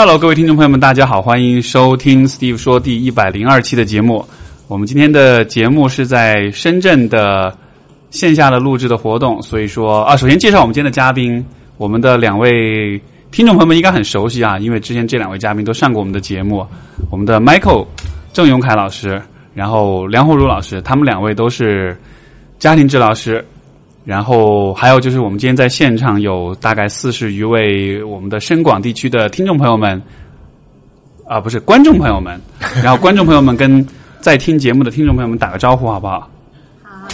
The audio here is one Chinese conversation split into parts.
Hello，各位听众朋友们，大家好，欢迎收听 Steve 说第一百零二期的节目。我们今天的节目是在深圳的线下的录制的活动，所以说啊，首先介绍我们今天的嘉宾，我们的两位听众朋友们应该很熟悉啊，因为之前这两位嘉宾都上过我们的节目，我们的 Michael 郑永凯老师，然后梁红茹老师，他们两位都是家庭治疗师。然后还有就是，我们今天在现场有大概四十余位我们的深广地区的听众朋友们，啊，不是观众朋友们。然后观众朋友们跟在听节目的听众朋友们打个招呼，好不好？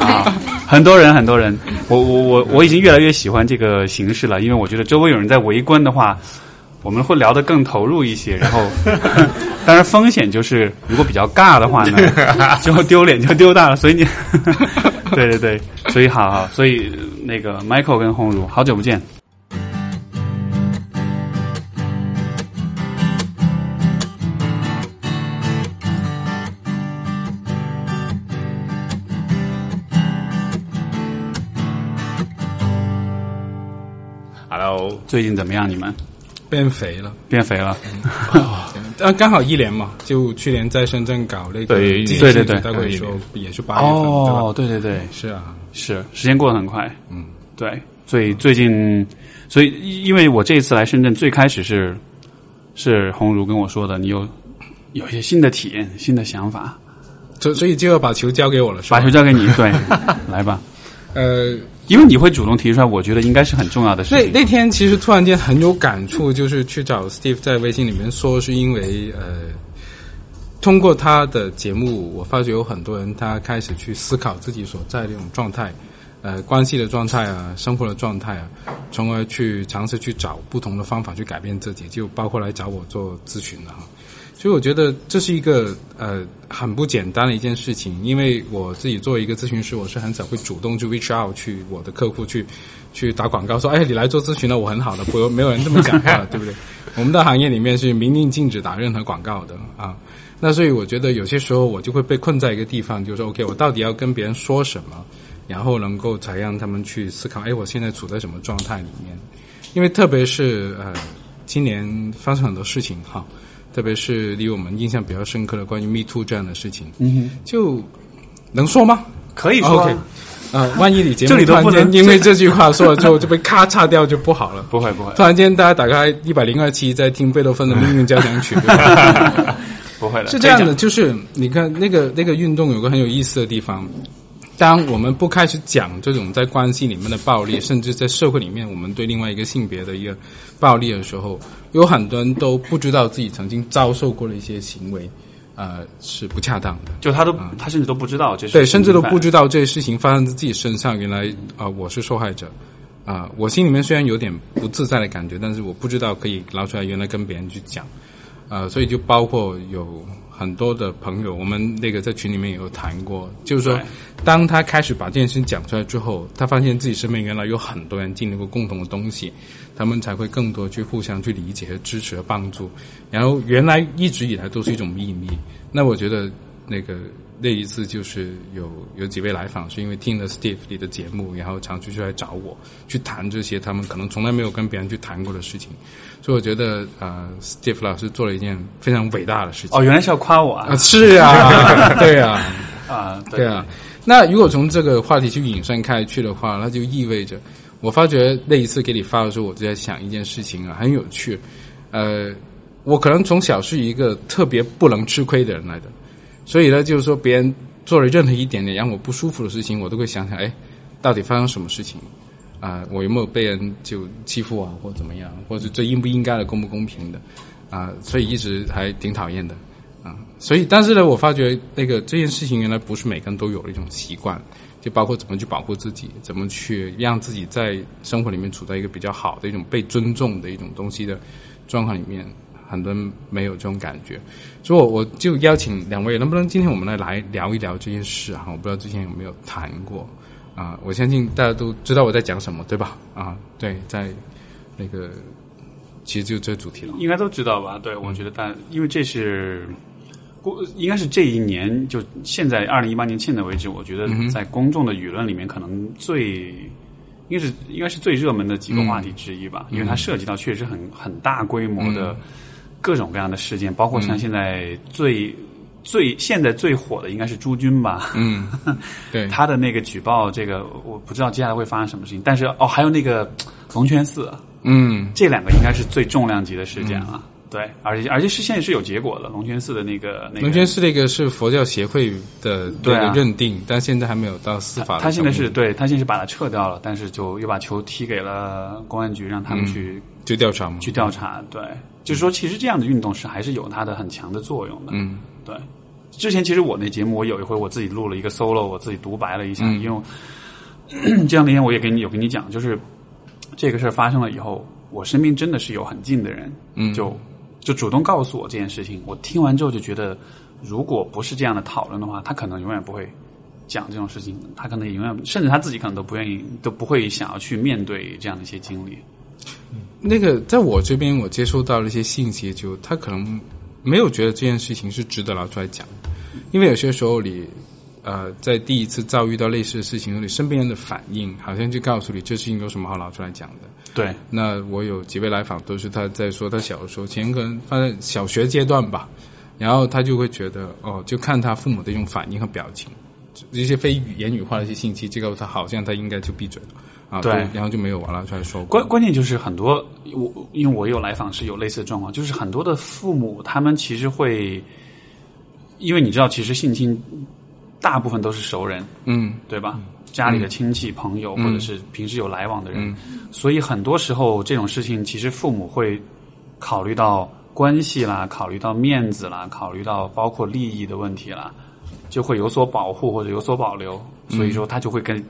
好。很多人，很多人，我我我我已经越来越喜欢这个形式了，因为我觉得周围有人在围观的话，我们会聊得更投入一些。然后，当然风险就是，如果比较尬的话呢，就丢脸就丢大了。所以你。对对对，所以好好，所以那个 Michael 跟红茹，好久不见。Hello，最近怎么样？你们变肥了，变肥了。啊，刚好一年嘛，就去年在深圳搞那个，对对对对，大概说也是八月份，哦，对对对，是啊，是，时间过得很快，嗯，对，所以最近，所以因为我这一次来深圳，最开始是是红茹跟我说的，你有有一些新的体验、新的想法，所所以就要把球交给我了，是吧？把球交给你，对，来吧，呃。因为你会主动提出来，我觉得应该是很重要的事情。那那天其实突然间很有感触，就是去找 Steve 在微信里面说，是因为呃，通过他的节目，我发觉有很多人他开始去思考自己所在的这种状态，呃，关系的状态啊，生活的状态啊，从而去尝试去找不同的方法去改变自己，就包括来找我做咨询的哈。所以我觉得这是一个呃很不简单的一件事情，因为我自己作为一个咨询师，我是很少会主动去 reach out 去我的客户去去打广告说，哎，你来做咨询了，我很好的，不没有人这么讲话，对不对？我们的行业里面是明令禁止打任何广告的啊。那所以我觉得有些时候我就会被困在一个地方，就是 OK，我到底要跟别人说什么，然后能够才让他们去思考，哎，我现在处在什么状态里面？因为特别是呃，今年发生很多事情哈。特别是离我们印象比较深刻的关于 Me Too 这样的事情，嗯，就能说吗？可以说。OK，呃，万一你节目突然间因为这句话说了之后 就被咔嚓掉就不好了。不会不会。突然间大家打开一百零二期在听贝多芬的命运交响曲，不会的。是这样的，就是你看那个那个运动有个很有意思的地方。当我们不开始讲这种在关系里面的暴力，甚至在社会里面我们对另外一个性别的一个暴力的时候，有很多人都不知道自己曾经遭受过的一些行为，呃，是不恰当的。就他都他甚至都不知道这对，甚至都不知道这些事情发生在自己身上。原来啊，我是受害者啊，我心里面虽然有点不自在的感觉，但是我不知道可以捞出来，原来跟别人去讲啊，所以就包括有。很多的朋友，我们那个在群里面也有谈过，就是说，当他开始把这件事情讲出来之后，他发现自己身边原来有很多人经历过共同的东西，他们才会更多去互相去理解和支持和帮助。然后原来一直以来都是一种秘密，那我觉得那个。那一次就是有有几位来访，是因为听了 Steve 你的节目，然后常出去来找我去谈这些他们可能从来没有跟别人去谈过的事情，所以我觉得呃，Steve 老师做了一件非常伟大的事情。哦，原来是要夸我啊！是啊，对啊，啊，对啊。那如果从这个话题去引申开去的话，那就意味着我发觉那一次给你发的时候，我就在想一件事情啊，很有趣。呃，我可能从小是一个特别不能吃亏的人来的。所以呢，就是说，别人做了任何一点点让我不舒服的事情，我都会想想，哎，到底发生什么事情？啊，我有没有被人就欺负啊，或怎么样？或者这应不应该的，公不公平的？啊，所以一直还挺讨厌的，啊，所以，但是呢，我发觉那个这件事情原来不是每个人都有的一种习惯，就包括怎么去保护自己，怎么去让自己在生活里面处在一个比较好的一种被尊重的一种东西的状况里面。很多人没有这种感觉，所以我我就邀请两位，能不能今天我们来来聊一聊这件事哈？我不知道之前有没有谈过啊？我相信大家都知道我在讲什么，对吧？啊，对，在那个其实就这主题了，应该都知道吧？对，我觉得大因为这是过，应该是这一年就现在二零一八年现在为止，我觉得在公众的舆论里面可能最应该是应该是最热门的几个话题之一吧，因为它涉及到确实很很大规模的各种各样的事件，包括像现在最最现在最火的应该是朱军吧，嗯，对，他的那个举报这个我不知道接下来会发生什么事情，但是哦，还有那个龙泉寺，嗯，这两个应该是最重量级的事件了。对，而且而且是现在是有结果的。龙泉寺的那个，龙泉寺那个是佛教协会的对认定，但现在还没有到司法。他现在是对他现在是把它撤掉了，但是就又把球踢给了公安局，让他们去去调查嘛？去调查。对，就是说，其实这样的运动是还是有它的很强的作用的。嗯，对。之前其实我那节目，我有一回我自己录了一个 solo，我自己独白了一下，因为 这样那天我也跟你有跟你讲，就是这个事儿发生了以后，我身边真的是有很近的人，嗯，就。就主动告诉我这件事情，我听完之后就觉得，如果不是这样的讨论的话，他可能永远不会讲这种事情，他可能也永远，甚至他自己可能都不愿意，都不会想要去面对这样的一些经历。那个在我这边，我接收到了一些信息，就他可能没有觉得这件事情是值得拿出来讲，因为有些时候你。呃，在第一次遭遇到类似的事情，你身边人的反应好像就告诉你，这事情有什么好拿出来讲的？对。那我有几位来访，都是他在说他小的时候，前可能放在小学阶段吧，然后他就会觉得，哦，就看他父母的一种反应和表情，一些非语言语化的一些信息，这个他好像他应该就闭嘴了啊。对。然后就没有拿出来说。关关键就是很多，我因为我有来访是有类似的状况，就是很多的父母他们其实会，因为你知道，其实性侵。大部分都是熟人，嗯，对吧？家里的亲戚朋友，或者是平时有来往的人，所以很多时候这种事情，其实父母会考虑到关系啦，考虑到面子啦，考虑到包括利益的问题啦，就会有所保护或者有所保留。所以说，他就会跟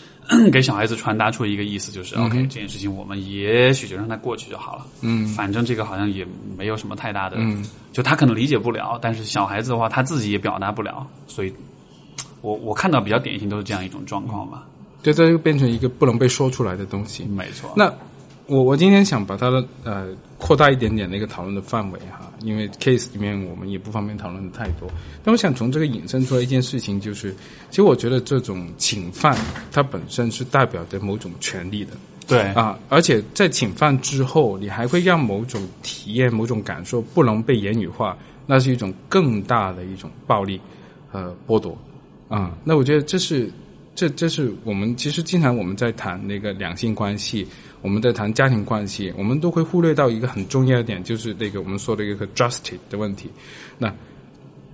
给小孩子传达出一个意思，就是 OK，这件事情我们也许就让他过去就好了。嗯，反正这个好像也没有什么太大的，嗯就他可能理解不了，但是小孩子的话，他自己也表达不了，所以。我我看到比较典型都是这样一种状况吧，对，这就变成一个不能被说出来的东西。没错。那我我今天想把它的呃扩大一点点那个讨论的范围哈，因为 case 里面我们也不方便讨论的太多。但我想从这个引申出来一件事情，就是其实我觉得这种侵犯它本身是代表着某种权利的。对啊，而且在侵犯之后，你还会让某种体验、某种感受不能被言语化，那是一种更大的一种暴力和剥夺。啊，那我觉得这是，这这是我们其实经常我们在谈那个两性关系，我们在谈家庭关系，我们都会忽略到一个很重要的点，就是那个我们说的一个 justice 的问题。那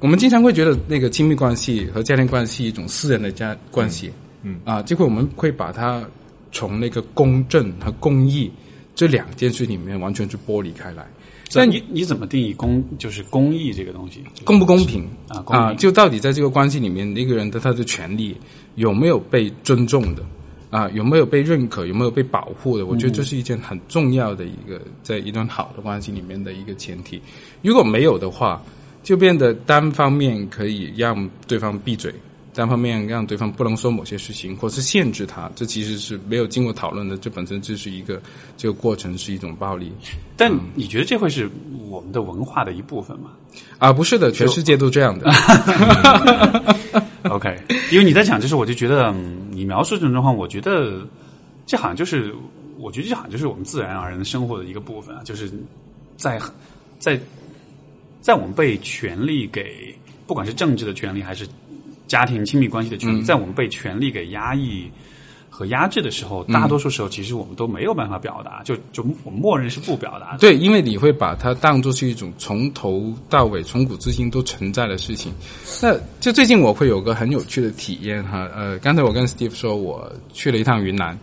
我们经常会觉得那个亲密关系和家庭关系一种私人的家关系，嗯啊，结果我们会把它从那个公正和公益这两件事里面完全去剥离开来。那你你怎么定义公就是公益这个东西？公不公平啊？啊，就到底在这个关系里面，一个人的他的权利有没有被尊重的？啊，有没有被认可？有没有被保护的？我觉得这是一件很重要的一个，在一段好的关系里面的一个前提。如果没有的话，就变得单方面可以让对方闭嘴。单方面让对方不能说某些事情，或是限制他，这其实是没有经过讨论的。这本身就是一个这个过程是一种暴力。但你觉得这会是我们的文化的一部分吗？啊，不是的，全世界都这样的。OK，因为你在讲，就是我就觉得你描述这种状况，我觉得这好像就是，我觉得这好像就是我们自然而然的生活的一个部分啊，就是在在在我们被权力给，不管是政治的权利还是。家庭亲密关系的权利，在我们被权力给压抑和压制的时候，大多数时候其实我们都没有办法表达，就就我们默认是不表达。对，因为你会把它当做是一种从头到尾、从古至今都存在的事情。那就最近我会有个很有趣的体验哈，呃，刚才我跟 Steve 说，我去了一趟云南。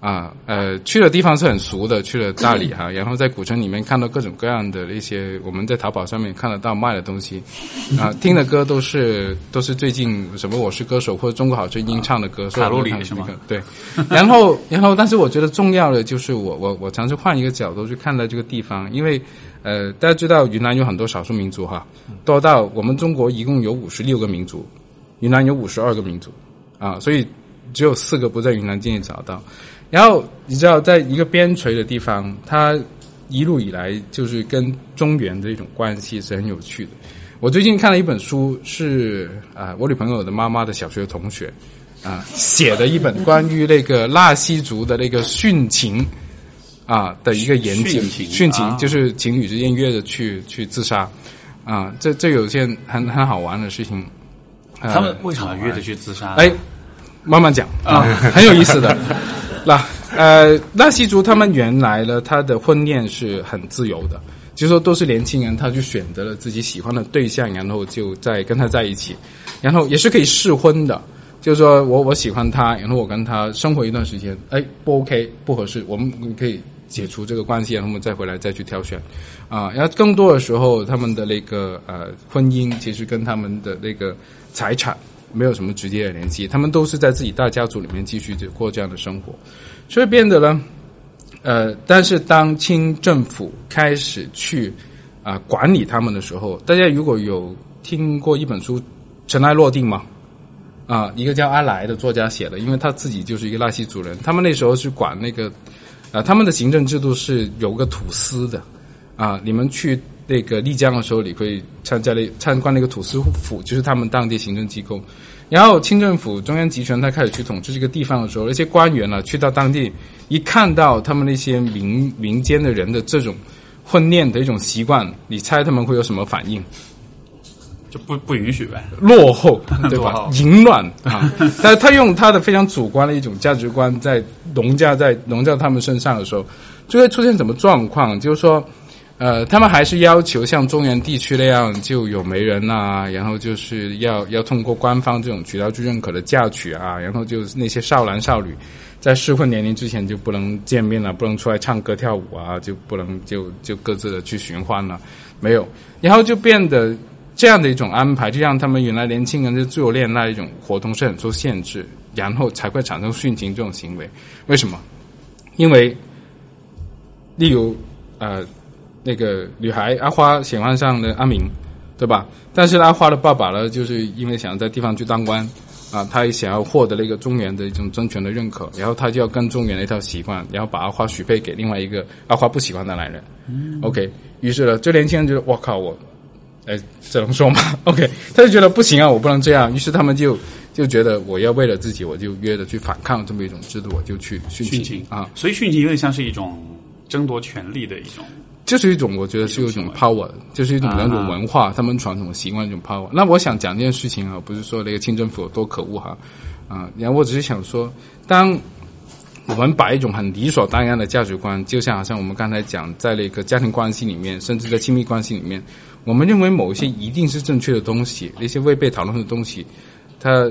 啊，呃，去的地方是很熟的，去了大理哈，然后在古城里面看到各种各样的一些我们在淘宝上面看得到卖的东西，啊，听的歌都是都是最近什么我是歌手或者中国好声音唱的歌，卡路里是吗？对，然后然后，但是我觉得重要的就是我我我尝试换一个角度去看待这个地方，因为呃，大家知道云南有很多少数民族哈，多到我们中国一共有五十六个民族，云南有五十二个民族啊，所以只有四个不在云南境内找到。然后你知道，在一个边陲的地方，它一路以来就是跟中原的一种关系是很有趣的。我最近看了一本书，是啊，我女朋友的妈妈的小学同学啊写的一本关于那个纳西族的那个殉情啊的一个研究，殉情就是情侣之间约着去去自杀啊，这这有件很很好玩的事情。他们为什么约着去自杀？哎，慢慢讲啊，很有意思的。那呃，纳西族他们原来呢，他的婚恋是很自由的。就说都是年轻人，他就选择了自己喜欢的对象，然后就在跟他在一起，然后也是可以试婚的。就是说我我喜欢他，然后我跟他生活一段时间，哎不 OK 不合适，我们可以解除这个关系，然后我们再回来再去挑选啊。然后更多的时候，他们的那个呃婚姻其实跟他们的那个财产没有什么直接的联系，他们都是在自己大家族里面继续过这样的生活，所以变得呢。呃，但是当清政府开始去啊管理他们的时候，大家如果有听过一本书《尘埃落定》吗？啊，一个叫阿来的作家写的，因为他自己就是一个纳西族人，他们那时候是管那个啊，他们的行政制度是有个土司的啊，你们去那个丽江的时候，你会参加了参观那个土司府，就是他们当地行政机构。然后清政府中央集权，他开始去统治这个地方的时候，那些官员呢，去到当地一看到他们那些民民间的人的这种混恋的一种习惯，你猜他们会有什么反应？就不不允许呗，落后对吧？淫乱啊！但是他用他的非常主观的一种价值观在笼加在笼在他们身上的时候，就会出现什么状况？就是说。呃，他们还是要求像中原地区那样就有媒人呐，然后就是要要通过官方这种渠道去认可的嫁娶啊，然后就那些少男少女在适婚年龄之前就不能见面了，不能出来唱歌跳舞啊，就不能就就各自的去寻欢了，没有，然后就变得这样的一种安排，就让他们原来年轻人的自由恋爱一种活动是很受限制，然后才会产生殉情这种行为。为什么？因为，例如呃。那个女孩阿花喜欢上了阿明，对吧？但是阿花的爸爸呢，就是因为想在地方去当官，啊，他也想要获得那个中原的一种政权的认可，然后他就要跟中原的一套习惯，然后把阿花许配给另外一个阿花不喜欢的男人。OK，于是呢，这年轻人觉得，我靠，我，哎，只能说嘛？OK，他就觉得不行啊，我不能这样。于是他们就就觉得，我要为了自己，我就约着去反抗这么一种制度，我就去殉情啊。所以殉情有点像是一种争夺权力的一种。就是一种，我觉得是有一种 power，就是一种那种文化，他们传统习惯一种 power。那我想讲这件事情啊，不是说那个清政府有多可恶哈，啊，然后我只是想说，当我们把一种很理所当然的价值观，就像好像我们刚才讲，在那个家庭关系里面，甚至在亲密关系里面，我们认为某一些一定是正确的东西，那些未被讨论的东西，它。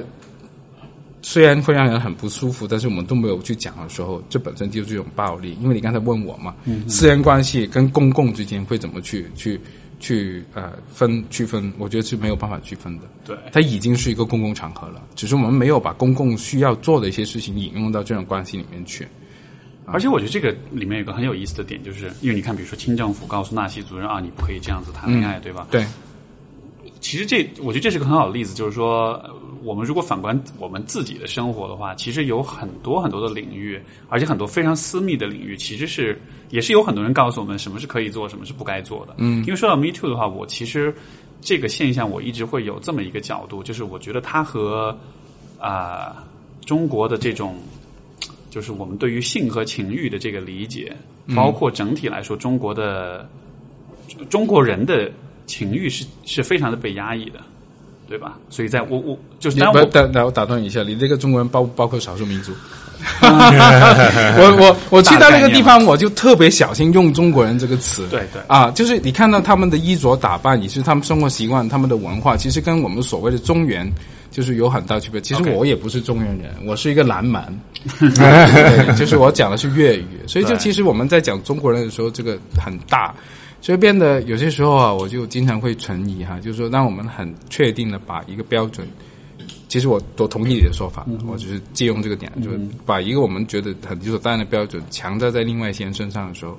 虽然会让人很不舒服，但是我们都没有去讲的时候，这本身就是一种暴力。因为你刚才问我嘛，私人关系跟公共之间会怎么去去去呃分区分？我觉得是没有办法区分的。对，它已经是一个公共场合了，只是我们没有把公共需要做的一些事情引用到这种关系里面去。而且我觉得这个里面有个很有意思的点，就是因为你看，比如说清政府告诉纳西族人啊，你不可以这样子谈恋爱，对吧？对。其实这，我觉得这是个很好的例子，就是说。我们如果反观我们自己的生活的话，其实有很多很多的领域，而且很多非常私密的领域，其实是也是有很多人告诉我们什么是可以做，什么是不该做的。嗯，因为说到 Me Too 的话，我其实这个现象我一直会有这么一个角度，就是我觉得它和啊中国的这种，就是我们对于性和情欲的这个理解，包括整体来说中国的中国人的情欲是是非常的被压抑的。对吧？所以在我我就是不打打我打断一下，你这个中国人包包括少数民族？我我我去到那个地方，我就特别小心用中国人这个词。对对啊，就是你看到他们的衣着打扮，以及他们生活习惯、他们的文化，其实跟我们所谓的中原就是有很大区别。其实我也不是中原人，我是一个南蛮，就是我讲的是粤语，所以就其实我们在讲中国人的时候，这个很大。所以变得有些时候啊，我就经常会存疑哈，就是说，当我们很确定的把一个标准，其实我都同意你的说法，我只是借用这个点，就是把一个我们觉得很理所当然的标准强加在另外一些人身上的时候，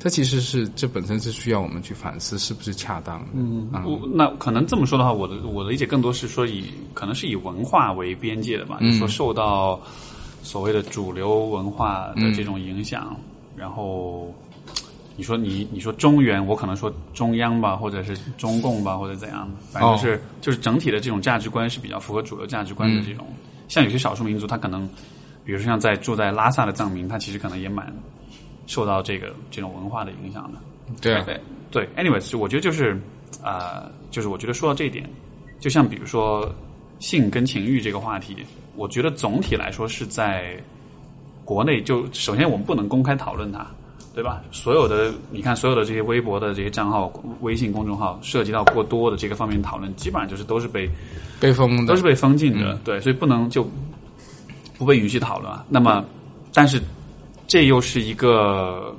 它其实是这本身是需要我们去反思是不是恰当。嗯，我那可能这么说的话，我的我的理解更多是说以可能是以文化为边界的吧，就说受到所谓的主流文化的这种影响，然后。你说你你说中原，我可能说中央吧，或者是中共吧，或者怎样，反正就是就是整体的这种价值观是比较符合主流价值观的这种像有些少数民族，他可能，比如说像在住在拉萨的藏民，他其实可能也蛮受到这个这种文化的影响的。对对对，anyways，我觉得就是啊，就是我觉得说到这一点，就像比如说性跟情欲这个话题，我觉得总体来说是在国内，就首先我们不能公开讨论它。对吧？所有的你看，所有的这些微博的这些账号、微信公众号，涉及到过多的这个方面讨论，基本上就是都是被被封，都是被封禁的。对，所以不能就不被允许讨论。那么，但是这又是一个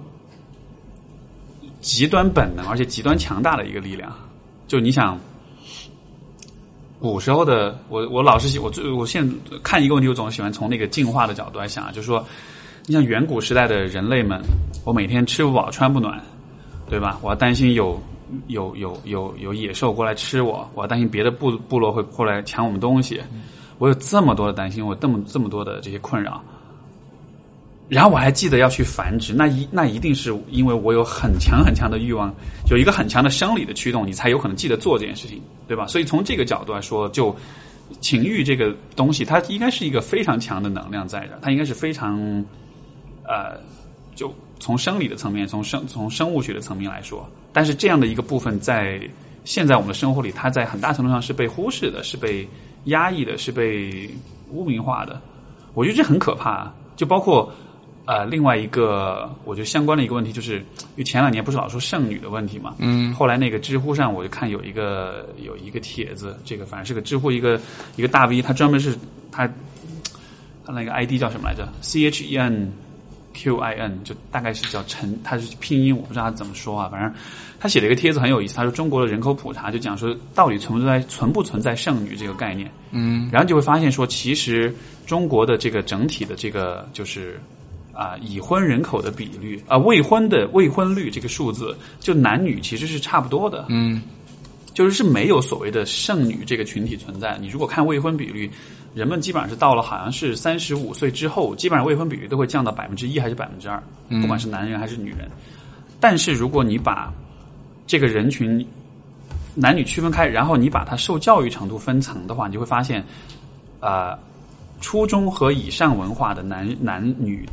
极端本能而且极端强大的一个力量。就你想，古时候的我，我老是喜我最我现在看一个问题，我总喜欢从那个进化的角度来想，就是说。你像远古时代的人类们，我每天吃不饱穿不暖，对吧？我要担心有有有有有野兽过来吃我，我要担心别的部部落会过来抢我们东西，我有这么多的担心，我这么这么多的这些困扰。然后我还记得要去繁殖，那一那一定是因为我有很强很强的欲望，有一个很强的生理的驱动，你才有可能记得做这件事情，对吧？所以从这个角度来说，就情欲这个东西，它应该是一个非常强的能量在这，它应该是非常。呃，就从生理的层面，从生从生物学的层面来说，但是这样的一个部分，在现在我们的生活里，它在很大程度上是被忽视的，是被压抑的，是被污名化的。我觉得这很可怕。就包括呃，另外一个我觉得相关的一个问题，就是因为前两年不是老说剩女的问题嘛，嗯，后来那个知乎上我就看有一个有一个帖子，这个反正是个知乎一个一个大 V，他专门是他他那个 ID 叫什么来着？C H E N。Q I N 就大概是叫陈，他是拼音，我不知道他怎么说啊。反正他写了一个帖子很有意思，他说中国的人口普查就讲说到底存不存在存不存在剩女这个概念。嗯，然后就会发现说，其实中国的这个整体的这个就是啊已婚人口的比率啊未婚的未婚率这个数字，就男女其实是差不多的。嗯，就是是没有所谓的剩女这个群体存在。你如果看未婚比率。人们基本上是到了好像是三十五岁之后，基本上未婚比率都会降到百分之一还是百分之二，不管是男人还是女人。但是如果你把这个人群男女区分开，然后你把它受教育程度分层的话，你就会发现，啊，初中和以上文化的男男女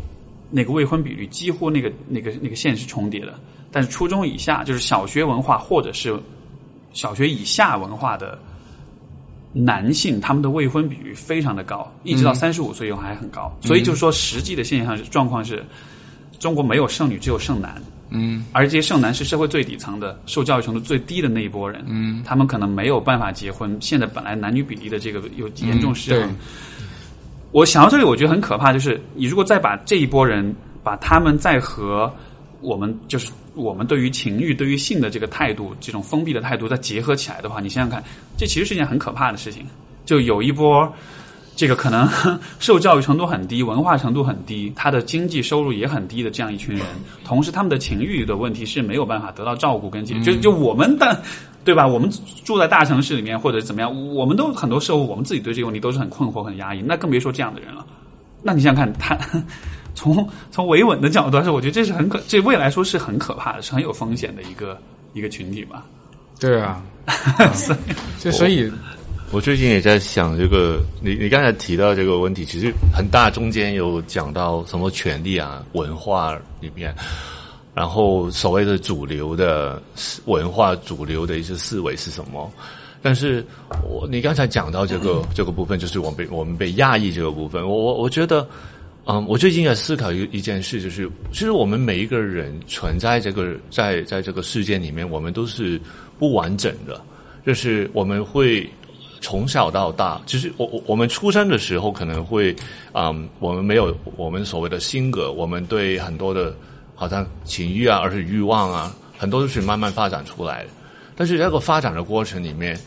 那个未婚比率几乎那个那个那个线是重叠的，但是初中以下就是小学文化或者是小学以下文化的。男性他们的未婚比率非常的高，一直到三十五岁以后还很高，所以就是说实际的现象状况是，中国没有剩女，只有剩男。嗯，而这些剩男是社会最底层的，受教育程度最低的那一波人。嗯，他们可能没有办法结婚。现在本来男女比例的这个有严重失衡。我想到这里，我觉得很可怕，就是你如果再把这一波人，把他们再和我们就是。我们对于情欲、对于性的这个态度，这种封闭的态度，再结合起来的话，你想想看，这其实是件很可怕的事情。就有一波，这个可能受教育程度很低、文化程度很低、他的经济收入也很低的这样一群人，同时他们的情欲的问题是没有办法得到照顾跟解决。就就我们的，对吧？我们住在大城市里面或者怎么样，我们都很多时候我们自己对这个问题都是很困惑、很压抑，那更别说这样的人了。那你想想看，他。从 从维稳的角度来说，我觉得这是很可，这未来说是很可怕的，是很有风险的一个一个群体吧。对啊，就所以，我最近也在想这个，你你刚才提到这个问题，其实很大，中间有讲到什么权利啊、文化里面，然后所谓的主流的文化、主流的一些思维是什么？但是我你刚才讲到这个这个部分，就是我们被我们被压抑这个部分，我我我觉得。嗯，我最近在思考一一件事，就是其实我们每一个人存在这个在在这个世界里面，我们都是不完整的。就是我们会从小到大，其实我我我们出生的时候可能会，嗯，我们没有我们所谓的性格，我们对很多的，好像情欲啊，而是欲望啊，很多都是慢慢发展出来的。但是这个发展的过程里面。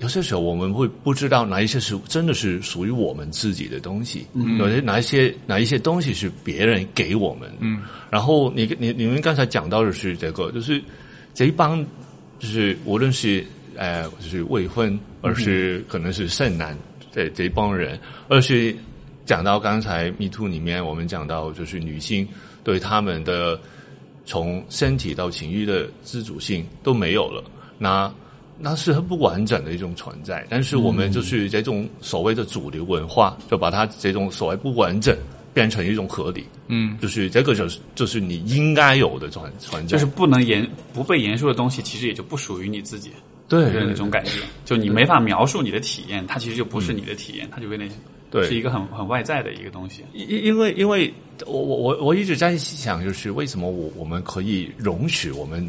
有些时候我们会不知道哪一些是真的是属于我们自己的东西，有些哪一些哪一些东西是别人给我们。嗯，然后你你你们刚才讲到的是这个，就是这一帮就是无论是呃就是未婚，而是可能是剩男这这一帮人，而是讲到刚才 Me Too 里面我们讲到就是女性对他们的从身体到情欲的自主性都没有了，那。那是很不完整的一种存在。但是我们就是这种所谓的主流文化，就把它这种所谓不完整变成一种合理。嗯，就是这个就是就是你应该有的存存在，就是不能言不被言说的东西，其实也就不属于你自己。对那种感觉，就你没法描述你的体验，它其实就不是你的体验，它就变成对是一个很很外在的一个东西。因因为因为我我我我一直在想，就是为什么我我们可以容许我们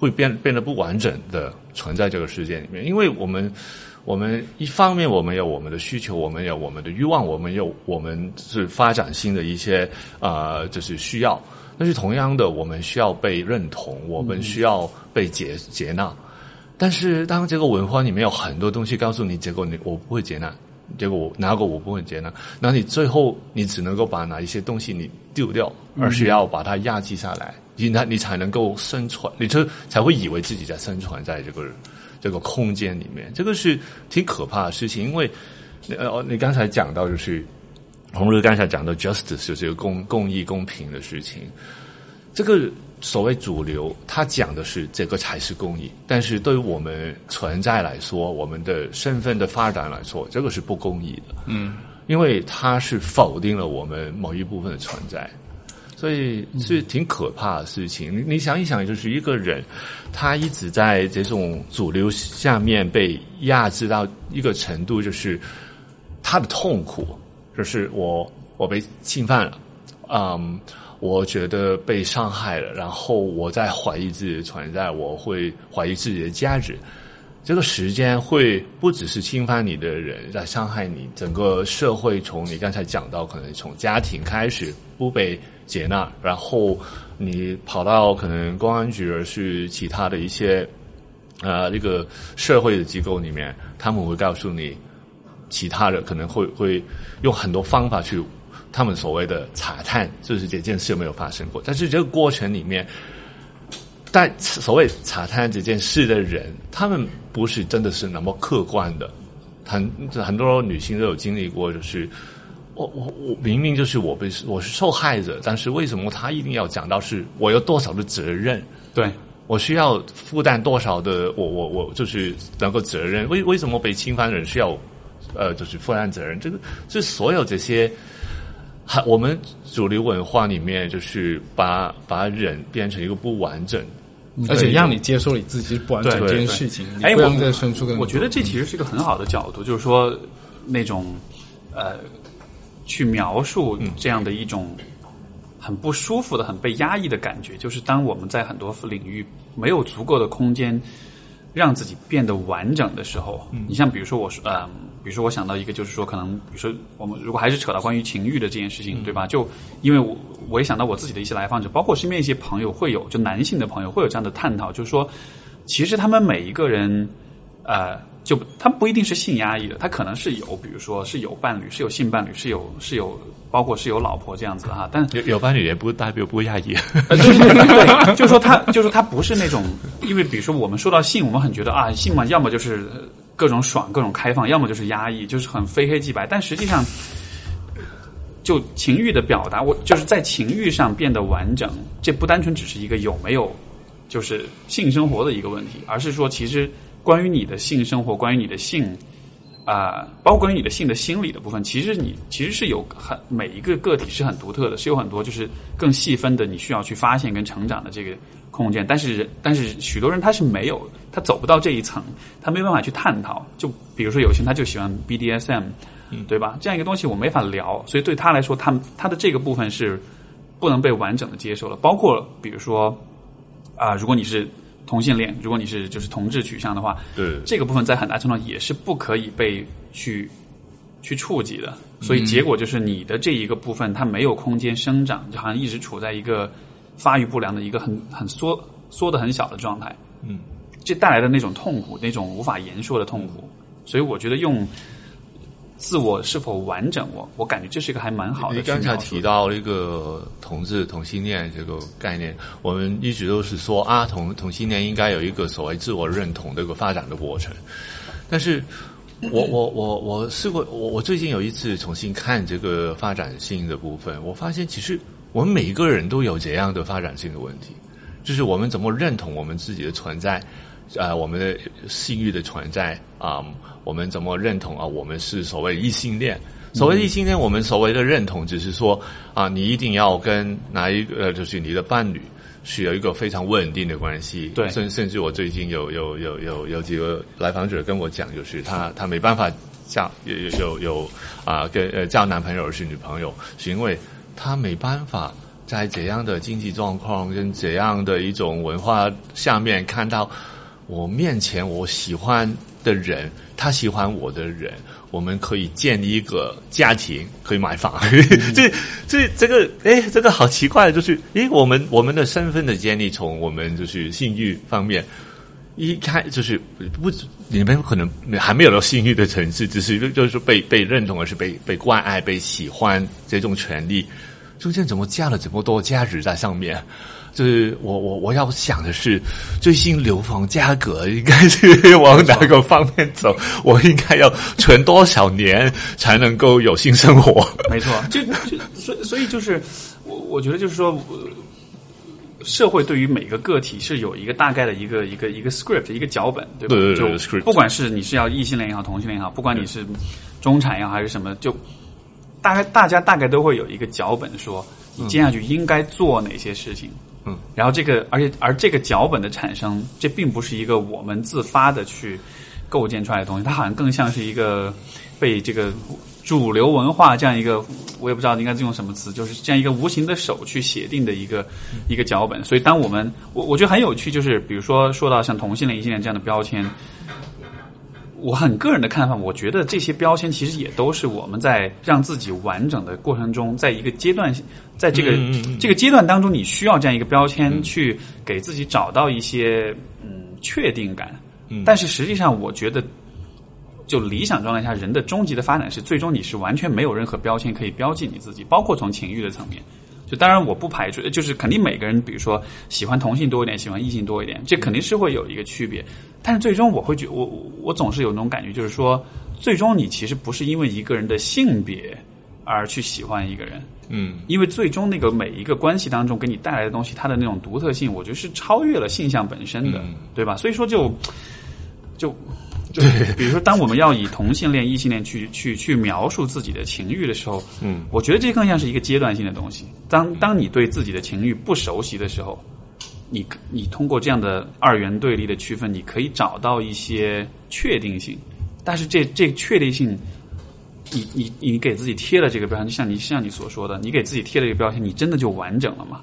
会变变得不完整的存在这个世界里面？因为我们我们一方面我们有我们的需求，我们有我们的欲望，我们有我们是发展性的一些呃就是需要，但是同样的，我们需要被认同，我们需要被接接纳。但是当这个文化里面有很多东西告诉你，结果你我不会接纳。结果我哪个我不会接纳，那你最后你只能够把哪一些东西你丢掉，而是要把它压制下来，你那你才能够生存，你就才会以为自己在生存在这个这个空间里面，这个是挺可怕的事情。因为呃，你刚才讲到就是红日刚才讲的 justice 就是一个公公益公平的事情，这个。所谓主流，他讲的是这个才是公益，但是对于我们存在来说，我们的身份的发展来说，这个是不公益的。嗯，因为它是否定了我们某一部分的存在，所以是挺可怕的事情。你你想一想，就是一个人，他一直在这种主流下面被压制到一个程度，就是他的痛苦，就是我我被侵犯了，嗯。我觉得被伤害了，然后我在怀疑自己的存在，我会怀疑自己的价值。这个时间会不只是侵犯你的人在伤害你，整个社会从你刚才讲到，可能从家庭开始不被接纳，然后你跑到可能公安局，而是其他的一些呃这个社会的机构里面，他们会告诉你，其他的可能会会用很多方法去。他们所谓的查探，就是这件事有没有发生过？但是这个过程里面，但所谓查探这件事的人，他们不是真的是那么客观的。很很多女性都有经历过，就是我我我明明就是我被我是受害者，但是为什么他一定要讲到是我有多少的责任？对我需要负担多少的我我我就是那个责任？为为什么被侵犯人需要呃就是负担责任？这个这所有这些。我们主流文化里面，就是把把人变成一个不完整，而且让你接受你自己不完整这件事情。哎，我再生出个，我觉得这其实是一个很好的角度，就是说那种呃，去描述这样的一种很不舒服的、很被压抑的感觉，就是当我们在很多领域没有足够的空间让自己变得完整的时候，你像比如说我说呃。比如说，我想到一个，就是说，可能，比如说，我们如果还是扯到关于情欲的这件事情，对吧？就因为我我也想到我自己的一些来访者，包括身边一些朋友，会有就男性的朋友会有这样的探讨，就是说，其实他们每一个人，呃，就他不一定是性压抑的，他可能是有，比如说是有伴侣，是有性伴侣，是有是有，包括是有老婆这样子哈。但有有伴侣也不代表不压抑，就是对，就是说他就是他不是那种，因为比如说我们说到性，我们很觉得啊，性嘛，要么就是。各种爽，各种开放，要么就是压抑，就是很非黑即白。但实际上，就情欲的表达，我就是在情欲上变得完整，这不单纯只是一个有没有就是性生活的一个问题，而是说，其实关于你的性生活，关于你的性啊，包括关于你的性的心理的部分，其实你其实是有很每一个个体是很独特的，是有很多就是更细分的，你需要去发现跟成长的这个。空间，但是但是许多人他是没有，他走不到这一层，他没办法去探讨。就比如说有些人他就喜欢 BDSM，对吧？这样一个东西我没法聊，所以对他来说，他他的这个部分是不能被完整的接受了。包括比如说啊，如果你是同性恋，如果你是就是同志取向的话，对这个部分在很大程度上也是不可以被去去触及的。所以结果就是你的这一个部分它没有空间生长，就好像一直处在一个。发育不良的一个很很缩缩的很小的状态，嗯，这带来的那种痛苦，那种无法言说的痛苦，所以我觉得用自我是否完整，我我感觉这是一个还蛮好的。你刚才提到一个同志同性恋这个概念，我们一直都是说啊，同同性恋应该有一个所谓自我认同的一个发展的过程。但是我我我我试过，我我最近有一次重新看这个发展性的部分，我发现其实。我们每一个人都有这样的发展性的问题，就是我们怎么认同我们自己的存在，呃，我们的性欲的存在啊，我们怎么认同啊，我们是所谓异性恋。所谓异性恋，我们所谓的认同，只是说啊，你一定要跟哪一个，就是你的伴侣是有一个非常稳定的关系。对，甚甚至我最近有有有有有几个来访者跟我讲，就是他他没办法交有有有有啊跟呃交男朋友是女朋友，是因为他没办法在怎样的经济状况跟怎样的一种文化下面看到我面前我喜欢的人，他喜欢我的人。我们可以建立一个家庭，可以买房。这、这、这个，哎，这个好奇怪，就是，哎，我们我们的身份的建立，从我们就是性欲方面，一开就是不，你们可能还没有到性欲的层次，只是就是被被认同，而是被被关爱、被喜欢这种权利，中间怎么加了这么多价值在上面？就是我我我要想的是，最新流房价格应该是往哪个方面走？我应该要存多少年才能够有性生活？没错，就就所所以就是我我觉得就是说，社会对于每个个体是有一个大概的一个一个一个 script 一个脚本，对吧？就不管是你是要异性恋也好，同性恋也好，不管你是中产也好还是什么，就大概大家大概都会有一个脚本，说你接下去应该做哪些事情。嗯，嗯然后这个，而且而这个脚本的产生，这并不是一个我们自发的去构建出来的东西，它好像更像是一个被这个主流文化这样一个，我也不知道应该用什么词，就是这样一个无形的手去写定的一个一个脚本。所以，当我们我我觉得很有趣，就是比如说说到像同性恋、异性恋这样的标签。我很个人的看法，我觉得这些标签其实也都是我们在让自己完整的过程中，在一个阶段，在这个这个阶段当中，你需要这样一个标签去给自己找到一些嗯确定感。但是实际上，我觉得就理想状态下，人的终极的发展是最终你是完全没有任何标签可以标记你自己，包括从情欲的层面。就当然我不排除，就是肯定每个人，比如说喜欢同性多一点，喜欢异性多一点，这肯定是会有一个区别。但是最终我会觉，我我总是有那种感觉，就是说，最终你其实不是因为一个人的性别而去喜欢一个人，嗯，因为最终那个每一个关系当中给你带来的东西，它的那种独特性，我觉得是超越了性向本身的，对吧？所以说就就。对，比如说，当我们要以同性恋、异性恋去去去描述自己的情欲的时候，嗯，我觉得这更像是一个阶段性的东西。当当你对自己的情欲不熟悉的时候，你你通过这样的二元对立的区分，你可以找到一些确定性。但是这这确定性，你你你给自己贴了这个标签，就像你像你所说的，你给自己贴了一个标签，你真的就完整了吗？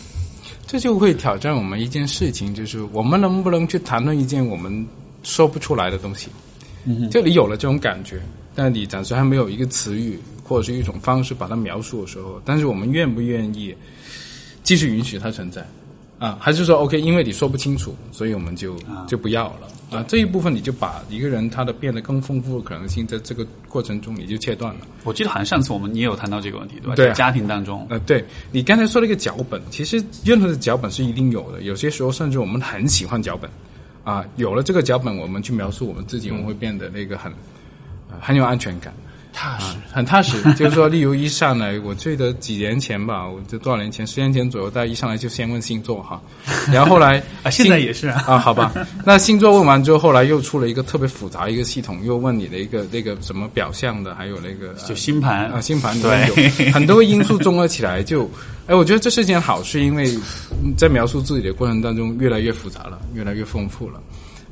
这就会挑战我们一件事情，就是我们能不能去谈论一件我们。说不出来的东西，嗯就你有了这种感觉，但你暂时还没有一个词语或者是一种方式把它描述的时候，但是我们愿不愿意继续允许它存在啊？还是说 OK？因为你说不清楚，所以我们就就不要了啊？这一部分你就把一个人他的变得更丰富的可能性，在这个过程中你就切断了。我记得好像上次我们也有谈到这个问题，对吧？对，家庭当中，呃，对你刚才说了一个脚本，其实任何的脚本是一定有的，有些时候甚至我们很喜欢脚本。啊，有了这个脚本，我们去描述我们自己，我们会变得那个很，很有安全感，踏实，很踏实。就是说，例如一上来，我记得几年前吧，我就多少年前，十年前左右，大家一上来就先问星座哈，然后后来啊，现在也是啊，啊，好吧，那星座问完之后，后来又出了一个特别复杂一个系统，又问你的一个那个什么表象的，还有那个就星盘啊，星盘对，很多因素综合起来就。哎，我觉得这是件好事，因为在描述自己的过程当中，越来越复杂了，越来越丰富了。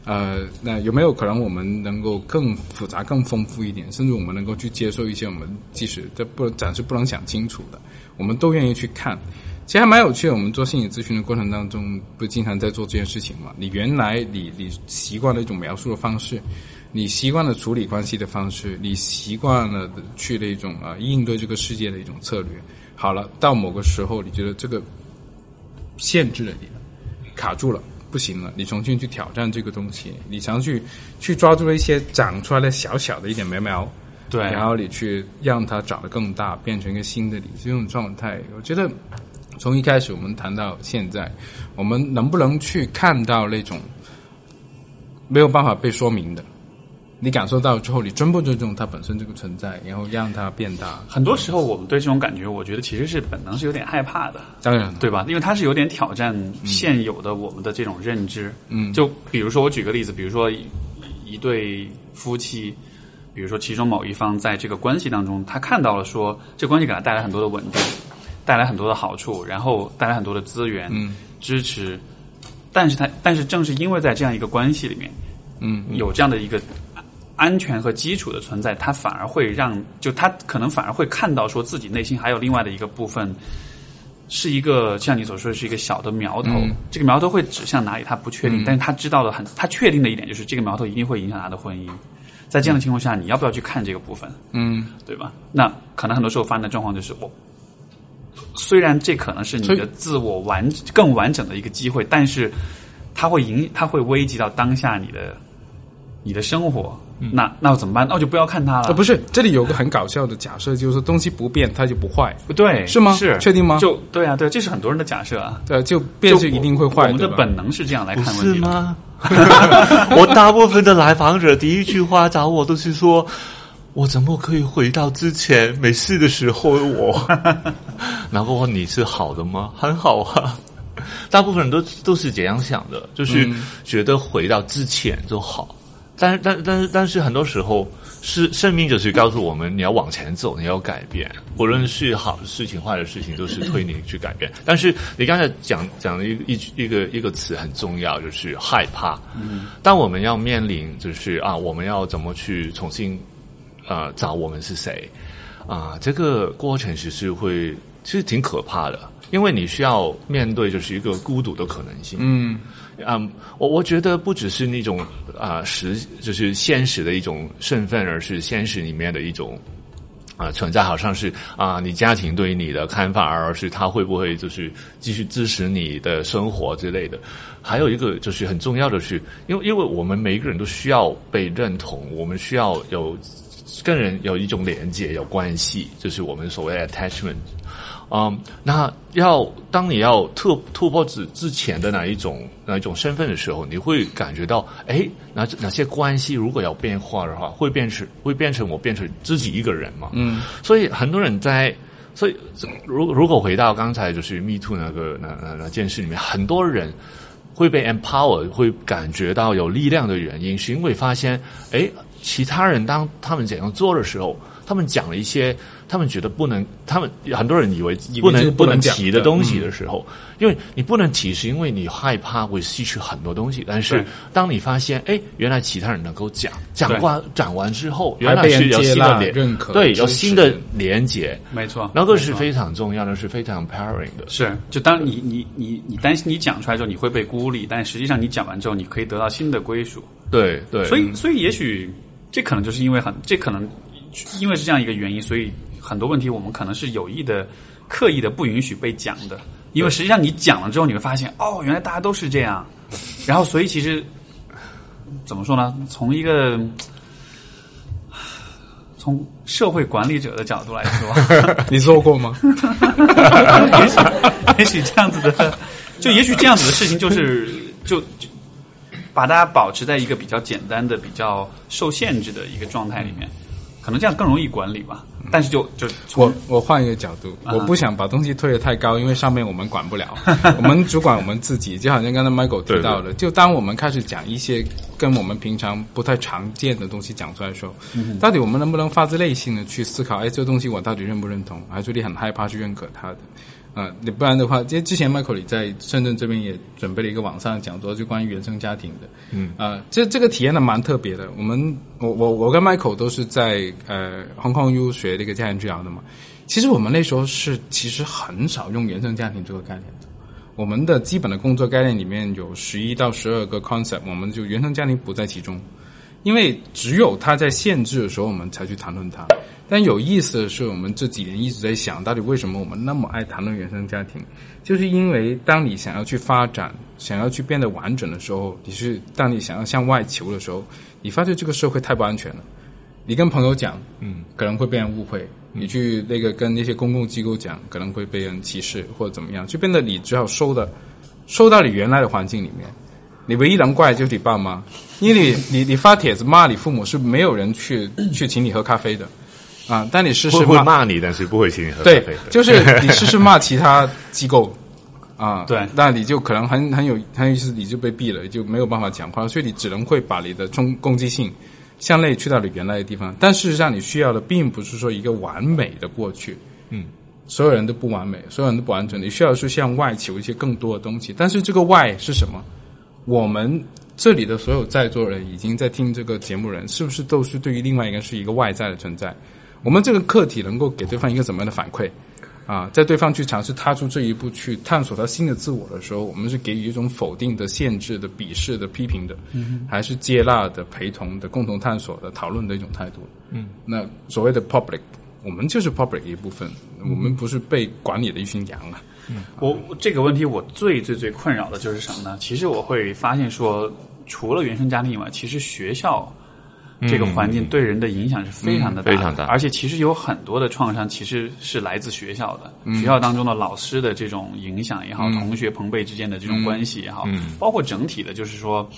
呃，那有没有可能我们能够更复杂、更丰富一点？甚至我们能够去接受一些我们即使这不暂时不能想清楚的，我们都愿意去看。其实还蛮有趣的。我们做心理咨询的过程当中，不经常在做这件事情嘛？你原来你你习惯了一种描述的方式，你习惯了处理关系的方式，你习惯了去的一种啊应对这个世界的一种策略。好了，到某个时候，你觉得这个限制了你，卡住了，不行了，你重新去挑战这个东西，你想去去抓住一些长出来的小小的一点苗苗，对，然后你去让它长得更大，变成一个新的你，这种状态，我觉得从一开始我们谈到现在，我们能不能去看到那种没有办法被说明的？你感受到之后，你尊不尊重它本身这个存在，然后让它变大？很多时候，我们对这种感觉，我觉得其实是本能是有点害怕的，当然，对吧？因为它是有点挑战现有的我们的这种认知。嗯，就比如说我举个例子，比如说一对夫妻，比如说其中某一方在这个关系当中，他看到了说这关系给他带来很多的稳定，带来很多的好处，然后带来很多的资源、嗯支持，但是他但是正是因为在这样一个关系里面，嗯，有这样的一个。安全和基础的存在，他反而会让，就他可能反而会看到，说自己内心还有另外的一个部分，是一个像你所说的是一个小的苗头。这个苗头会指向哪里，他不确定，但是他知道的很，他确定的一点就是这个苗头一定会影响他的婚姻。在这样的情况下，你要不要去看这个部分？嗯，对吧？那可能很多时候发生的状况就是，我虽然这可能是你的自我完更完整的一个机会，但是它会影，它会危及到当下你的你的生活。那那我怎么办？那我就不要看它了。不是，这里有个很搞笑的假设，就是东西不变，它就不坏。不对，是吗？是确定吗？就对啊，对，这是很多人的假设啊。对，就变就一定会坏。我们的本能是这样来看问题吗？我大部分的来访者第一句话找我都是说：“我怎么可以回到之前没事的时候？”我，然后你是好的吗？很好啊。大部分人都都是这样想的，就是觉得回到之前就好。但是，但但是，但是，很多时候是生命就是告诉我们，你要往前走，你要改变，无论是好的事情、坏的事情，都是推你去改变。但是，你刚才讲讲了一一一个一个词很重要，就是害怕。嗯，当我们要面临，就是啊，我们要怎么去重新啊找我们是谁啊？这个过程其实会其实挺可怕的，因为你需要面对就是一个孤独的可能性。嗯。嗯，我我觉得不只是那种啊实，就是现实的一种身份，而是现实里面的一种啊存在，好像是啊你家庭对于你的看法，而是他会不会就是继续支持你的生活之类的。还有一个就是很重要的是，因为因为我们每一个人都需要被认同，我们需要有跟人有一种连接、有关系，就是我们所谓的 attachment。嗯，那要当你要突突破之之前的哪一种哪一种身份的时候，你会感觉到，哎，哪哪些关系如果要变化的话，会变成会变成我变成自己一个人嘛？嗯，所以很多人在，所以如如果回到刚才就是 Me Too 那个那那那件事里面，很多人会被 empower，会感觉到有力量的原因，是因为发现，哎，其他人当他们怎样做的时候，他们讲了一些。他们觉得不能，他们很多人以为不能不能提的东西的时候，因为你不能提，是因为你害怕会吸取很多东西。但是当你发现，哎，原来其他人能够讲，讲完讲完之后，原来是有新的认可，对，有新的连接，没错，那个是非常重要的，是非常 empowering 的。是，就当你你你你担心你讲出来之后你会被孤立，但实际上你讲完之后，你可以得到新的归属。对对，所以所以也许这可能就是因为很，这可能因为是这样一个原因，所以。很多问题我们可能是有意的、刻意的不允许被讲的，因为实际上你讲了之后，你会发现哦，原来大家都是这样。然后，所以其实怎么说呢？从一个从社会管理者的角度来说，你做过吗？也 许也许这样子的，就也许这样子的事情，就是就就把大家保持在一个比较简单的、比较受限制的一个状态里面。可能这样更容易管理吧，但是就就我我换一个角度，我不想把东西推得太高，因为上面我们管不了，我们主管我们自己。就好像刚才 Michael 提到的，就当我们开始讲一些跟我们平常不太常见的东西讲出来的时候，到底我们能不能发自内心的去思考？哎，这个东西我到底认不认同？还是你很害怕去认可它的？啊，你不然的话，其实之前 Michael 你在深圳这边也准备了一个网上讲座，就关于原生家庭的。嗯，啊，这这个体验呢蛮特别的。我们我我我跟 Michael 都是在呃 Hong Kong U 学这个家庭治疗的嘛。其实我们那时候是其实很少用原生家庭这个概念的。我们的基本的工作概念里面有十一到十二个 concept，我们就原生家庭不在其中，因为只有它在限制的时候，我们才去谈论它。但有意思的是，我们这几年一直在想，到底为什么我们那么爱谈论原生家庭？就是因为当你想要去发展、想要去变得完整的时候，你是当你想要向外求的时候，你发现这个社会太不安全了。你跟朋友讲，嗯，可能会被人误会；你去那个跟那些公共机构讲，可能会被人歧视或者怎么样，就变得你只好收的，收到你原来的环境里面。你唯一能怪就是你爸妈，因为你你你发帖子骂你父母是没有人去去请你喝咖啡的啊。但你试试会骂你，但是不会请你喝咖对啡。，就是你试试骂其他机构啊，对那你就可能很很有很有意思，你就被毙了，就没有办法讲话，所以你只能会把你的冲攻击性向内去到你原来的地方。但事实上，你需要的并不是说一个完美的过去，嗯，所有人都不完美，所有人都不完整，你需要的是向外求一些更多的东西。但是这个外是什么？我们这里的所有在座人已经在听这个节目人，是不是都是对于另外一个是一个外在的存在？我们这个客体能够给对方一个怎么样的反馈？啊，在对方去尝试踏出这一步去探索他新的自我的时候，我们是给予一种否定的、限制的、鄙视的、批评的，嗯、还是接纳的、陪同的、共同探索的、讨论的一种态度？嗯，那所谓的 public，我们就是 public 一部分，我们不是被管理的一群羊啊。我这个问题我最最最困扰的就是什么呢？其实我会发现说，除了原生家庭以外，其实学校这个环境对人的影响是非常的大的、嗯非常大。而且其实有很多的创伤其实是来自学校的，学校当中的老师的这种影响也好，同学朋辈之间的这种关系也好，包括整体的，就是说。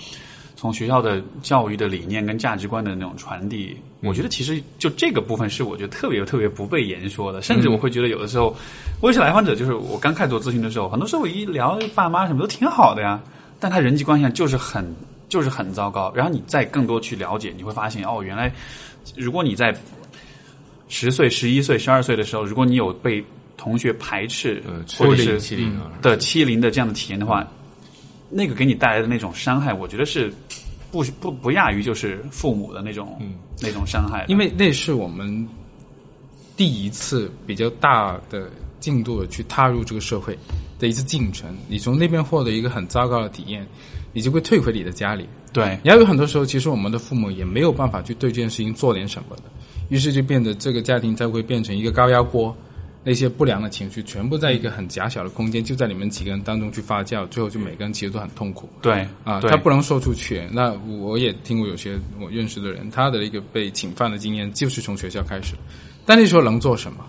从学校的教育的理念跟价值观的那种传递，我觉得其实就这个部分是我觉得特别特别不被言说的，甚至我会觉得有的时候，我有些来访者就是我刚开始做咨询的时候，很多时候我一聊爸妈什么都挺好的呀，但他人际关系上就是很就是很糟糕。然后你再更多去了解，你会发现哦，原来如果你在十岁、十一岁、十二岁的时候，如果你有被同学排斥呃，或者是欺凌啊的欺凌的这样的体验的话，那个给你带来的那种伤害，我觉得是 不不不亚于就是父母的那种、那种伤害。因为那是我们第一次比较大的进度的去踏入这个社会的一次进程。你从那边获得一个很糟糕的体验，你就会退回你的家里。对然后有很多时候，其实我们的父母也没有办法去对这件事情做点什么的，于是就变得这个家庭才会变成一个高压锅，那些不良的情绪全部在一个很狭小的空间，就在你们几个人当中去发酵，最后就每个人其实都很痛苦。对啊，他不能说出去。那我也听过有些我认识的人，他的一个被侵犯的经验就是从学校开始，但那时候能做什么？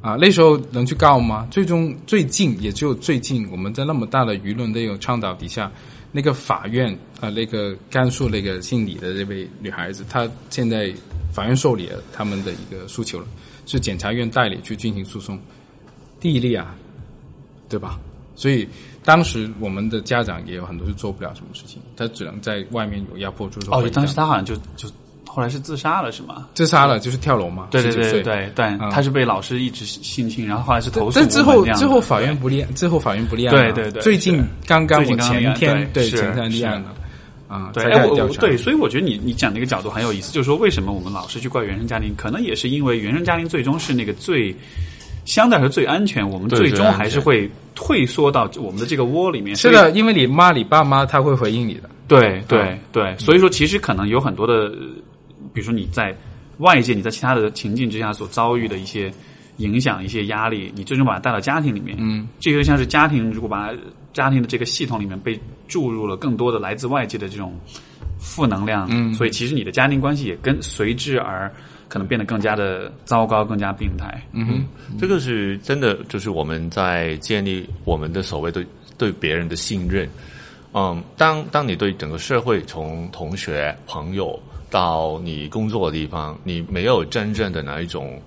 啊，那时候能去告吗？最终最近也只有最近，我们在那么大的舆论的一种倡导底下，那个法院啊，那个甘肃那个姓李的这位女孩子，她现在法院受理了他们的一个诉求了，是检察院代理去进行诉讼。第一例啊，对吧？所以当时我们的家长也有很多是做不了什么事情，他只能在外面有压迫住。哦，当时他好像就就后来是自杀了，是吗？自杀了，就是跳楼嘛。对对19岁对对对，他是被老师一直性侵，然后后来是投诉但之后之后法院不立，最后法院不立案了。对对对最近刚刚我前天对前天立案了啊，对，哎，我对，所以我觉得你你讲的一个角度很有意思，就是说为什么我们老是去怪原生家庭，可能也是因为原生家庭最终是那个最相对来说最安全，我们最终还是会退缩到我们的这个窝里面。是的，因为你妈你爸妈，他会回应你的。对对嗯对，所以说其实可能有很多的，呃比如说你在外界、你在其他的情境之下所遭遇的一些影响、一些压力，你最终把它带到家庭里面。嗯，这个像是家庭，如果把家庭的这个系统里面被注入了更多的来自外界的这种负能量，嗯所以其实你的家庭关系也跟随之而可能变得更加的糟糕、更加病态。嗯哼，这个是真的，就是我们在建立我们的所谓对对别人的信任。嗯，当当你对整个社会，从同学、朋友到你工作的地方，你没有真正的那一种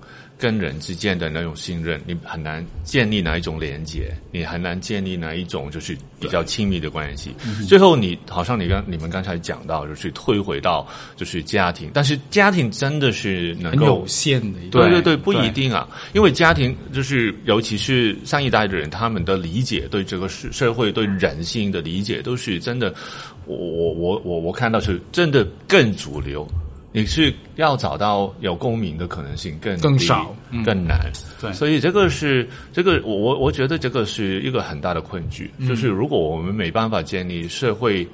跟人之间的那种信任，你很难建立哪一种连接，你很难建立哪一种就是比较亲密的关系。最后你好像你刚你们刚才讲到，就是退回到就是家庭，但是家庭真的是能够很有限的一个。对对对，不一定啊，因为家庭就是，尤其是上一代的人，他们的理解对这个社社会、对人性的理解，都是真的，我我我我我看到是真的更主流。你是要找到有共鸣的可能性更更少嗯更难。对所以这个是这个我我我觉得这个是一个很大的困局，就是如果我们没办法建立社会。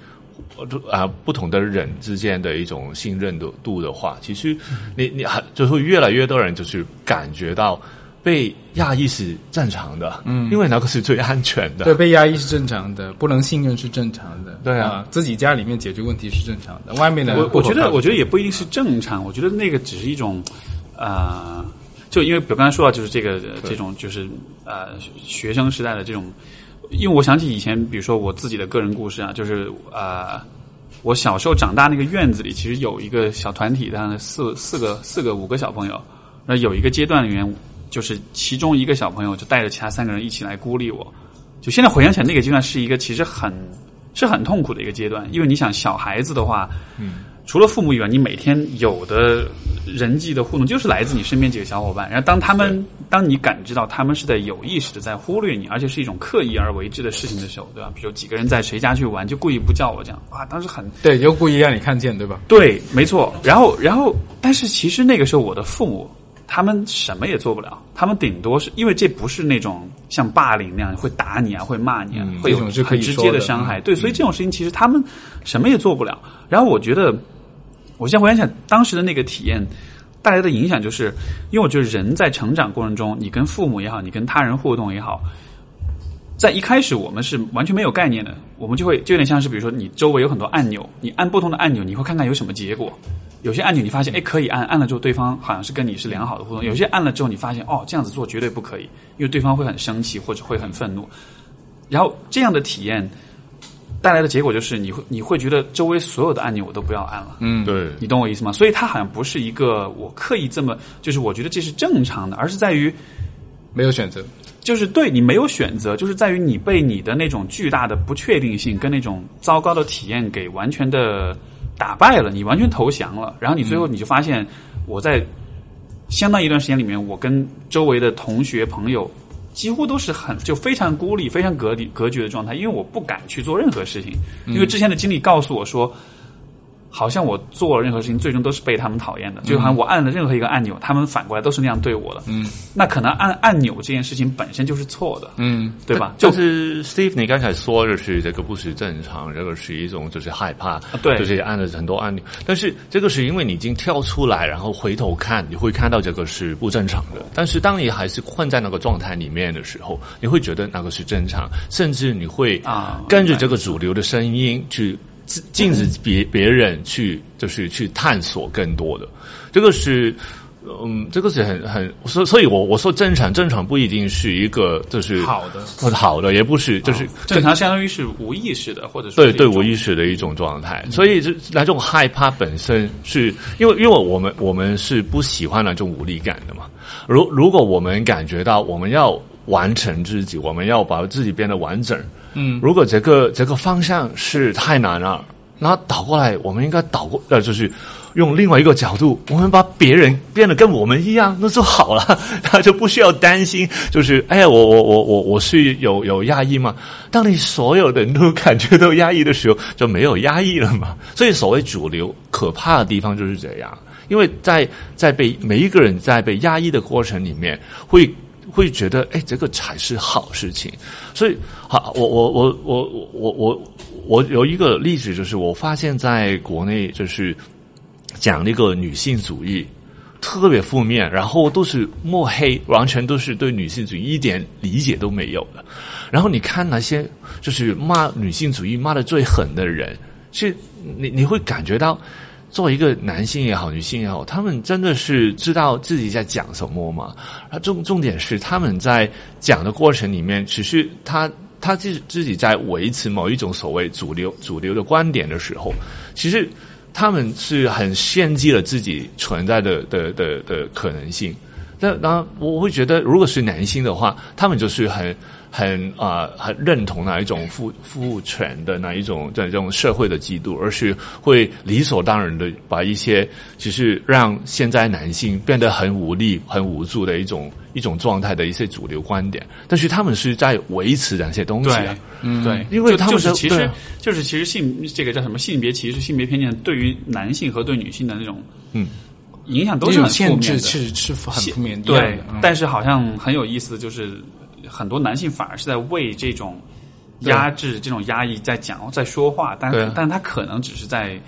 啊，不同的人之间的一种信任度度的话，其实你你还就会越来越多人就是感觉到被压抑是正常的，嗯，因为那个是最安全的，对，被压抑是正常的，不能信任是正常的。对啊啊，自己家里面解决问题是正常的，外面的我我觉得，我觉得也不一定是正常，我觉得那个只是一种，呃，就因为比如刚才说到，就是这个呃这种就是呃学生时代的这种因为我想起以前，比如说我自己的个人故事啊，就是呃，我小时候长大那个院子里，其实有一个小团体，大概四四个、四个、五个小朋友。那有一个阶段里面，就是其中一个小朋友就带着其他三个人一起来孤立我。就现在回想起来，那个阶段是一个其实很是很痛苦的一个阶段，因为你想小孩子的话，嗯。除了父母以外，你每天有的人际的互动就是来自你身边几个小伙伴。然后当他们，当你感知到他们是在有意识的在忽略你，而且是一种刻意而为之的事情的时候，对吧？比如几个人在谁家去玩，就故意不叫我，这样哇，当时很对，就故意让你看见，对吧？对，没错。然后，然后，但是其实那个时候，我的父母他们什么也做不了，他们顶多是因为这不是那种像霸凌那样会打你啊，会骂你啊，会有很直接的伤害。对，所以这种事情其实他们什么也做不了。然后我觉得。我现在回想想当时的那个体验带来的影响，就是因为我觉得人在成长过程中，你跟父母也好，你跟他人互动也好，在一开始我们是完全没有概念的，我们就会就有点像是比如说你周围有很多按钮，你按不同的按钮，你会看看有什么结果。有些按钮你发现哎可以按，按了之后对方好像是跟你是良好的互动；有些按了之后你发现哦这样子做绝对不可以，因为对方会很生气或者会很愤怒。然后这样的体验。带来的结果就是你会你会觉得周围所有的按钮我都不要按了，嗯，对，你懂我意思吗？所以它好像不是一个我刻意这么，就是我觉得这是正常的，而是在于没有选择，就是对你没有选择，就是在于你被你的那种巨大的不确定性跟那种糟糕的体验给完全的打败了，你完全投降了，然后你最后你就发现我在相当一段时间里面，我跟周围的同学朋友。几乎都是很就非常孤立、非常隔离、隔绝的状态，因为我不敢去做任何事情，因为之前的经历告诉我说。好像我做了任何事情，最终都是被他们讨厌的。就好像我按了任何一个按钮，他们反过来都是那样对我的。嗯，那可能按按钮这件事情本身就是错的。嗯，对吧？就是 Steve，你刚才说的是这个不是正常，这个是一种就是害怕，对，就是按了很多按钮。但是这个是因为你已经跳出来，然后回头看，你会看到这个是不正常的。但是当你还是困在那个状态里面的时候，你会觉得那个是正常，甚至你会啊跟着这个主流的声音去。禁止别别人去，就是去探索更多的，这个是，嗯，这个是很很，所所以，我我说正常，正常不一定是一个就是好的，或者好的，也不是，就是正常，相当于是无意识的，或者对对无意识的一种状态。所以，这那种害怕本身是因为，因为我们我们是不喜欢那种无力感的嘛。如如果我们感觉到我们要完成自己，我们要把自己变得完整。嗯，如果这个这个方向是太难了，那倒过来，我们应该倒过呃，就是用另外一个角度，我们把别人变得跟我们一样，那就好了，他就不需要担心。就是哎呀，我我我我我是有有压抑吗？当你所有的人都感觉到压抑的时候，就没有压抑了嘛。所以所谓主流可怕的地方就是这样，因为在在被每一个人在被压抑的过程里面会。会觉得哎，这个才是好事情，所以好，我我我我我我我有一个例子，就是我发现在国内就是讲那个女性主义特别负面，然后都是抹黑，完全都是对女性主义一点理解都没有的。然后你看那些就是骂女性主义骂的最狠的人，是你你会感觉到。作为一个男性也好，女性也好，他们真的是知道自己在讲什么吗？啊，重重点是他们在讲的过程里面，其实他他自自己在维持某一种所谓主流主流的观点的时候，其实他们是很限制了自己存在的的的的可能性。那那我会觉得，如果是男性的话，他们就是很。很啊，很认同哪一种父父权的哪一种这种社会的制度，而是会理所当然的把一些只是让现在男性变得很无力、很无助的一种一种状态的一些主流观点，但是他们是在维持这些东西。对，嗯，对，因为他们是其实就是其实性这个叫什么性别歧视、性别偏见，对于男性和对女性的那种嗯影响都是很负面的，是是很负面。对，但是好像很有意思，就是。很多男性反而是在为这种压制、这种压抑在讲、在说话，但但他可能只是在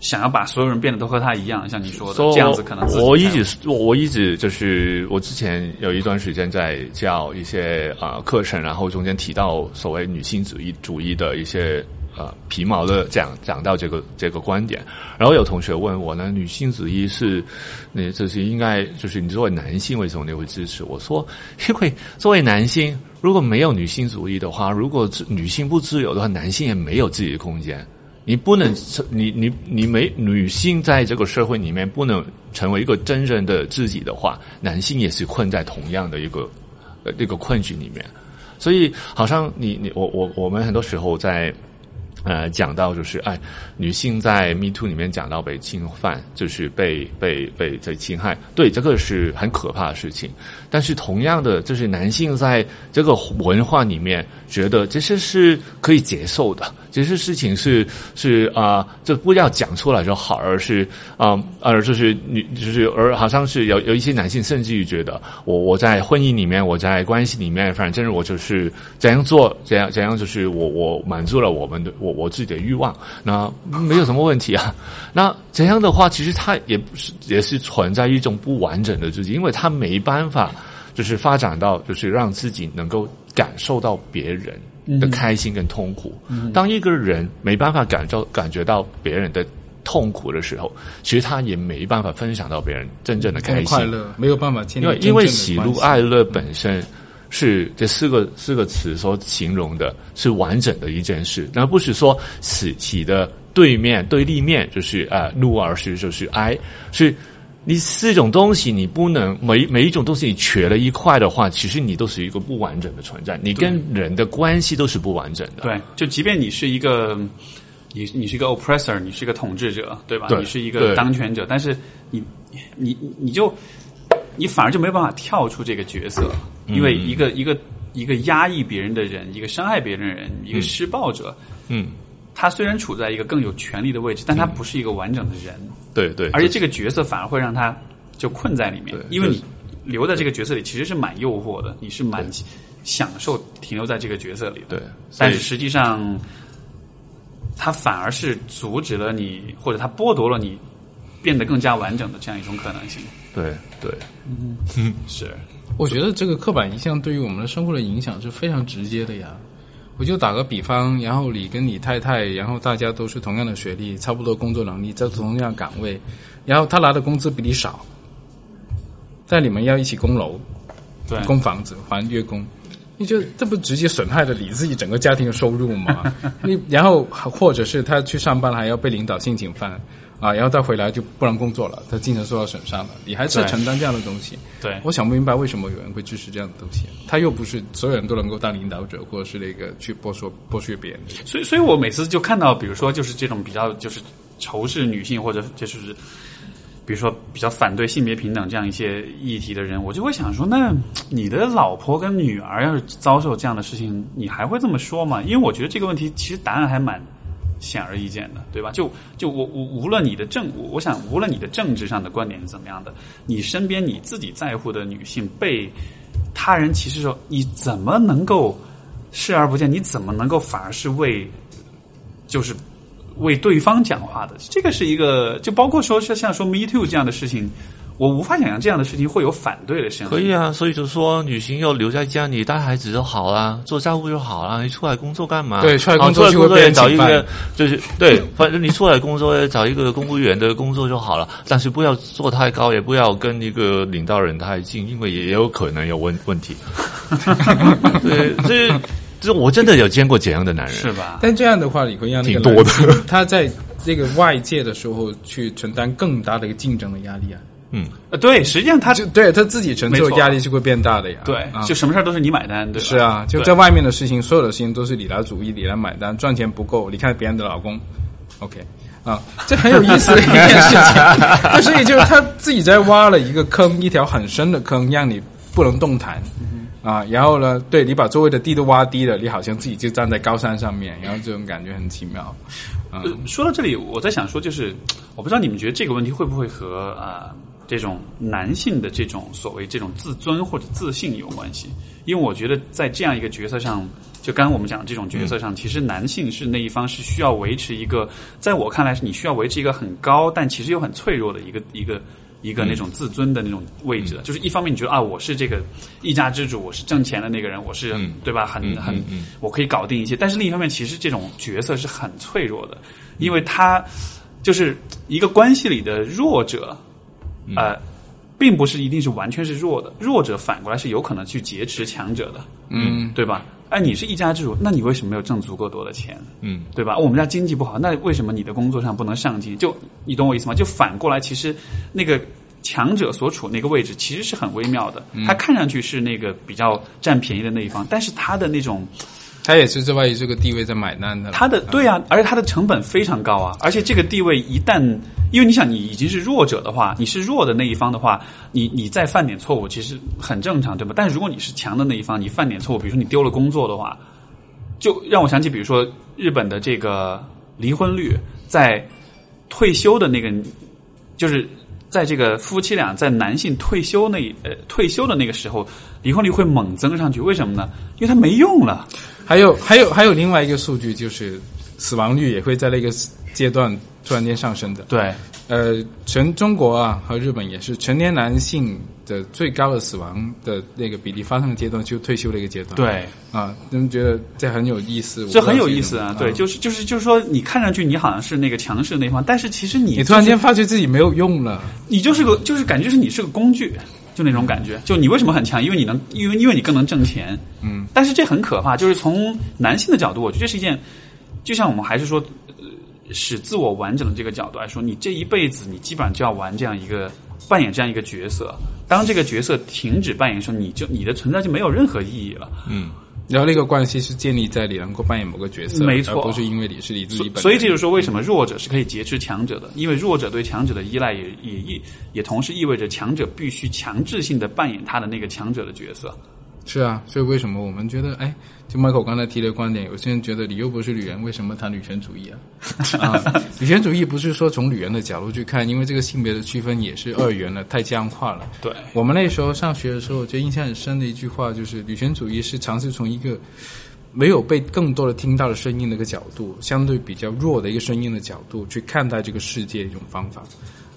想要把所有人变得都和他一样，像你说的这样子，可能我一直我我一直就是我之前有一段时间在教一些啊课程，然后中间提到所谓女性主义主义的一些呃皮毛的讲讲到这个这个观点。然后有同学问我呢，女性主义是那这是应该就是你作为男性为什么你会支持？我说，因为作为男性，如果没有女性主义的话，如果女性不自由的话，男性也没有自己的空间。你不能，你你你没女性在这个社会里面不能成为一个真正的自己的话，男性也是困在同样的一个呃这个困局里面。所以，好像你你我我我们很多时候在呃讲到就是哎，女性在 Me Too 里面讲到被侵犯，就是被被被在侵害，对这个是很可怕的事情。但是同样的，就是男性在这个文化里面觉得这些是可以接受的。这些事情是是啊，就不要讲出来就好，而是啊，而就是女就是而好像是有有一些男性甚至于觉得，我我在婚姻里面，我在关系里面，反正我就是怎样做，怎样怎样，就是我我满足了我们的我我自己的欲望，那没有什么问题啊。那这样的话，其实他也不是也是存在一种不完整的自己，因为他没办法就是发展到就是让自己能够感受到别人。的开心跟痛苦，当一个人没办法感受感觉到别人的痛苦的时候，其实他也没办法分享到别人真正的开心快乐，没有办法因为因为喜怒哀乐本身是这四个四个词所形容的，是完整的一件事，而不是说喜喜的对面对立面就是啊怒，而是就是哀是。你四种东西，你不能每每一种东西你缺了一块的话，其实你都是一个不完整的存在。你跟人的关系都是不完整的。对，就即便你是一个，你你是一个 oppressor，你是一个统治者，对吧？你是一个当权者，但是你你你就你反而就没有办法跳出这个角色，因为一个一个一个压抑别人的人，一个伤害别人的人，一个施暴者，嗯。他虽然处在一个更有权力的位置，但他不是一个完整的人。对对，而且这个角色反而会让他就困在里面，因为你留在这个角色里其实是蛮诱惑的，你是蛮享受停留在这个角色里的。对，但是实际上，他反而是阻止了你，或者他剥夺了你变得更加完整的这样一种可能性。对对，嗯，是。我觉得这个刻板印象对于我们的生活的影响是非常直接的呀。我就打个比方，然后你跟你太太，然后大家都是同样的学历，差不多工作能力，在同样岗位，然后他拿的工资比你少，但你们要一起供楼，对，供房子还月供，你就这不直接损害了你自己整个家庭的收入吗？你然后或者是他去上班还要被领导性侵犯。啊，然后再回来就不能工作了，他精神受到损伤了，你还是要承担这样的东西。对，我想不明白为什么有人会支持这样的东西。他又不是所有人都能够当领导者，或者是那个去剥削剥削别人。所以，所以我每次就看到，比如说，就是这种比较就是仇视女性，或者就是比如说比较反对性别平等这样一些议题的人，我就会想说，那你的老婆跟女儿要是遭受这样的事情，你还会这么说吗？因为我觉得这个问题其实答案还蛮。显而易见的，对吧？就就我我无论你的政，我想无论你的政治上的观点是怎么样的，你身边你自己在乎的女性被他人歧视的时候，你怎么能够视而不见？你怎么能够反而是为就是为对方讲话的？这个是一个，就包括说像像说 Me Too 这样的事情。我无法想象这样的事情会有反对的声音。可以啊，所以就说女性要留在家里带孩子就好啦，做家务就好啦。你出来工作干嘛？对，出来工作就会找一个，就是对，反正你出来工作找一个公务员的工作就好了。但是不要做太高，也不要跟一个领导人太近，因为也有可能有问问题。对，这这我真的有见过这样的男人，是吧？但这样的话，你会让挺多的。他在这个外界的时候去承担更大的一个竞争的压力啊。嗯，对，实际上他就对他自己承受压力是会变大的呀。对，就什么事儿都是你买单，对是啊，就在外面的事情，所有的事情都是你来主义，你来买单。赚钱不够，你看别人的老公，OK，啊，这很有意思的一件事情。所以就是他自己在挖了一个坑，一条很深的坑，让你不能动弹啊。然后呢，对你把周围的地都挖低了，你好像自己就站在高山上面，然后这种感觉很奇妙。嗯，说到这里，我在想说，就是我不知道你们觉得这个问题会不会和啊。这种男性的这种所谓这种自尊或者自信有关系，因为我觉得在这样一个角色上，就刚刚我们讲的这种角色上，其实男性是那一方是需要维持一个，在我看来是你需要维持一个很高但其实又很脆弱的一个一个一个那种自尊的那种位置的。就是一方面你觉得啊，我是这个一家之主，我是挣钱的那个人，我是对吧？很很，我可以搞定一些。但是另一方面，其实这种角色是很脆弱的，因为他就是一个关系里的弱者，呃。并不是一定是完全是弱的，弱者反过来是有可能去劫持强者的，嗯，对吧？哎，你是一家之主，那你为什么没有挣足够多的钱？嗯，对吧？我们家经济不好，那为什么你的工作上不能上进？就你懂我意思吗？就反过来，其实那个强者所处那个位置其实是很微妙的，他看上去是那个比较占便宜的那一方，但是他的那种。他也是在外这个地位在买单的，他的对啊，而且他的成本非常高啊，而且这个地位一旦，因为你想你已经是弱者的话，你是弱的那一方的话，你你再犯点错误其实很正常，对吧？但是如果你是强的那一方，你犯点错误，比如说你丢了工作的话，就让我想起，比如说日本的这个离婚率，在退休的那个，就是在这个夫妻俩在男性退休那呃退休的那个时候，离婚率会猛增上去，为什么呢？因为他没用了。还有还有还有另外一个数据，就是死亡率也会在那个阶段突然间上升的。对，呃，全中国啊和日本也是成年男性的最高的死亡的那个比例发生的阶段，就退休的一个阶段。对，啊，你们觉得这很有意思？这很有意思啊！对，就是就是就是说，你看上去你好像是那个强势那方，但是其实你你突然间发觉自己没有用了，你就是个就是感觉是你是个工具。就那种感觉，就你为什么很强？因为你能，因为因为你更能挣钱。嗯，但是这很可怕。就是从男性的角度，我觉得这是一件，就像我们还是说，呃使自我完整的这个角度来说，你这一辈子你基本上就要玩这样一个扮演这样一个角色。当这个角色停止扮演的时候，你就你的存在就没有任何意义了。嗯。然后那个关系是建立在你能够扮演某个角色，没错，不是因为你是你自己。所以这就是说，为什么弱者是可以劫持强者的？因为弱者对强者的依赖，也也也也同时意味着强者必须强制性的扮演他的那个强者的角色。是啊，所以为什么我们觉得，哎，就 Michael 刚才提的观点，有些人觉得你又不是女人，为什么谈女权主义啊？啊，女权主义不是说从女人的角度去看，因为这个性别的区分也是二元的，太僵化了。对，我们那时候上学的时候，就印象很深的一句话，就是女权主义是尝试从一个没有被更多的听到的声音的一个角度，相对比较弱的一个声音的角度去看待这个世界的一种方法。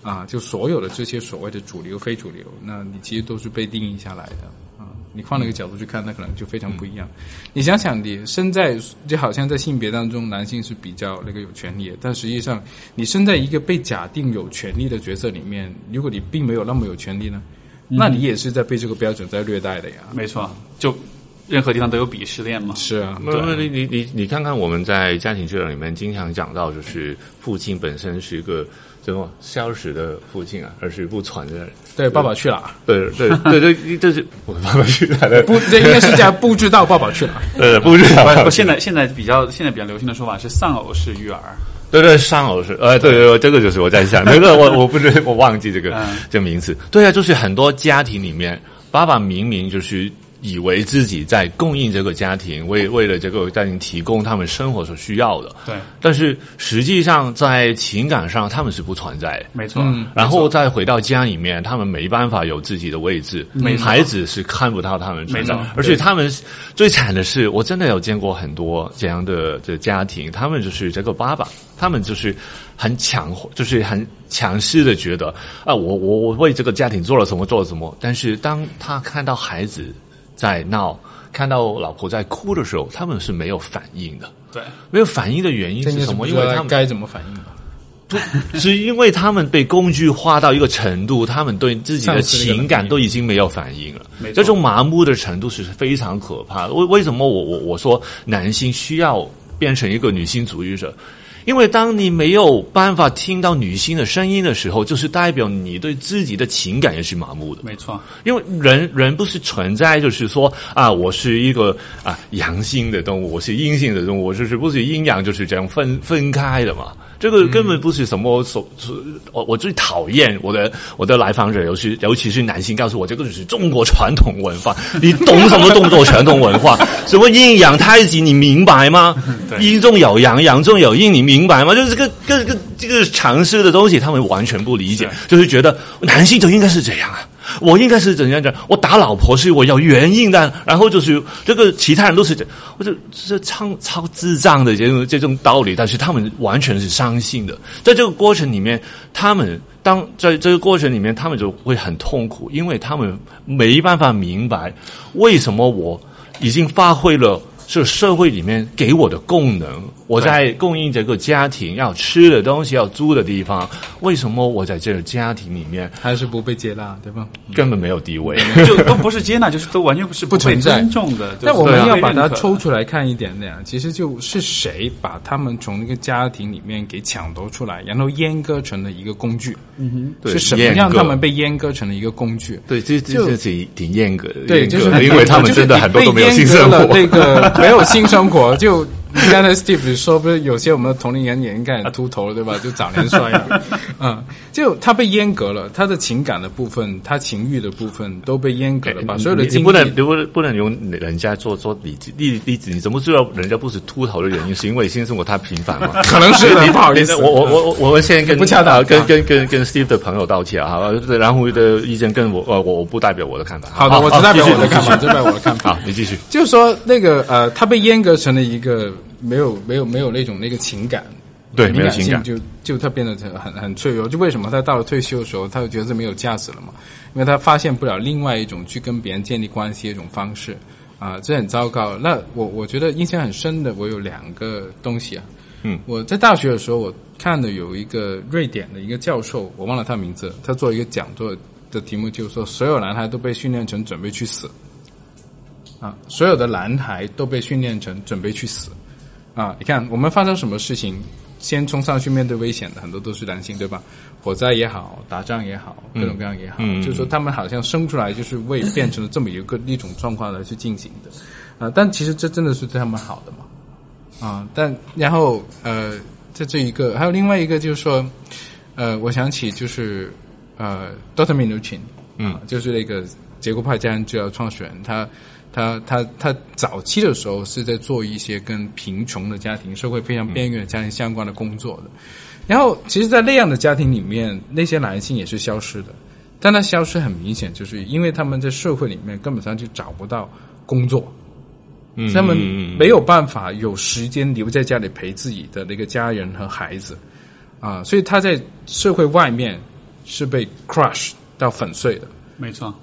啊，就所有的这些所谓的主流、非主流，那你其实都是被定义下来的。你换了一个角度去看，那可能就非常不一样。你想想，你身在就好像在性别当中，男性是比较那个有权利，但实际上你身在一个被假定有权利的角色里面，如果你并没有那么有权利呢，那你也是在被这个标准在虐待的呀。没错，就任何地方都有鄙视链嘛。是啊，对，你你你你看看我们在家庭治疗里面经常讲到，就是父亲本身是一个。什么消失的父亲啊，而是不存在。对，爸爸去哪？对对对对，这是我爸爸去哪了？不，这应该是叫不知道爸爸去哪。呃，不知道。现在现在比较现在比较流行的说法是丧偶式育儿。对对，丧偶式。呃，对对，这个就是我在想，那个我我不知我忘记这个这个名词。对啊，就是很多家庭里面，爸爸明明就是。以为自己在供应这个家庭，为为了这个家庭提供他们生活所需要的。对，但是实际上在情感上他们是不存在的。没错。然后再回到家里面，他们没办法有自己的位置。孩子是看不到他们存在。而且他们最惨的是，我真的有见过很多这样的的家庭，他们就是这个爸爸，他们就是很强，就是很强势的觉得啊，我我我为这个家庭做了什么，做了什么。但是当他看到孩子。在闹，看到老婆在哭的时候，他们是没有反应的。对，没有反应的原因是什么？因为他们该怎么反应？不是因为他们被工具化到一个程度，他们对自己的情感都已经没有反应了。这种麻木的程度是非常可怕的。为为什么我我我说男性需要变成一个女性主义者？因为当你没有办法听到女性的声音的时候，就是代表你对自己的情感也是麻木的。没错，因为人人不是存在，就是说啊，我是一个啊阳性的动物，我是阴性的动物，就是不是阴阳就是这样分分开的嘛。这个根本不是什么所，我我最讨厌我的我的来访者，尤其尤其是男性，告诉我这个就是中国传统文化，你懂什么动作传统文化？什么阴阳太极，你明白吗？阴中有阳，阳中有阴，你明白吗？就是这个这个这个常识的东西，他们完全不理解，就是觉得男性就应该是这样啊。我应该是怎样讲？我打老婆是我要原因的，然后就是这个其他人都是这，我就是超超智障的这种这种道理，但是他们完全是相信的。在这个过程里面，他们当在这个过程里面，他们就会很痛苦，因为他们没办法明白为什么我已经发挥了。是社会里面给我的功能，我在供应这个家庭要吃的东西、要租的地方。为什么我在这个家庭里面还是不被接纳，对吧？根本没有地位，就都不是接纳，就是都完全不是不存在尊重的。但我们要把它抽出来看一点点，其实就是谁把他们从那个家庭里面给抢夺出来，然后阉割成了一个工具。嗯哼，是什么让他们被阉割成了一个工具？对，这这这挺挺严格的。对，就是因为他们真的很多都没有性生活，那个。没有性生活，就刚才 Steve 说，不是有些我们的同龄人也应该秃头了，对吧？就早年衰了，嗯，就他被阉割了，他的情感的部分，他情欲的部分都被阉割了，把所有的精力不能不不能用人家做做例子例例子，你怎么知道人家不是秃头的原因？是因为性生活太频繁吗？可能是你，不好意思，我我我我们先跟不恰当，跟跟跟跟 Steve 的朋友道歉啊，然后的意见跟我呃我我不代表我的看法。好的，我只代表我的看法，只代表我的看法。好，你继续，就是说那个呃，他被阉割成了一个。没有没有没有那种那个情感，对，没有情感，就就他变得很很脆弱。就为什么他到了退休的时候，他就觉得这没有价值了嘛？因为他发现不了另外一种去跟别人建立关系的一种方式啊，这很糟糕。那我我觉得印象很深的，我有两个东西啊。嗯，我在大学的时候，我看的有一个瑞典的一个教授，我忘了他名字，他做一个讲座的题目就是说，所有男孩都被训练成准备去死啊，所有的男孩都被训练成准备去死。啊，你看，我们发生什么事情，先冲上去面对危险的很多都是男性，对吧？火灾也好，打仗也好，各种各样也好，就是说他们好像生出来就是为变成了这么一个一种状况来去进行的，啊，但其实这真的是对他们好的嘛？啊，但然后呃，在这一个还有另外一个就是说，呃，我想起就是呃 d o t a m i n u c h i n 嗯，就是那个结构派家庭治疗创始人，他。他他他早期的时候是在做一些跟贫穷的家庭、社会非常边缘的家庭相关的工作的，然后其实，在那样的家庭里面，那些男性也是消失的，但他消失很明显，就是因为他们在社会里面根本上就找不到工作，他们没有办法有时间留在家里陪自己的那个家人和孩子，啊，所以他在社会外面是被 crush 到粉碎的，没错。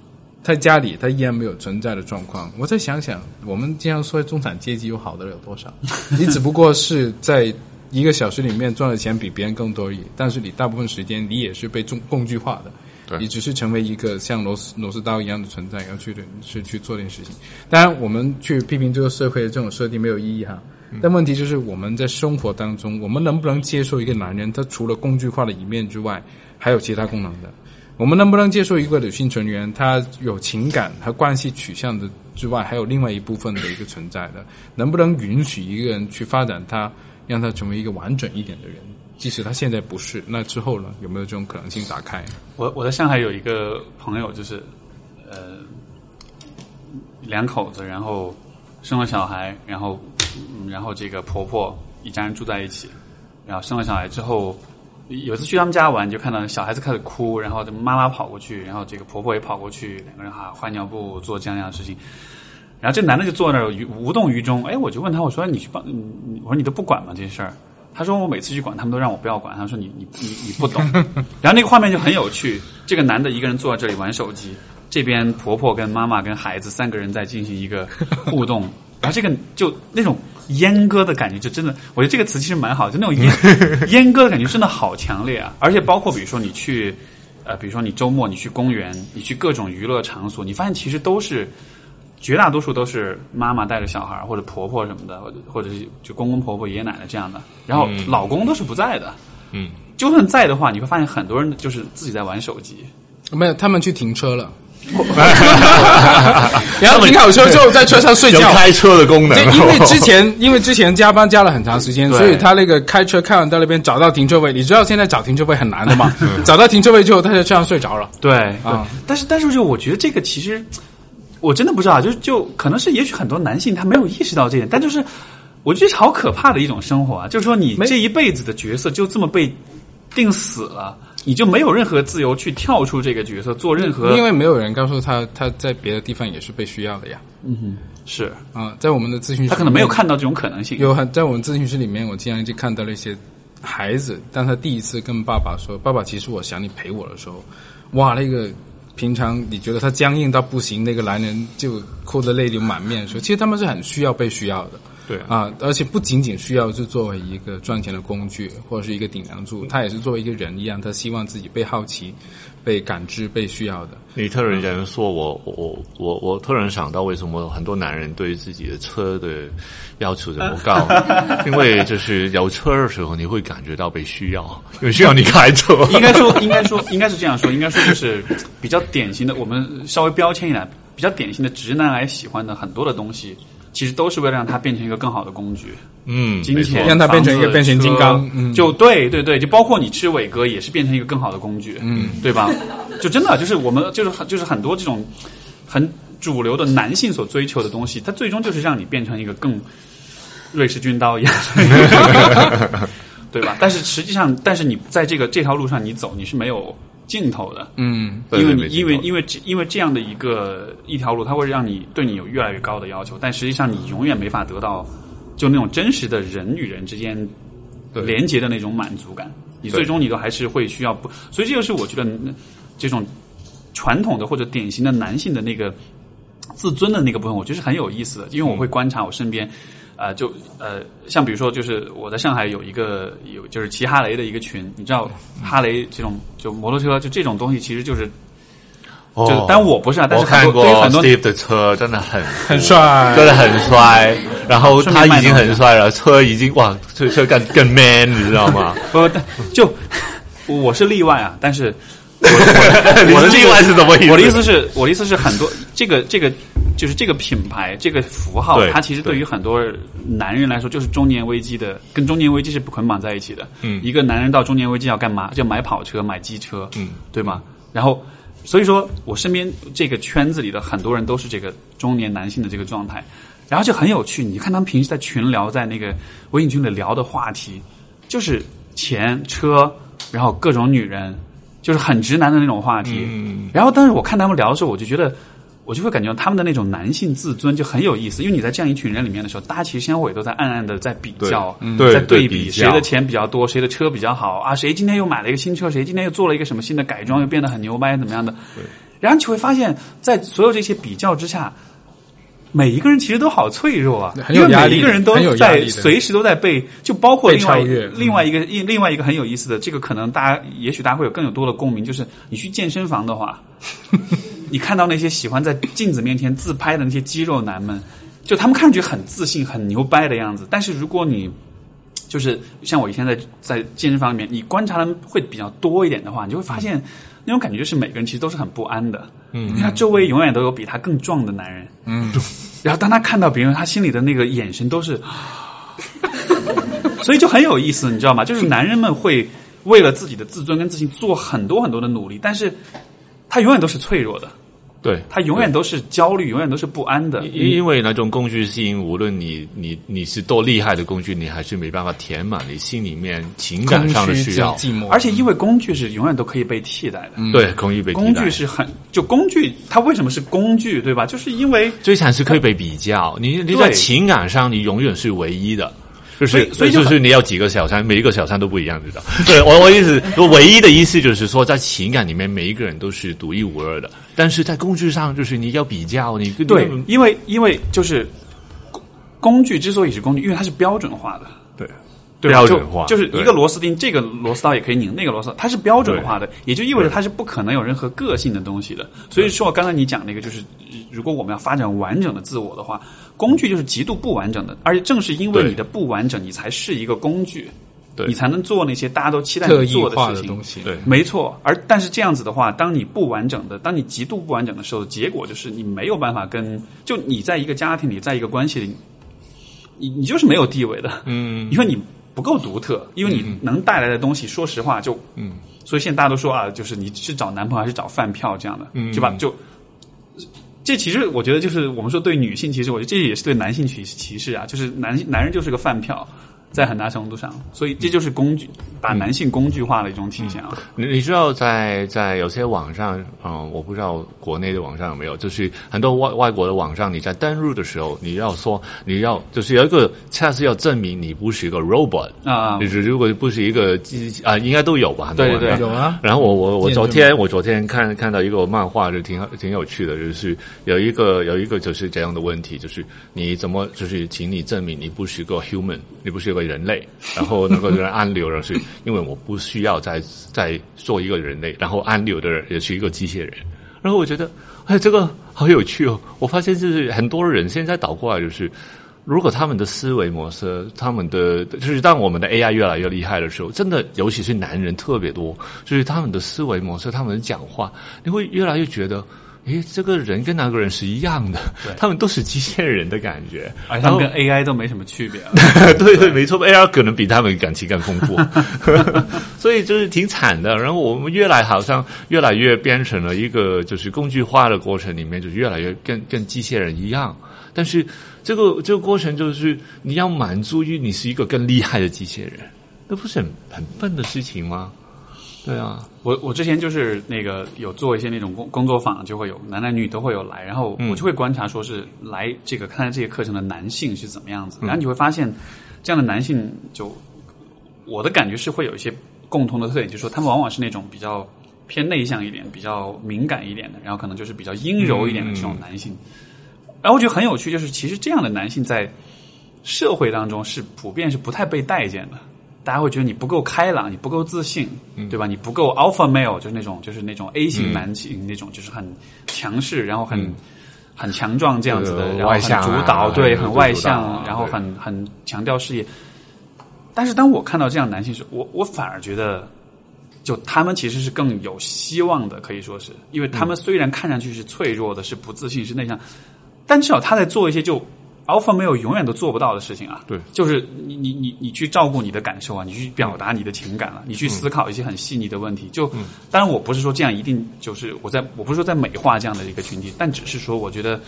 在家里，他依然没有存在的状况。我再想想，我们经常说中产阶级有好的有多少？你只不过是在一个小时里面赚的钱比别人更多而已。但是你大部分时间，你也是被重工具化的，你只是成为一个像螺丝螺丝刀一样的存在，要去的去去做这件事情。当然，我们去批评这个社会的这种设定没有意义哈。但问题就是我们在生活当中，我们能不能接受一个男人，他除了工具化的一面之外，还有其他功能的？我们能不能接受一个女性成员，她有情感和关系取向的之外，还有另外一部分的一个存在的？能不能允许一个人去发展他，让他成为一个完整一点的人？即使他现在不是，那之后呢？有没有这种可能性打开？我我在上海有一个朋友，就是呃两口子，然后生了小孩，然后然后这个婆婆一家人住在一起，然后生了小孩之后。有次去他们家玩，就看到小孩子开始哭，然后妈妈跑过去，然后这个婆婆也跑过去，两个人哈换尿布做这样样的事情。然后这男的就坐那儿无动于衷。哎，我就问他，我说你去帮，我说你都不管吗这事儿？他说我每次去管，他们都让我不要管。他说你你你你不懂。然后那个画面就很有趣，这个男的一个人坐在这里玩手机，这边婆婆跟妈妈跟孩子三个人在进行一个互动，然后这个就那种。阉割的感觉就真的，我觉得这个词其实蛮好，就那种阉 阉割的感觉真的好强烈啊！而且包括比如说你去，呃，比如说你周末你去公园，你去各种娱乐场所，你发现其实都是绝大多数都是妈妈带着小孩或者婆婆什么的，或者或者是就公公婆婆爷爷奶奶这样的，然后老公都是不在的。嗯，就算在的话，你会发现很多人就是自己在玩手机。没有，他们去停车了。然后停好车之后，在车上睡觉。开车的功能。因为之前，因为之前加班加了很长时间，所以他那个开车开完到那边找到停车位。你知道现在找停车位很难的嘛？找到停车位之后，他在车上睡着了。对啊，但是但是就我觉得这个其实我真的不知道，就就可能是也许很多男性他没有意识到这点，但就是我觉得好可怕的一种生活啊！就是说你这一辈子的角色就这么被定死了，你就没有任何自由去跳出这个角色做任何。因为没有人告诉他他在别的地方也是被需要的呀。嗯哼，是啊，在我们的咨询室，他可能没有看到这种可能性。有很在我们咨询室里面，我经常就看到了一些孩子，当他第一次跟爸爸说：“爸爸，其实我想你陪我的时候，哇，那个。”平常你觉得他僵硬到不行，那个男人就哭得泪流满面，说其实他们是很需要被需要的，对啊，而且不仅仅需要是作为一个赚钱的工具或者是一个顶梁柱，他也是作为一个人一样，他希望自己被好奇。被感知、被需要的。你突然间说我我我我突然想到，为什么很多男人对自己的车的要求这么高？因为就是有车的时候，你会感觉到被需要，因为需要你开车。应该说，应该说，应该是这样说，应该说就是比较典型的，我们稍微标签一点，比较典型的直男癌喜欢的很多的东西。其实都是为了让它变成一个更好的工具，嗯，金钱让它变成一个变形金刚，嗯，就对对对，就包括你吃伟哥也是变成一个更好的工具，嗯，对吧？就真的就是我们就是很就是很多这种很主流的男性所追求的东西，它最终就是让你变成一个更瑞士军刀一样，对吧？但是实际上，但是你在这个这条路上你走，你是没有。尽头的，嗯，因为你因为因为因为这样的一个一条路，它会让你对你有越来越高的要求，但实际上你永远没法得到就那种真实的人与人之间连接的那种满足感。你最终你都还是会需要不，所以这就是我觉得这种传统的或者典型的男性的那个自尊的那个部分，我觉得是很有意思的，因为我会观察我身边。啊，就呃，像比如说，就是我在上海有一个有就是骑哈雷的一个群，你知道哈雷这种就摩托车就这种东西，其实就是，就但我不是啊，但是看过 Steve 的车真的很 很帅，真的很帅，然后他已经很帅了，车已经哇，车车更更 man，你知道吗？不，就我是例外啊，但是。我的例外是怎么意思？我的意思是，我的意思是，很多这个这个就是这个品牌这个符号，它其实对于很多男人来说，就是中年危机的，跟中年危机是捆绑在一起的。嗯，一个男人到中年危机要干嘛？就买跑车、买机车，嗯，对吗？然后，所以说我身边这个圈子里的很多人都是这个中年男性的这个状态，然后就很有趣。你看他们平时在群聊，在那个微信群里聊的话题，就是钱、车，然后各种女人。就是很直男的那种话题，然后但是我看他们聊的时候，我就觉得，我就会感觉他们的那种男性自尊就很有意思，因为你在这样一群人里面的时候，大家其实相互也都在暗暗的在比较，对在对比谁的钱比较多，谁的车比较好啊，谁今天又买了一个新车，谁今天又做了一个什么新的改装，又变得很牛掰怎么样的，然后你会发现在所有这些比较之下。每一个人其实都好脆弱啊，因为每一个人都在随时都在被，就包括另外另外一个另外一个很有意思的，这个可能大家也许大家会有更有多的共鸣，就是你去健身房的话，你看到那些喜欢在镜子面前自拍的那些肌肉男们，就他们看上去很自信、很牛掰的样子，但是如果你就是像我以前在在健身房里面，你观察的会比较多一点的话，你就会发现那种感觉就是每个人其实都是很不安的。嗯，他周围永远都有比他更壮的男人。嗯，然后当他看到别人，他心里的那个眼神都是，所以就很有意思，你知道吗？就是男人们会为了自己的自尊跟自信做很多很多的努力，但是他永远都是脆弱的。对他永远都是焦虑，永远都是不安的。因为那种工具性，无论你你你是多厉害的工具，你还是没办法填满你心里面情感上的需要。而且因为工具是永远都可以被替代的。对，工具被替代工具是很就工具，它为什么是工具？对吧？就是因为最惨是可以被比较。你你在情感上，你永远是唯一的。就是，所以就是你要几个小三，每一个小三都不一样，知道？对我我意思，我唯一的意思就是说，在情感里面，每一个人都是独一无二的。但是在工具上，就是你要比较，你对，因为因为就是工具之所以是工具，因为它是标准化的，对，标准化，就是一个螺丝钉，这个螺丝刀也可以拧，那个螺丝它是标准化的，也就意味着它是不可能有任何个性的东西的。所以说，刚才你讲那个，就是如果我们要发展完整的自我的话。工具就是极度不完整的，而且正是因为你的不完整，你才是一个工具，对你才能做那些大家都期待你做的事情。对，没错。而但是这样子的话，当你不完整的，当你极度不完整的时候，结果就是你没有办法跟就你在一个家庭里，在一个关系里，你你就是没有地位的，嗯，因为你不够独特，因为你能带来的东西，说实话就，嗯，所以现在大家都说啊，就是你是找男朋友还是找饭票这样的，嗯，对吧？就。这其实我觉得就是我们说对女性，其实我觉得这也是对男性歧歧视啊，就是男男人就是个饭票，在很大程度上，所以这就是工具，把男性工具化的一种体现啊。你你知道，在在有些网上，嗯，我不知道国内的网上有没有，就是很多外外国的网上，你在登录的时候，你要说你要就是有一个恰是要证明你不是一个 robot 啊，就是如果不是一个机啊，应该都有吧？对对有啊。然后我我我昨天我昨天看看到一个漫画，就挺挺有趣的，就是有一个有一个就是这样的问题，就是你怎么就是请你证明你不是一个 human，你不是一个。人类，然后能够人安流的是，因为我不需要再再做一个人类，然后安流的人也是一个机械人。然后我觉得，哎，这个好有趣哦！我发现就是很多人现在倒过来，就是如果他们的思维模式，他们的就是当我们的 AI 越来越厉害的时候，真的，尤其是男人特别多，就是他们的思维模式，他们讲话，你会越来越觉得。诶，这个人跟那个人是一样的，他们都是机械人的感觉，而他们跟 AI 都没什么区别。对对，没错，AI 可能比他们感情更丰富，所以就是挺惨的。然后我们越来好像越来越变成了一个就是工具化的过程里面，就越来越跟跟机械人一样。但是这个这个过程就是你要满足于你是一个更厉害的机器人，那不是很很笨的事情吗？对啊，我我之前就是那个有做一些那种工工作坊，就会有男男女女都会有来，然后我就会观察，说是来这个看这些课程的男性是怎么样子，然后你会发现，这样的男性就我的感觉是会有一些共同的特点，就是说他们往往是那种比较偏内向一点、比较敏感一点的，然后可能就是比较阴柔一点的这种男性。然后我觉得很有趣，就是其实这样的男性在社会当中是普遍是不太被待见的。大家会觉得你不够开朗，你不够自信，对吧？你不够 alpha male，就是那种就是那种 A 型男性那种，就是很强势，然后很很强壮这样子的，然后很主导，对，很外向，然后很很强调事业。但是当我看到这样男性时，我我反而觉得，就他们其实是更有希望的，可以说是，因为他们虽然看上去是脆弱的，是不自信，是内向，但至少他在做一些就。Alpha 没有永远都做不到的事情啊，对，就是你你你你去照顾你的感受啊，你去表达你的情感了，你去思考一些很细腻的问题。就当然我不是说这样一定就是我在我不是说在美化这样的一个群体，但只是说我觉得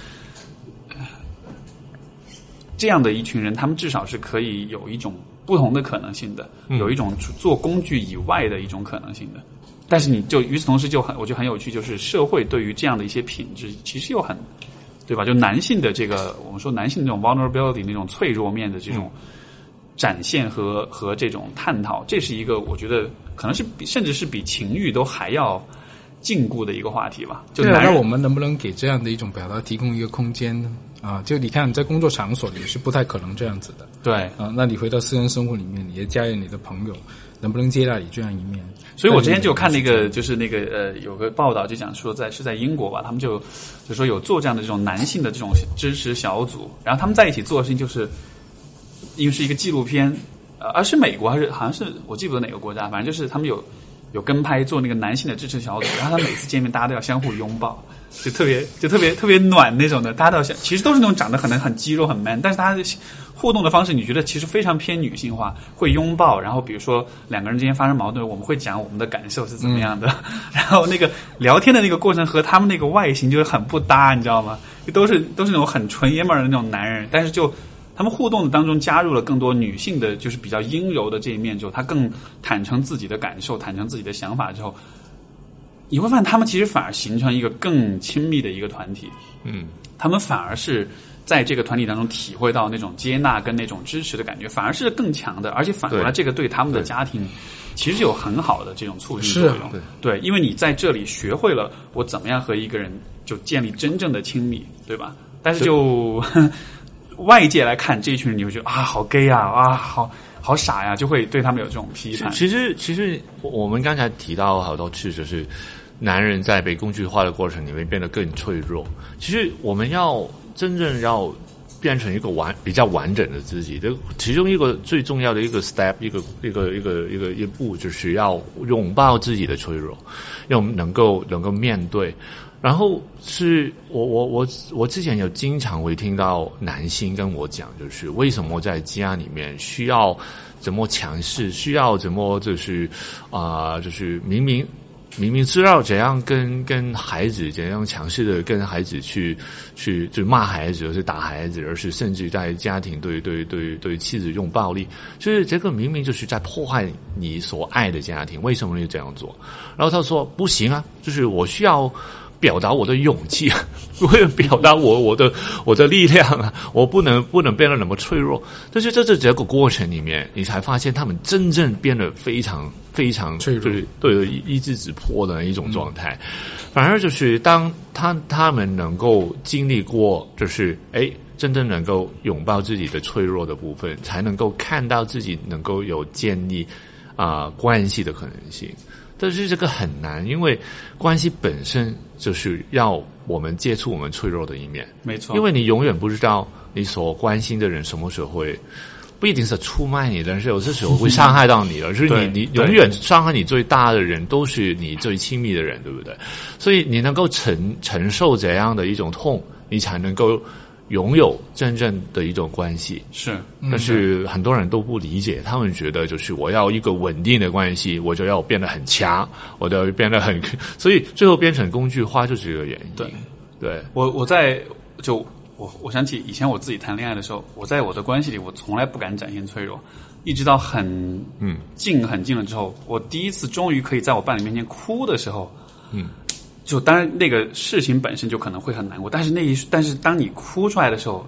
这样的一群人，他们至少是可以有一种不同的可能性的，有一种做工具以外的一种可能性的。但是你就与此同时就很我觉得很有趣，就是社会对于这样的一些品质其实又很。对吧？就男性的这个，我们说男性那种 vulnerability 那种脆弱面的这种展现和和这种探讨，这是一个我觉得可能是比甚至是比情欲都还要禁锢的一个话题吧。就那我们能不能给这样的一种表达提供一个空间呢？啊，就你看在工作场所里是不太可能这样子的。对啊，那你回到私人生活里面，你的家人、你的朋友。能不能接纳你这样一面？所以我之前就看那个，就是那个呃，有个报道就讲说，在是在英国吧，他们就就说有做这样的这种男性的这种支持小组，然后他们在一起做的事情就是，因为是一个纪录片，呃，而是美国还是好像是我记不得哪个国家，反正就是他们有有跟拍做那个男性的支持小组，然后他每次见面大家都要相互拥抱，就特别就特别特别暖那种的，大家都要相，其实都是那种长得可能很肌肉很 man，但是大家。互动的方式，你觉得其实非常偏女性化，会拥抱，然后比如说两个人之间发生矛盾，我们会讲我们的感受是怎么样的，然后那个聊天的那个过程和他们那个外形就是很不搭，你知道吗？都是都是那种很纯爷们儿的那种男人，但是就他们互动的当中加入了更多女性的，就是比较阴柔的这一面之后，他更坦诚自己的感受，坦诚自己的想法之后，你会发现他们其实反而形成一个更亲密的一个团体，嗯，他们反而是。在这个团体当中体会到那种接纳跟那种支持的感觉，反而是更强的。而且反过来，这个对他们的家庭其实有很好的这种促进作用。对，因为你在这里学会了我怎么样和一个人就建立真正的亲密，对吧？但是就 外界来看，这一群人你会觉得啊，好 gay 啊，啊，好好傻呀，就会对他们有这种批判。其实，其实我们刚才提到好多次，就是男人在被工具化的过程里面变得更脆弱。其实我们要。真正要变成一个完比较完整的自己，这其中一个最重要的一个 step，一个一个一个一个一步，就是要拥抱自己的脆弱，要能够能够面对。然后是我我我我之前有经常会听到男性跟我讲，就是为什么在家里面需要怎么强势，需要怎么就是啊，就是明明。明明知道怎样跟跟孩子怎样强势的跟孩子去去就骂孩子，而是打孩子，而是甚至在家庭对对对对妻子用暴力，就是这个明明就是在破坏你所爱的家庭，为什么你这样做？然后他说不行啊，就是我需要。表达我的勇气，为了表达我我的我的力量啊！我不能不能变得那么脆弱。但是在这整个过程里面，你才发现他们真正变得非常非常脆弱，对一直止破的一种状态。反而就是当他他们能够经历过，就是哎，真正能够拥抱自己的脆弱的部分，才能够看到自己能够有建立啊关系的可能性。但是这个很难，因为关系本身就是要我们接触我们脆弱的一面。没错，因为你永远不知道你所关心的人什么时候会，不一定是出卖你，但是有些时候会伤害到你了。就是你，你永远伤害你最大的人都是你最亲密的人，对不对？所以你能够承承受怎样的一种痛，你才能够。拥有真正的一种关系是，但是很多人都不理解，他们觉得就是我要一个稳定的关系，我就要变得很强，我就要变得很，所以最后变成工具化就是这个原因。对，对我我在就我我想起以前我自己谈恋爱的时候，我在我的关系里，我从来不敢展现脆弱，一直到很嗯近很近了之后，我第一次终于可以在我伴侣面前哭的时候，嗯。就当然，那个事情本身就可能会很难过，但是那一，但是当你哭出来的时候，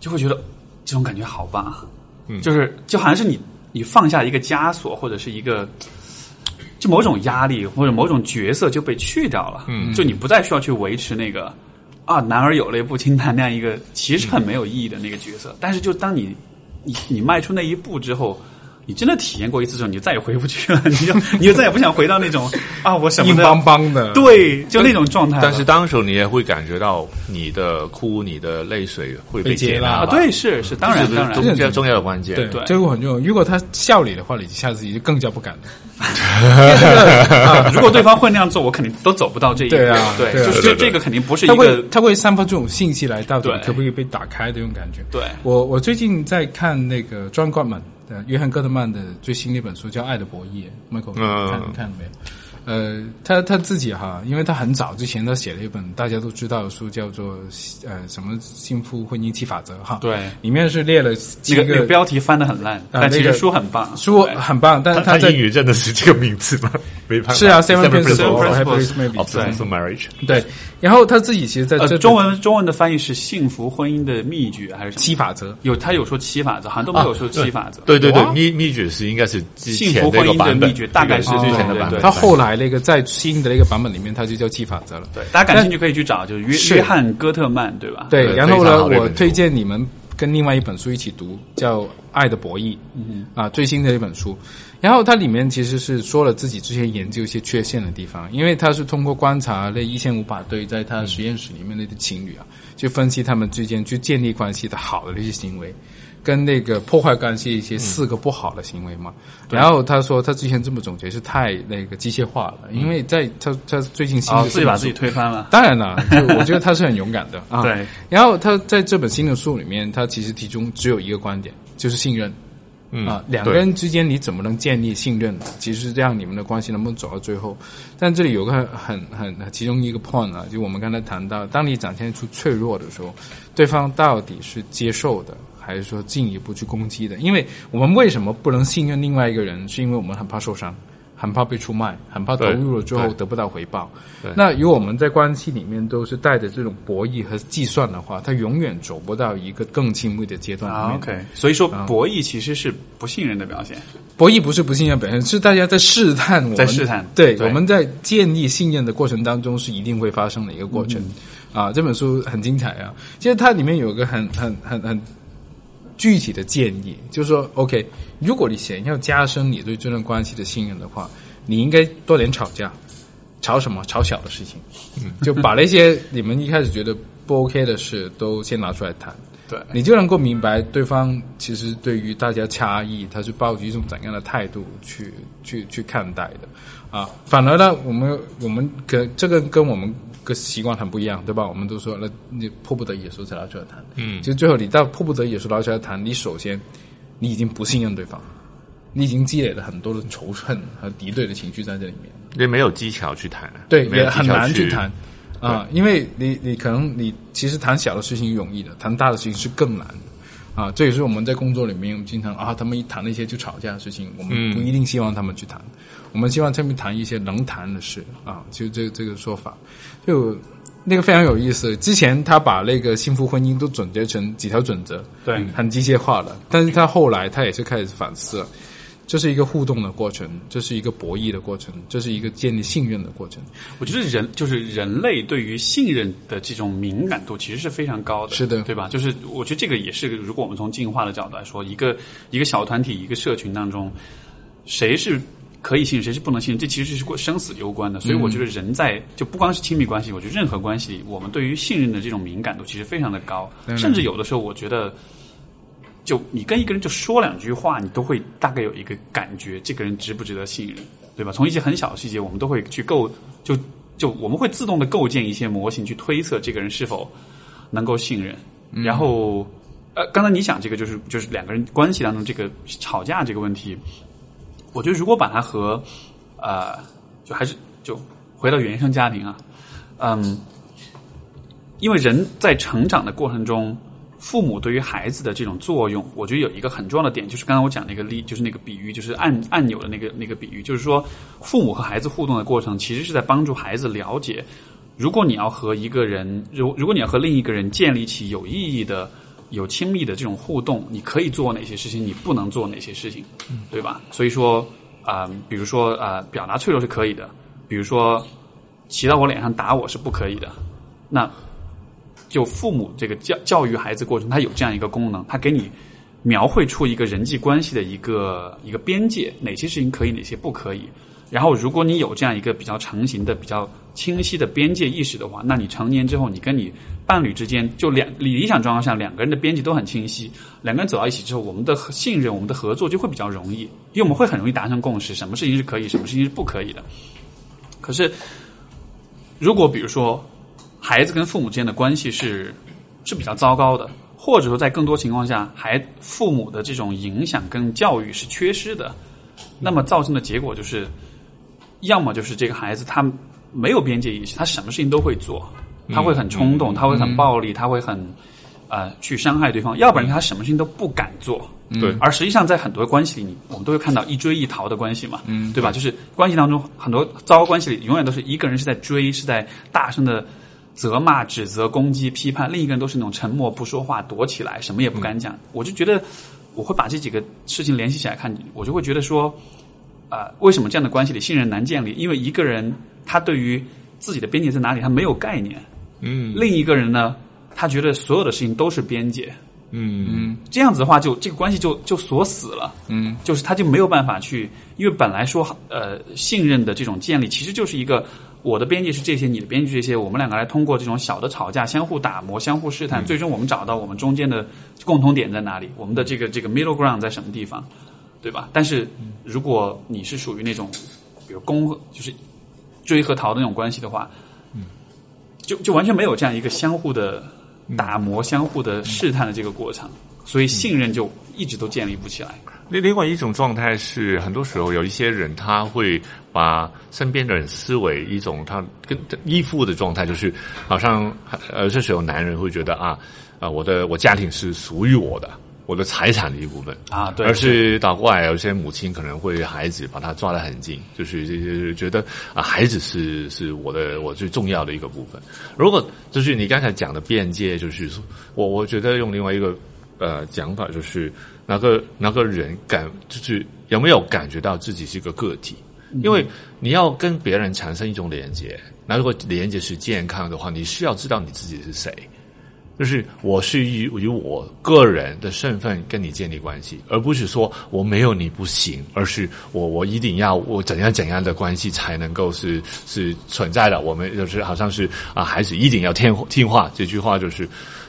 就会觉得这种感觉好棒，嗯，就是就好像是你你放下一个枷锁或者是一个，就某种压力或者某种角色就被去掉了，嗯，就你不再需要去维持那个啊男儿有泪不轻弹那样一个其实很没有意义的那个角色，但是就当你你你迈出那一步之后。你真的体验过一次之后，你就再也回不去了，你就 你就再也不想回到那种啊，我什么硬邦邦的，对，就那种状态。但是当时你也会感觉到你的哭，你的泪水会被接纳啊，对，是是，当然当然，这比较重要的关键，对对，这个很重要。如果他笑你的话，你下次你就更加不敢了。如果对方会那样做，我肯定都走不到这一步。对啊，对，就是这个肯定不是一个，他会散发这种信息来，到底可不可以被打开的这种感觉。对，我我最近在看那个《John Gottman》。对，约翰·戈德曼的最新的一本书叫《爱的博弈》，Michael 看看了没有？呃，他他自己哈，因为他很早之前他写了一本大家都知道的书，叫做呃什么幸福婚姻七法则哈。对，里面是列了几个标题翻的很烂，但其实书很棒，书很棒。但是他在英语真的是这个名字吗？没办法。是啊，Seven Principles of Successful Marriage。对，然后他自己其实在这中文中文的翻译是幸福婚姻的秘诀还是七法则？有他有说七法则，好像都没有说七法则。对对对，秘秘诀是应该是幸福婚姻的秘诀，大概是之前的版本。他后来那个在新。的一个版本里面，它就叫七法则了。对，大家感兴趣可以去找，就是约约翰·戈特曼，对吧？对。然后呢，我推荐你们跟另外一本书一起读，叫《爱的博弈》。嗯啊，最新的一本书。然后它里面其实是说了自己之前研究一些缺陷的地方，因为他是通过观察那一千五百对在他实验室里面那对情侣啊，去分析他们之间去建立关系的好的那些行为。跟那个破坏关系一些四个不好的行为嘛，然后他说他之前这么总结是太那个机械化了，因为在他他最近新的自己把自己推翻了，当然了，我觉得他是很勇敢的啊。对，然后他在这本新的书里面，他其实其中只有一个观点，就是信任。啊，两个人之间你怎么能建立信任？其实是这样，你们的关系能不能走到最后？但这里有个很很很其中一个 point 啊，就我们刚才谈到，当你展现出脆弱的时候，对方到底是接受的？还是说进一步去攻击的？因为我们为什么不能信任另外一个人？是因为我们很怕受伤，很怕被出卖，很怕投入了之后得不到回报。那如果我们在关系里面都是带着这种博弈和计算的话，他永远走不到一个更亲密的阶段。OK，所以说博弈其实是不信任的表现。博弈不是不信任表现，是大家在试探我们。在试探。对，我们在建立信任的过程当中是一定会发生的一个过程。啊，这本书很精彩啊！其实它里面有个很很很很。具体的建议就是说，OK，如果你想要加深你对这段关系的信任的话，你应该多点吵架，吵什么？吵小的事情，就把那些你们一开始觉得不 OK 的事都先拿出来谈。对，你就能够明白对方其实对于大家差异，他是抱着一种怎样的态度去去去看待的啊。反而呢，我们我们跟这个跟我们。个习惯很不一样，对吧？我们都说，那你迫不得已的时候才拿出来谈。嗯，其实最后你到迫不得已的时候拿出来谈，你首先你已经不信任对方，你已经积累了很多的仇恨和敌对的情绪在这里面，也没有技巧去谈，对，也很难去谈啊，因为你你可能你其实谈小的事情容易的，谈大的事情是更难啊。这也是我们在工作里面经常啊，他们一谈那些就吵架的事情，我们不一定希望他们去谈，我们希望他们谈一些能谈的事啊。就这这个说法，就那个非常有意思。之前他把那个幸福婚姻都总结成几条准则，对，很机械化的，但是他后来他也是开始反思。这是一个互动的过程，这是一个博弈的过程，这是一个建立信任的过程。我觉得人就是人类对于信任的这种敏感度其实是非常高的，是的，对吧？就是我觉得这个也是，如果我们从进化的角度来说，一个一个小团体、一个社群当中，谁是可以信任，谁是不能信任，这其实是过生死攸关的。所以我觉得人在就不光是亲密关系，我觉得任何关系里，我们对于信任的这种敏感度其实非常的高，甚至有的时候我觉得。就你跟一个人就说两句话，你都会大概有一个感觉，这个人值不值得信任，对吧？从一些很小的细节，我们都会去构，就就我们会自动的构建一些模型去推测这个人是否能够信任。然后，呃，刚才你讲这个就是就是两个人关系当中这个吵架这个问题，我觉得如果把它和呃，就还是就回到原生家庭啊，嗯，因为人在成长的过程中。父母对于孩子的这种作用，我觉得有一个很重要的点，就是刚才我讲那个例，就是那个比喻，就是按按钮的那个那个比喻，就是说，父母和孩子互动的过程，其实是在帮助孩子了解，如果你要和一个人，如如果你要和另一个人建立起有意义的、有亲密的这种互动，你可以做哪些事情，你不能做哪些事情，对吧？所以说啊，比如说啊，表达脆弱是可以的，比如说骑到我脸上打我是不可以的，那。就父母这个教教育孩子过程，他有这样一个功能，他给你描绘出一个人际关系的一个一个边界，哪些事情可以，哪些不可以。然后，如果你有这样一个比较成型的、比较清晰的边界意识的话，那你成年之后，你跟你伴侣之间，就两理想状况下，两个人的边界都很清晰，两个人走到一起之后，我们的信任、我们的合作就会比较容易，因为我们会很容易达成共识，什么事情是可以，什么事情是不可以的。可是，如果比如说。孩子跟父母之间的关系是是比较糟糕的，或者说在更多情况下，孩父母的这种影响跟教育是缺失的，那么造成的结果就是，要么就是这个孩子他没有边界意识，他什么事情都会做，他会很冲动，他会很暴力，他会很呃去伤害对方；要不然他什么事情都不敢做。对，而实际上在很多关系里，我们都会看到一追一逃的关系嘛，嗯，对吧？就是关系当中很多糟糕关系里，永远都是一个人是在追，是在大声的。责骂、指责、攻击、批判，另一个人都是那种沉默不说话、躲起来，什么也不敢讲。我就觉得，我会把这几个事情联系起来看，我就会觉得说，啊，为什么这样的关系里信任难建立？因为一个人他对于自己的边界在哪里，他没有概念。嗯。另一个人呢，他觉得所有的事情都是边界。嗯嗯。这样子的话，就这个关系就就锁死了。嗯。就是他就没有办法去，因为本来说呃信任的这种建立，其实就是一个。我的边界是这些，你的边界是这些，我们两个来通过这种小的吵架，相互打磨，相互试探，最终我们找到我们中间的共同点在哪里，我们的这个这个 middle ground 在什么地方，对吧？但是如果你是属于那种，比如攻就是追和逃的那种关系的话，嗯，就就完全没有这样一个相互的打磨、相互的试探的这个过程，所以信任就一直都建立不起来。另另外一种状态是，很多时候有一些人他会把身边的人思维一种他跟依附的状态，就是好像呃这时候男人会觉得啊啊我的我家庭是属于我的，我的财产的一部分啊，对，而是倒过来有些母亲可能会孩子把他抓得很紧，就是就是觉得啊孩子是是我的我最重要的一个部分。如果就是你刚才讲的边界，就是我我觉得用另外一个呃讲法就是。那个那个人感就是有没有感觉到自己是一个个体？因为你要跟别人产生一种连接，那如果连接是健康的话，你需要知道你自己是谁。就是我是以以我个人的身份跟你建立关系，而不是说我没有你不行，而是我我一定要我怎样怎样的关系才能够是是存在的。我们就是好像是啊，孩子一定要听听话，这句话就是。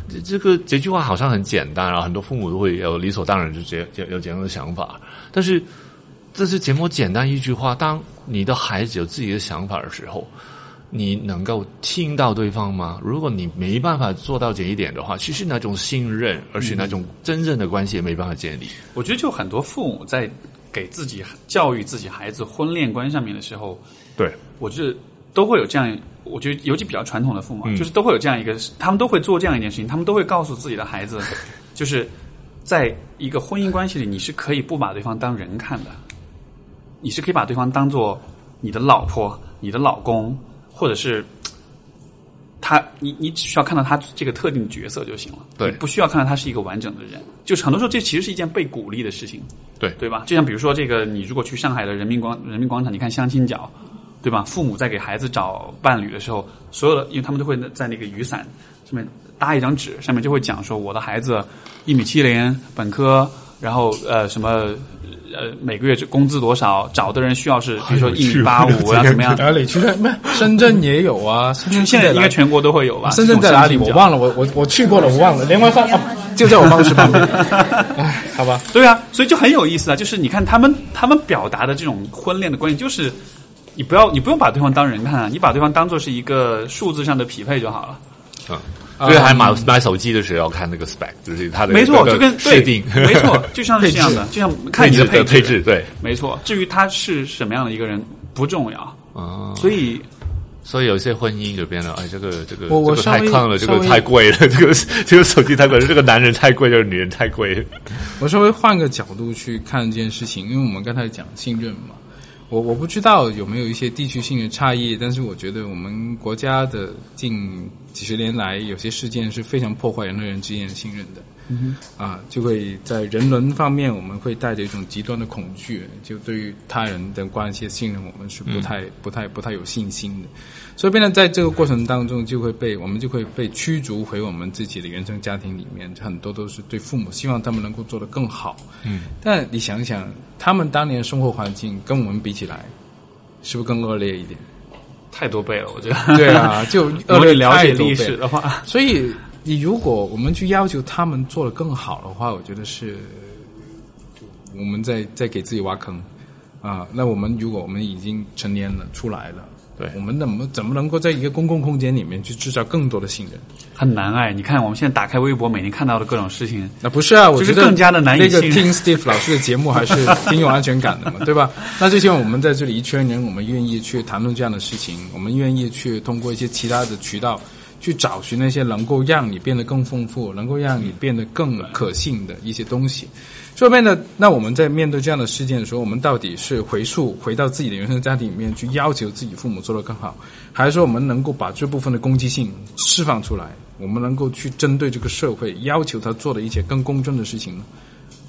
这这个这句话好像很简单啊，很多父母都会有理所当然就这有有这样的想法。但是这是这么简单一句话，当你的孩子有自己的想法的时候，你能够听到对方吗？如果你没办法做到这一点的话，其实那种信任，而且那种真正的关系也没办法建立。我觉得就很多父母在给自己教育自己孩子婚恋观上面的时候，对我觉得都会有这样，我觉得尤其比较传统的父母，就是都会有这样一个，他们都会做这样一件事情，他们都会告诉自己的孩子，就是在一个婚姻关系里，你是可以不把对方当人看的，你是可以把对方当做你的老婆、你的老公，或者是。他，你你只需要看到他这个特定角色就行了，对，不需要看到他是一个完整的人。就是很多时候，这其实是一件被鼓励的事情，对对吧？就像比如说，这个你如果去上海的人民广人民广场，你看相亲角，对吧？父母在给孩子找伴侣的时候，所有的，因为他们都会在那个雨伞上面搭一张纸，上面就会讲说，我的孩子一米七零，本科，然后呃什么。呃，每个月工资多少？找的人需要是，比如说一米八五啊，怎么样？哪里去？不，深圳也有啊。深圳现在应该全国都会有吧？深圳在哪里？我忘了，我我我去过了，我忘了。莲花坊就在我办公室旁边。哎，好吧。对啊，所以就很有意思啊。就是你看他们，他们表达的这种婚恋的观念，就是你不要，你不用把对方当人看，你把对方当做是一个数字上的匹配就好了。嗯。所以还买买手机的时候要看那个 spec，就是它的没错，就跟设定，没错，就像是这样的，就像看你的配配置，对，没错。至于他是什么样的一个人不重要啊，所以所以有些婚姻就变得，哎，这个这个我我太坑了，这个太贵了，这个这个手机太贵，这个男人太贵，这个女人太贵。我稍微换个角度去看这件事情，因为我们刚才讲信任嘛。我我不知道有没有一些地区性的差异，但是我觉得我们国家的近几十年来有些事件是非常破坏人和人之间的信任的。嗯啊，就会在人伦方面，我们会带着一种极端的恐惧，就对于他人的关系的信任，我们是不太、不太、不太有信心的。所以，变得在这个过程当中，就会被我们就会被驱逐回我们自己的原生家庭里面，很多都是对父母希望他们能够做得更好。嗯，但你想想，他们当年的生活环境跟我们比起来，是不是更恶劣一点？太多倍了，我觉得。对啊，就恶劣了解历史的话，所以。你如果我们去要求他们做的更好的话，我觉得是我们在在给自己挖坑啊。那我们如果我们已经成年了出来了，对，我们怎么怎么能够在一个公共空间里面去制造更多的信任？很难哎！你看我们现在打开微博，每天看到的各种事情，那不是啊？我觉得更加的难以那个听 Steve 老师的节目还是挺有安全感的嘛，对吧？那就像我们在这里一圈人，我们愿意去谈论这样的事情，我们愿意去通过一些其他的渠道。去找寻那些能够让你变得更丰富、能够让你变得更可信的一些东西。所以，面的那我们在面对这样的事件的时候，我们到底是回溯回到自己的原生家庭里面去要求自己父母做得更好，还是说我们能够把这部分的攻击性释放出来？我们能够去针对这个社会要求他做的一些更公正的事情呢？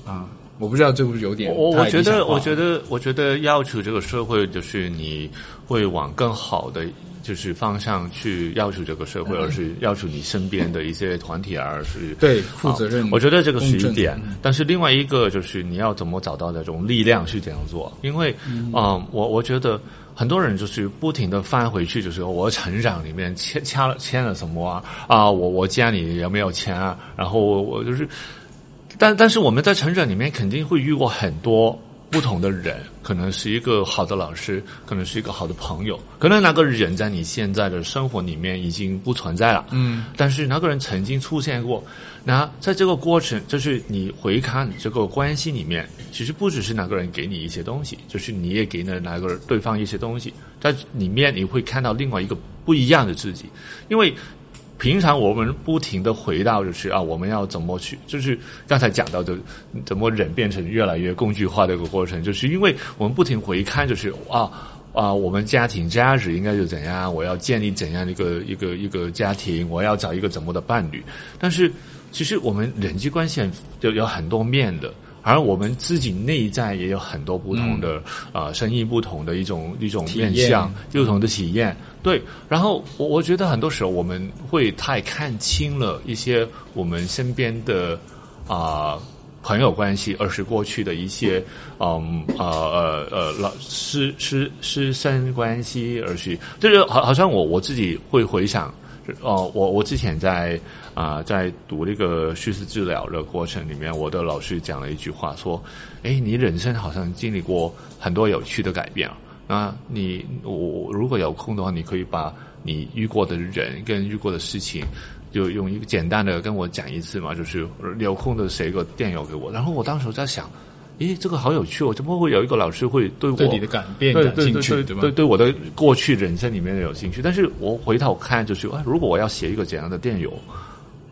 啊，我不知道这不是有点我我觉得，我觉得，我觉得要求这个社会就是你会往更好的。就是方向去要求这个社会，而是要求你身边的一些团体，而是对负责任。我觉得这个是一点，但是另外一个就是你要怎么找到那种力量去这样做？因为啊，我我觉得很多人就是不停的翻回去，就是我成长里面签签了签了什么啊啊，我我家里有没有钱啊？然后我我就是，但但是我们在成长里面肯定会遇过很多。不同的人，可能是一个好的老师，可能是一个好的朋友，可能那个人在你现在的生活里面已经不存在了。嗯，但是那个人曾经出现过。那在这个过程，就是你回看这个关系里面，其实不只是那个人给你一些东西，就是你也给了那个对方一些东西，在里面你会看到另外一个不一样的自己，因为。平常我们不停的回到就是啊，我们要怎么去？就是刚才讲到的，怎么人变成越来越工具化的一个过程，就是因为我们不停回看，就是啊啊，我们家庭价值应该是怎样？我要建立怎样的一个一个一个家庭？我要找一个怎么的伴侣？但是其实我们人际关系有有很多面的。而我们自己内在也有很多不同的呃生意不同的一种一种面相，不同的体验。对，然后我我觉得很多时候我们会太看清了一些我们身边的啊朋友关系，而是过去的一些嗯呃呃呃老师师师生关系，而是就是好好像我我自己会回想哦，我我之前在。啊，在读那个叙事治疗的过程里面，我的老师讲了一句话，说：“哎，你人生好像经历过很多有趣的改变啊。你我如果有空的话，你可以把你遇过的人跟遇过的事情，就用一个简单的跟我讲一次嘛。就是有空的写一个电邮给我。然后我当时在想，咦，这个好有趣哦，怎么会有一个老师会对我对你的改变对感兴趣，对吧？对对我的过去人生里面有兴趣，但是我回头看就是，啊，如果我要写一个怎样的电邮，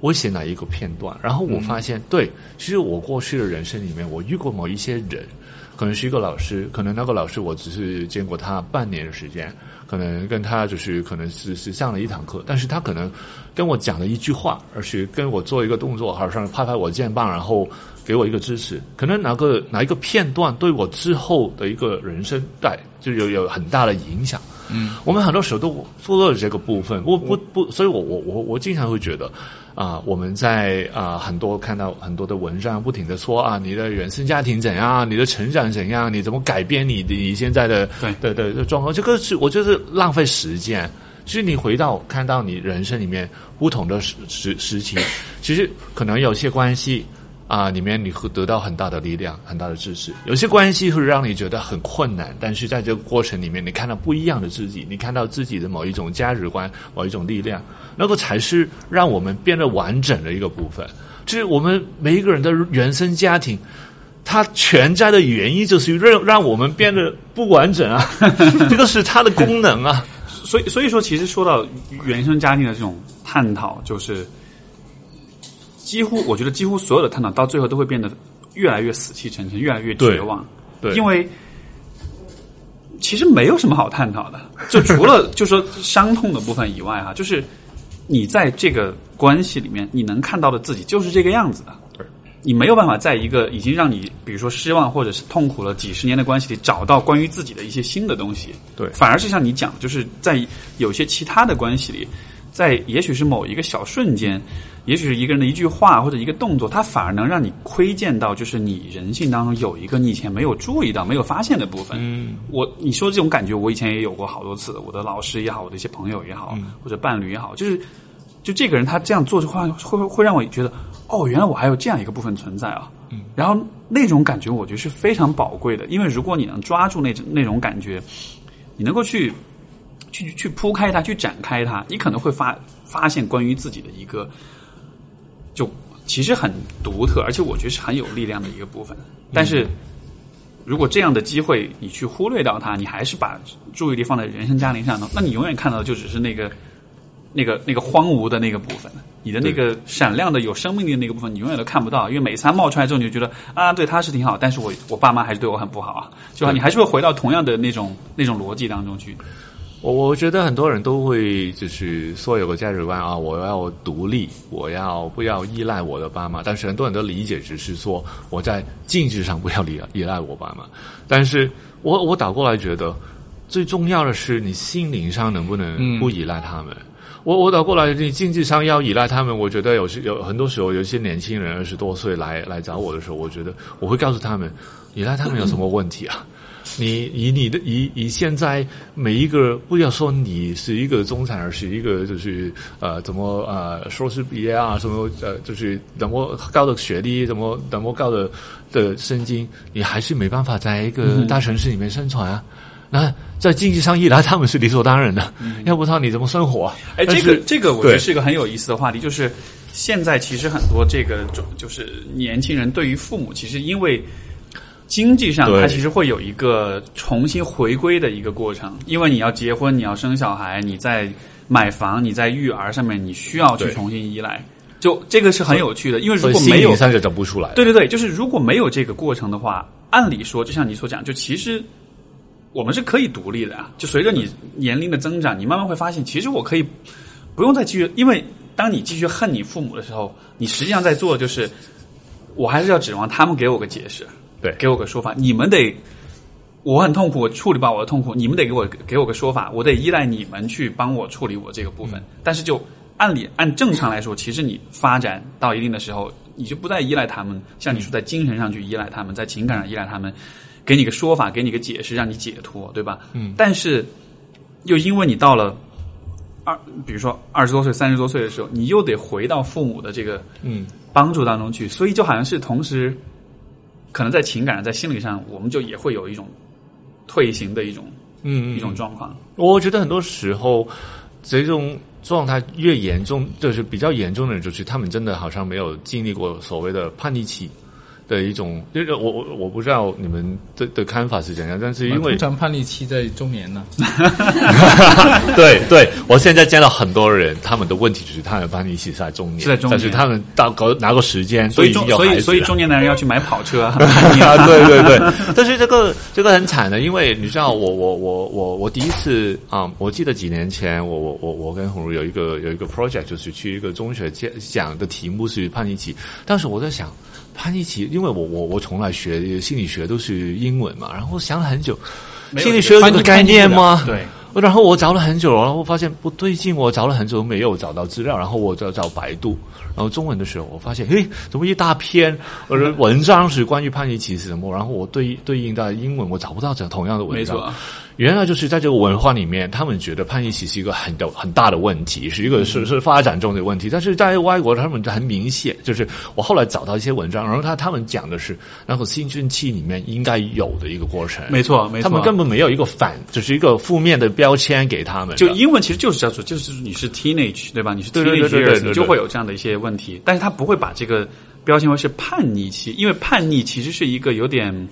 我写哪一个片段？然后我发现，对，其实我过去的人生里面，我遇过某一些人，可能是一个老师，可能那个老师我只是见过他半年的时间，可能跟他就是可能是是上了一堂课，但是他可能跟我讲了一句话，而是跟我做一个动作，好像拍拍我肩膀，然后给我一个支持。可能哪个哪一个片段对我之后的一个人生带就有有很大的影响。嗯，我们很多时候都忽略了这个部分，我不不，所以我我我我经常会觉得。啊，我们在啊很多看到很多的文章，不停的说啊，你的原生家庭怎样，你的成长怎样，你怎么改变你的你现在的对对的状况？这个是我就是浪费时间。其实你回到看到你人生里面不同的时时时期，其实可能有些关系。啊，里面你会得到很大的力量，很大的支持。有些关系会让你觉得很困难，但是在这个过程里面，你看到不一样的自己，你看到自己的某一种价值观、某一种力量，那个才是让我们变得完整的一个部分。就是我们每一个人的原生家庭，它存在的原因就是让让我们变得不完整啊，这个是它的功能啊。所以，所以说，其实说到原生家庭的这种探讨，就是。几乎，我觉得几乎所有的探讨到最后都会变得越来越死气沉沉，越来越绝望。对，因为其实没有什么好探讨的，就除了就说伤痛的部分以外，哈，就是你在这个关系里面，你能看到的自己就是这个样子的。对，你没有办法在一个已经让你比如说失望或者是痛苦了几十年的关系里找到关于自己的一些新的东西。对，反而是像你讲，就是在有些其他的关系里，在也许是某一个小瞬间。也许是一个人的一句话或者一个动作，它反而能让你窥见到，就是你人性当中有一个你以前没有注意到、没有发现的部分。嗯，我你说这种感觉，我以前也有过好多次。我的老师也好，我的一些朋友也好，或者伴侣也好，就是就这个人他这样做的话，会会让我觉得，哦，原来我还有这样一个部分存在啊。嗯，然后那种感觉，我觉得是非常宝贵的，因为如果你能抓住那种那种感觉，你能够去去去铺开它，去展开它，你可能会发发现关于自己的一个。就其实很独特，而且我觉得是很有力量的一个部分。但是，如果这样的机会你去忽略掉它，你还是把注意力放在原生家庭上呢？那你永远看到的就只是那个、那个、那个荒芜的那个部分，你的那个闪亮的有生命力的那个部分，你永远都看不到。因为每次冒出来之后，你就觉得啊，对他是挺好，但是我我爸妈还是对我很不好啊，就你还是会回到同样的那种那种逻辑当中去。我我觉得很多人都会就是说有个价值观啊，我要独立，我要不要依赖我的爸妈？但是很多人都理解只是说我在经济上不要依依赖我爸妈。但是我我倒过来觉得，最重要的是你心灵上能不能不依赖他们？我我倒过来，你经济上要依赖他们，我觉得有时有很多时候，有一些年轻人二十多岁来来找我的时候，我觉得我会告诉他们，依赖他们有什么问题啊？你以你的以以现在每一个不要说你是一个中产，而是一个就是呃怎么呃硕士毕业啊什么呃就是怎么高的学历怎么怎么高的的薪金，你还是没办法在一个大城市里面生存啊。那在经济上一来，他们是理所当然的，要不他你怎么生活？哎，这个这个我觉得是一个很有意思的话题，就是现在其实很多这个就是年轻人对于父母，其实因为。经济上，它其实会有一个重新回归的一个过程，因为你要结婚，你要生小孩，你在买房，你在育儿上面，你需要去重新依赖。就这个是很有趣的，因为如果没有，三者整不出来。对对对，就是如果没有这个过程的话，按理说，就像你所讲，就其实我们是可以独立的啊。就随着你年龄的增长，你慢慢会发现，其实我可以不用再继续，因为当你继续恨你父母的时候，你实际上在做就是，我还是要指望他们给我个解释。对，给我个说法。你们得，我很痛苦，我处理吧我的痛苦。你们得给我给我个说法，我得依赖你们去帮我处理我这个部分。但是就按理按正常来说，其实你发展到一定的时候，你就不再依赖他们。像你说，在精神上去依赖他们，在情感上依赖他们，给你个说法，给你个解释，让你解脱，对吧？嗯。但是又因为你到了二，比如说二十多岁、三十多岁的时候，你又得回到父母的这个嗯帮助当中去，所以就好像是同时。可能在情感上，在心理上，我们就也会有一种退行的一种，嗯一种状况。我觉得很多时候，这种状态越严重，就是比较严重的人，就是他们真的好像没有经历过所谓的叛逆期，的一种，就是我我我不知道你们的的看法是怎样，但是因为通常叛逆期在中年呢。对对，我现在见到很多人，他们的问题就是他们叛逆期在中年，是在中年，但是他们到搞拿个时间，所以所以所以中年男人要去买跑车 啊，对对对，但是这个这个很惨的，因为你知道，我我我我我第一次啊，我记得几年前，我我我我跟红茹有一个有一个 project，就是去一个中学讲讲的题目是叛逆期，当时我在想。叛逆期，因为我我我从来学心理学都是英文嘛，然后想了很久，心理学有个概念吗？对，然后我找了很久，然后我发现不对劲，我找了很久没有找到资料，然后我就找百度，然后中文的时候，我发现，诶，怎么一大篇文章是关于叛逆期是什么？然后我对对应到英文，我找不到这同样的文章。没错。原来就是在这个文化里面，他们觉得叛逆期是一个很的很大的问题，是一个是是发展中的问题。但是在外国，他们很明显，就是我后来找到一些文章，然后他他们讲的是，那个青春期里面应该有的一个过程。没错，没错，他们根本没有一个反，就是一个负面的标签给他们。就英文其实就是叫做，就是你是 teenage 对吧？你是 teenage，你就会有这样的一些问题，但是他不会把这个标签为是叛逆期，因为叛逆其实是一个有点。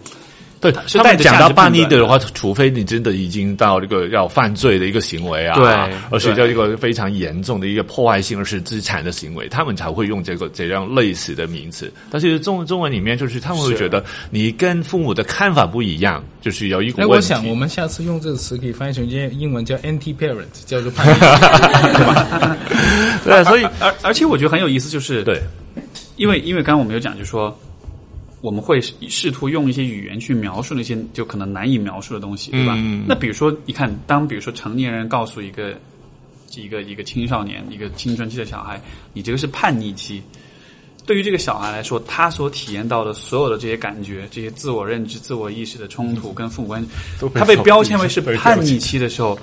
对，他们讲到叛逆的话，除非你真的已经到这个要犯罪的一个行为啊，对，而且叫一个非常严重的一个破坏性而是资产的行为，他们才会用这个这样类似的名词。但是中中文里面就是他们会觉得你跟父母的看法不一样，就是有一股。哎，我想我们下次用这个词可以翻译成英英文叫 anti parent，叫做 叛逆，对吧？对，所以而而且我觉得很有意思，就是对，因为因为刚刚我们有讲，就是说。我们会试图用一些语言去描述那些就可能难以描述的东西，对吧？那比如说，你看，当比如说成年人告诉一个一个一个青少年、一个青春期的小孩，你这个是叛逆期，对于这个小孩来说，他所体验到的所有的这些感觉、这些自我认知、自我意识的冲突跟父母关系，他被标签为是叛逆期的时候，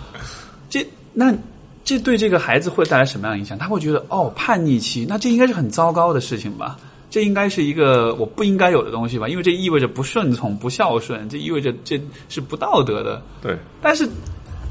这那这对这个孩子会带来什么样的影响？他会觉得哦，叛逆期，那这应该是很糟糕的事情吧？这应该是一个我不应该有的东西吧，因为这意味着不顺从、不孝顺，这意味着这是不道德的。对。但是，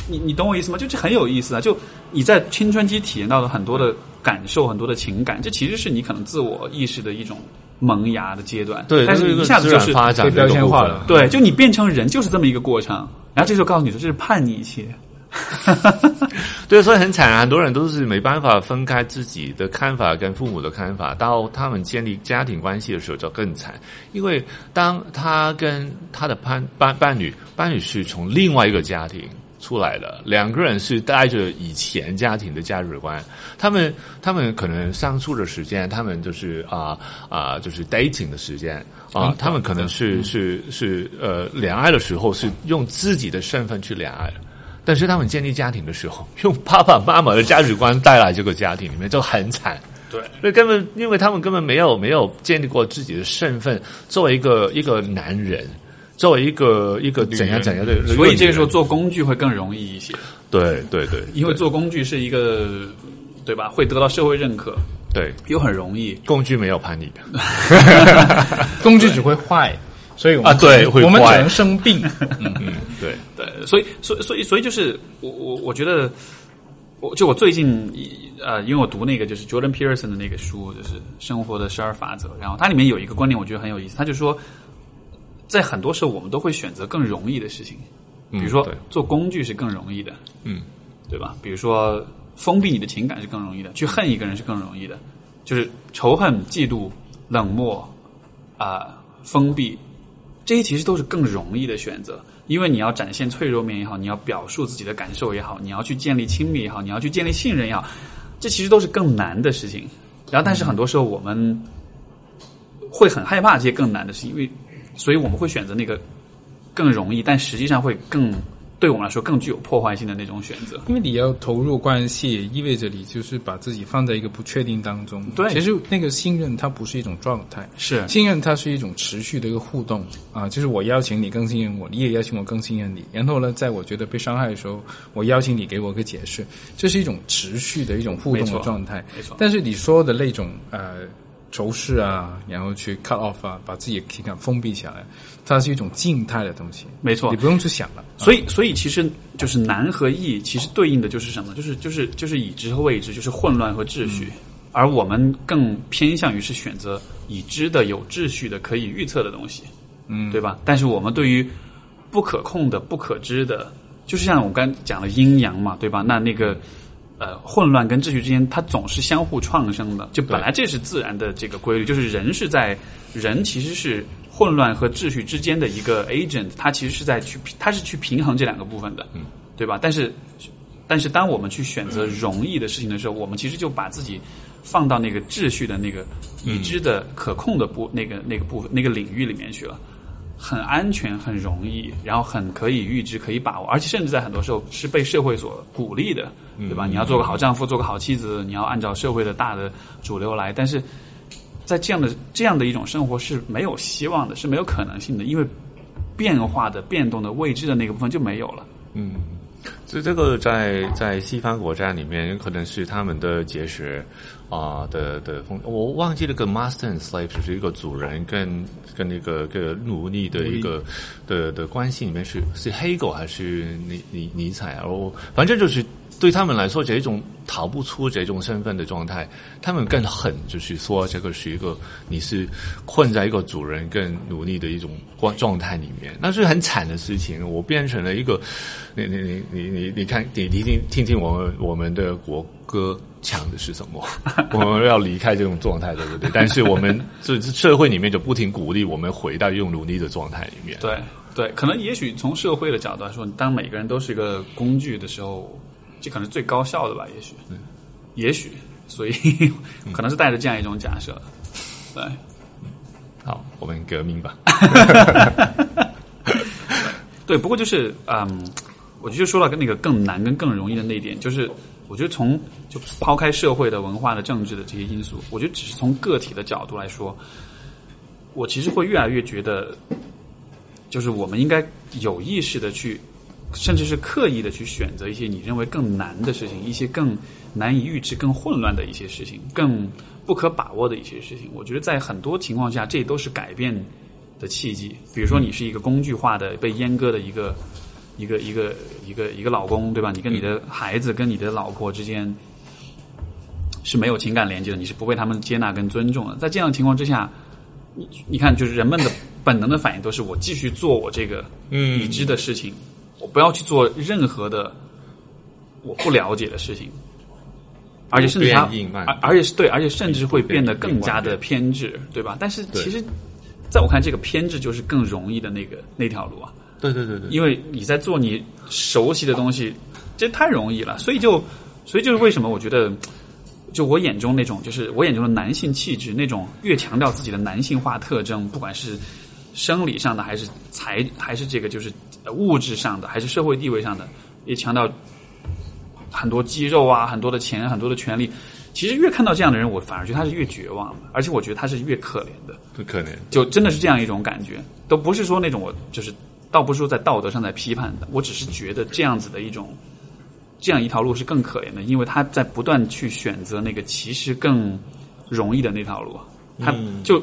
你你懂我意思吗？就这很有意思啊！就你在青春期体验到的很多的感受、很多的情感，这其实是你可能自我意识的一种萌芽的阶段。对。但是一下子就是被标签化了。对，就你变成人就是这么一个过程，然后这时候告诉你说这是叛逆期。对，所以很惨啊！很多人都是没办法分开自己的看法跟父母的看法，到他们建立家庭关系的时候就更惨。因为当他跟他的伴伴伴侣，伴侣是从另外一个家庭出来的，两个人是带着以前家庭的价值观，他们他们可能相处的时间，他们就是啊啊，就是 dating 的时间啊，他们可能是是是呃恋爱的时候是用自己的身份去恋爱。但是他们建立家庭的时候，用爸爸妈妈的价值观带来这个家庭里面就很惨。对，那根本因为他们根本没有没有建立过自己的身份，作为一个一个男人，作为一个一个怎样怎样的，所以这个时候做工具会更容易一些。对对对，因为做工具是一个，对吧？会得到社会认可，对，又很容易。工具没有叛逆，工具只会坏。所以啊，对，我们只能生病。嗯嗯，对对，所以所以所以所以就是我我我觉得，我就我最近呃，因为我读那个就是 Jordan Peterson 的那个书，就是《生活的十二法则》，然后它里面有一个观点，我觉得很有意思。他就说，在很多时候我们都会选择更容易的事情，比如说做工具是更容易的，嗯，对吧？比如说封闭你的情感是更容易的，去恨一个人是更容易的，就是仇恨、嫉妒、冷漠啊，封闭。这些其实都是更容易的选择，因为你要展现脆弱面也好，你要表述自己的感受也好，你要去建立亲密也好，你要去建立信任也好，这其实都是更难的事情。然后，但是很多时候我们会很害怕这些更难的事情，因为所以我们会选择那个更容易，但实际上会更。对我们来说更具有破坏性的那种选择，因为你要投入关系，也意味着你就是把自己放在一个不确定当中。对，其实那个信任它不是一种状态，是信任它是一种持续的一个互动啊，就是我邀请你更信任我，你也邀请我更信任你。然后呢，在我觉得被伤害的时候，我邀请你给我个解释，这是一种持续的一种互动的状态。没错，但是你说的那种呃。仇视啊，然后去 cut off 啊，把自己的情感封闭起来，它是一种静态的东西。没错，你不用去想了。所以，所以其实就是难和易，其实对应的就是什么？就是就是就是已知和未知，就是混乱和秩序。而我们更偏向于是选择已知的、有秩序的、可以预测的东西，嗯，对吧？但是我们对于不可控的、不可知的，就是像我刚讲的阴阳嘛，对吧？那那个呃混乱跟秩序之间，它总是相互创生的，就本来这是自然的这个规律，就是人是在人其实是混乱和秩序之间的一个 agent，它其实是在去它是去平衡这两个部分的，嗯，对吧？但是但是当我们去选择容易的事情的时候，我们其实就把自己放到那个秩序的那个已知的可控的部、那个那个部分那个领域里面去了，很安全、很容易，然后很可以预知、可以把握，而且甚至在很多时候是被社会所鼓励的，对吧？你要做个好丈夫，做个好妻子，你要按照社会的大的主流来，但是在这样的这样的一种生活是没有希望的，是没有可能性的，因为变化的、变动的、未知的那个部分就没有了。嗯，所以这个在在西方国家里面，可能是他们的哲学啊、的的风，我忘记了跟 master and slave 就是一个主人跟跟那个个奴隶的一个的的关系里面是是黑狗还是尼尼尼采啊？我反正就是对他们来说，这一种逃不出这种身份的状态，他们更狠，就是说这个是一个你是困在一个主人跟奴隶的一种状状态里面，那是很惨的事情。我变成了一个，你你你你你你看，你你听听听我们我们的国歌讲的是什么？我们要离开这种状态，对不对？但是我们 这社会里面就不停鼓励我们回到用奴隶的状态里面。对对，可能也许从社会的角度来说，当每个人都是一个工具的时候，这可能是最高效的吧？也许，也许，所以 可能是带着这样一种假设。对，好，我们革命吧。对，不过就是嗯，我就说到跟那个更难跟更容易的那一点，就是我觉得从就抛开社会的、文化的、政治的这些因素，我觉得只是从个体的角度来说，我其实会越来越觉得，就是我们应该有意识的去，甚至是刻意的去选择一些你认为更难的事情，一些更难以预知、更混乱的一些事情，更不可把握的一些事情。我觉得在很多情况下，这都是改变的契机。比如说，你是一个工具化的、被阉割的一个。一个一个一个一个老公，对吧？你跟你的孩子、跟你的老婆之间是没有情感连接的，你是不被他们接纳跟尊重的。在这样的情况之下，你你看，就是人们的本能的反应都是我继续做我这个已知的事情，我不要去做任何的我不了解的事情，而且甚至他，而而且是对，而且甚至会变得更加的偏执，对吧？但是其实，在我看，这个偏执就是更容易的那个那条路啊。对对对对，因为你在做你熟悉的东西，这太容易了，所以就，所以就是为什么我觉得，就我眼中那种，就是我眼中的男性气质，那种越强调自己的男性化特征，不管是生理上的，还是财，还是这个就是物质上的，还是社会地位上的，也强调很多肌肉啊，很多的钱，很多的权利。其实越看到这样的人，我反而觉得他是越绝望的，而且我觉得他是越可怜的，不可怜，就真的是这样一种感觉，都不是说那种我就是。倒不是说在道德上在批判的，我只是觉得这样子的一种，这样一条路是更可怜的，因为他在不断去选择那个其实更容易的那条路。他就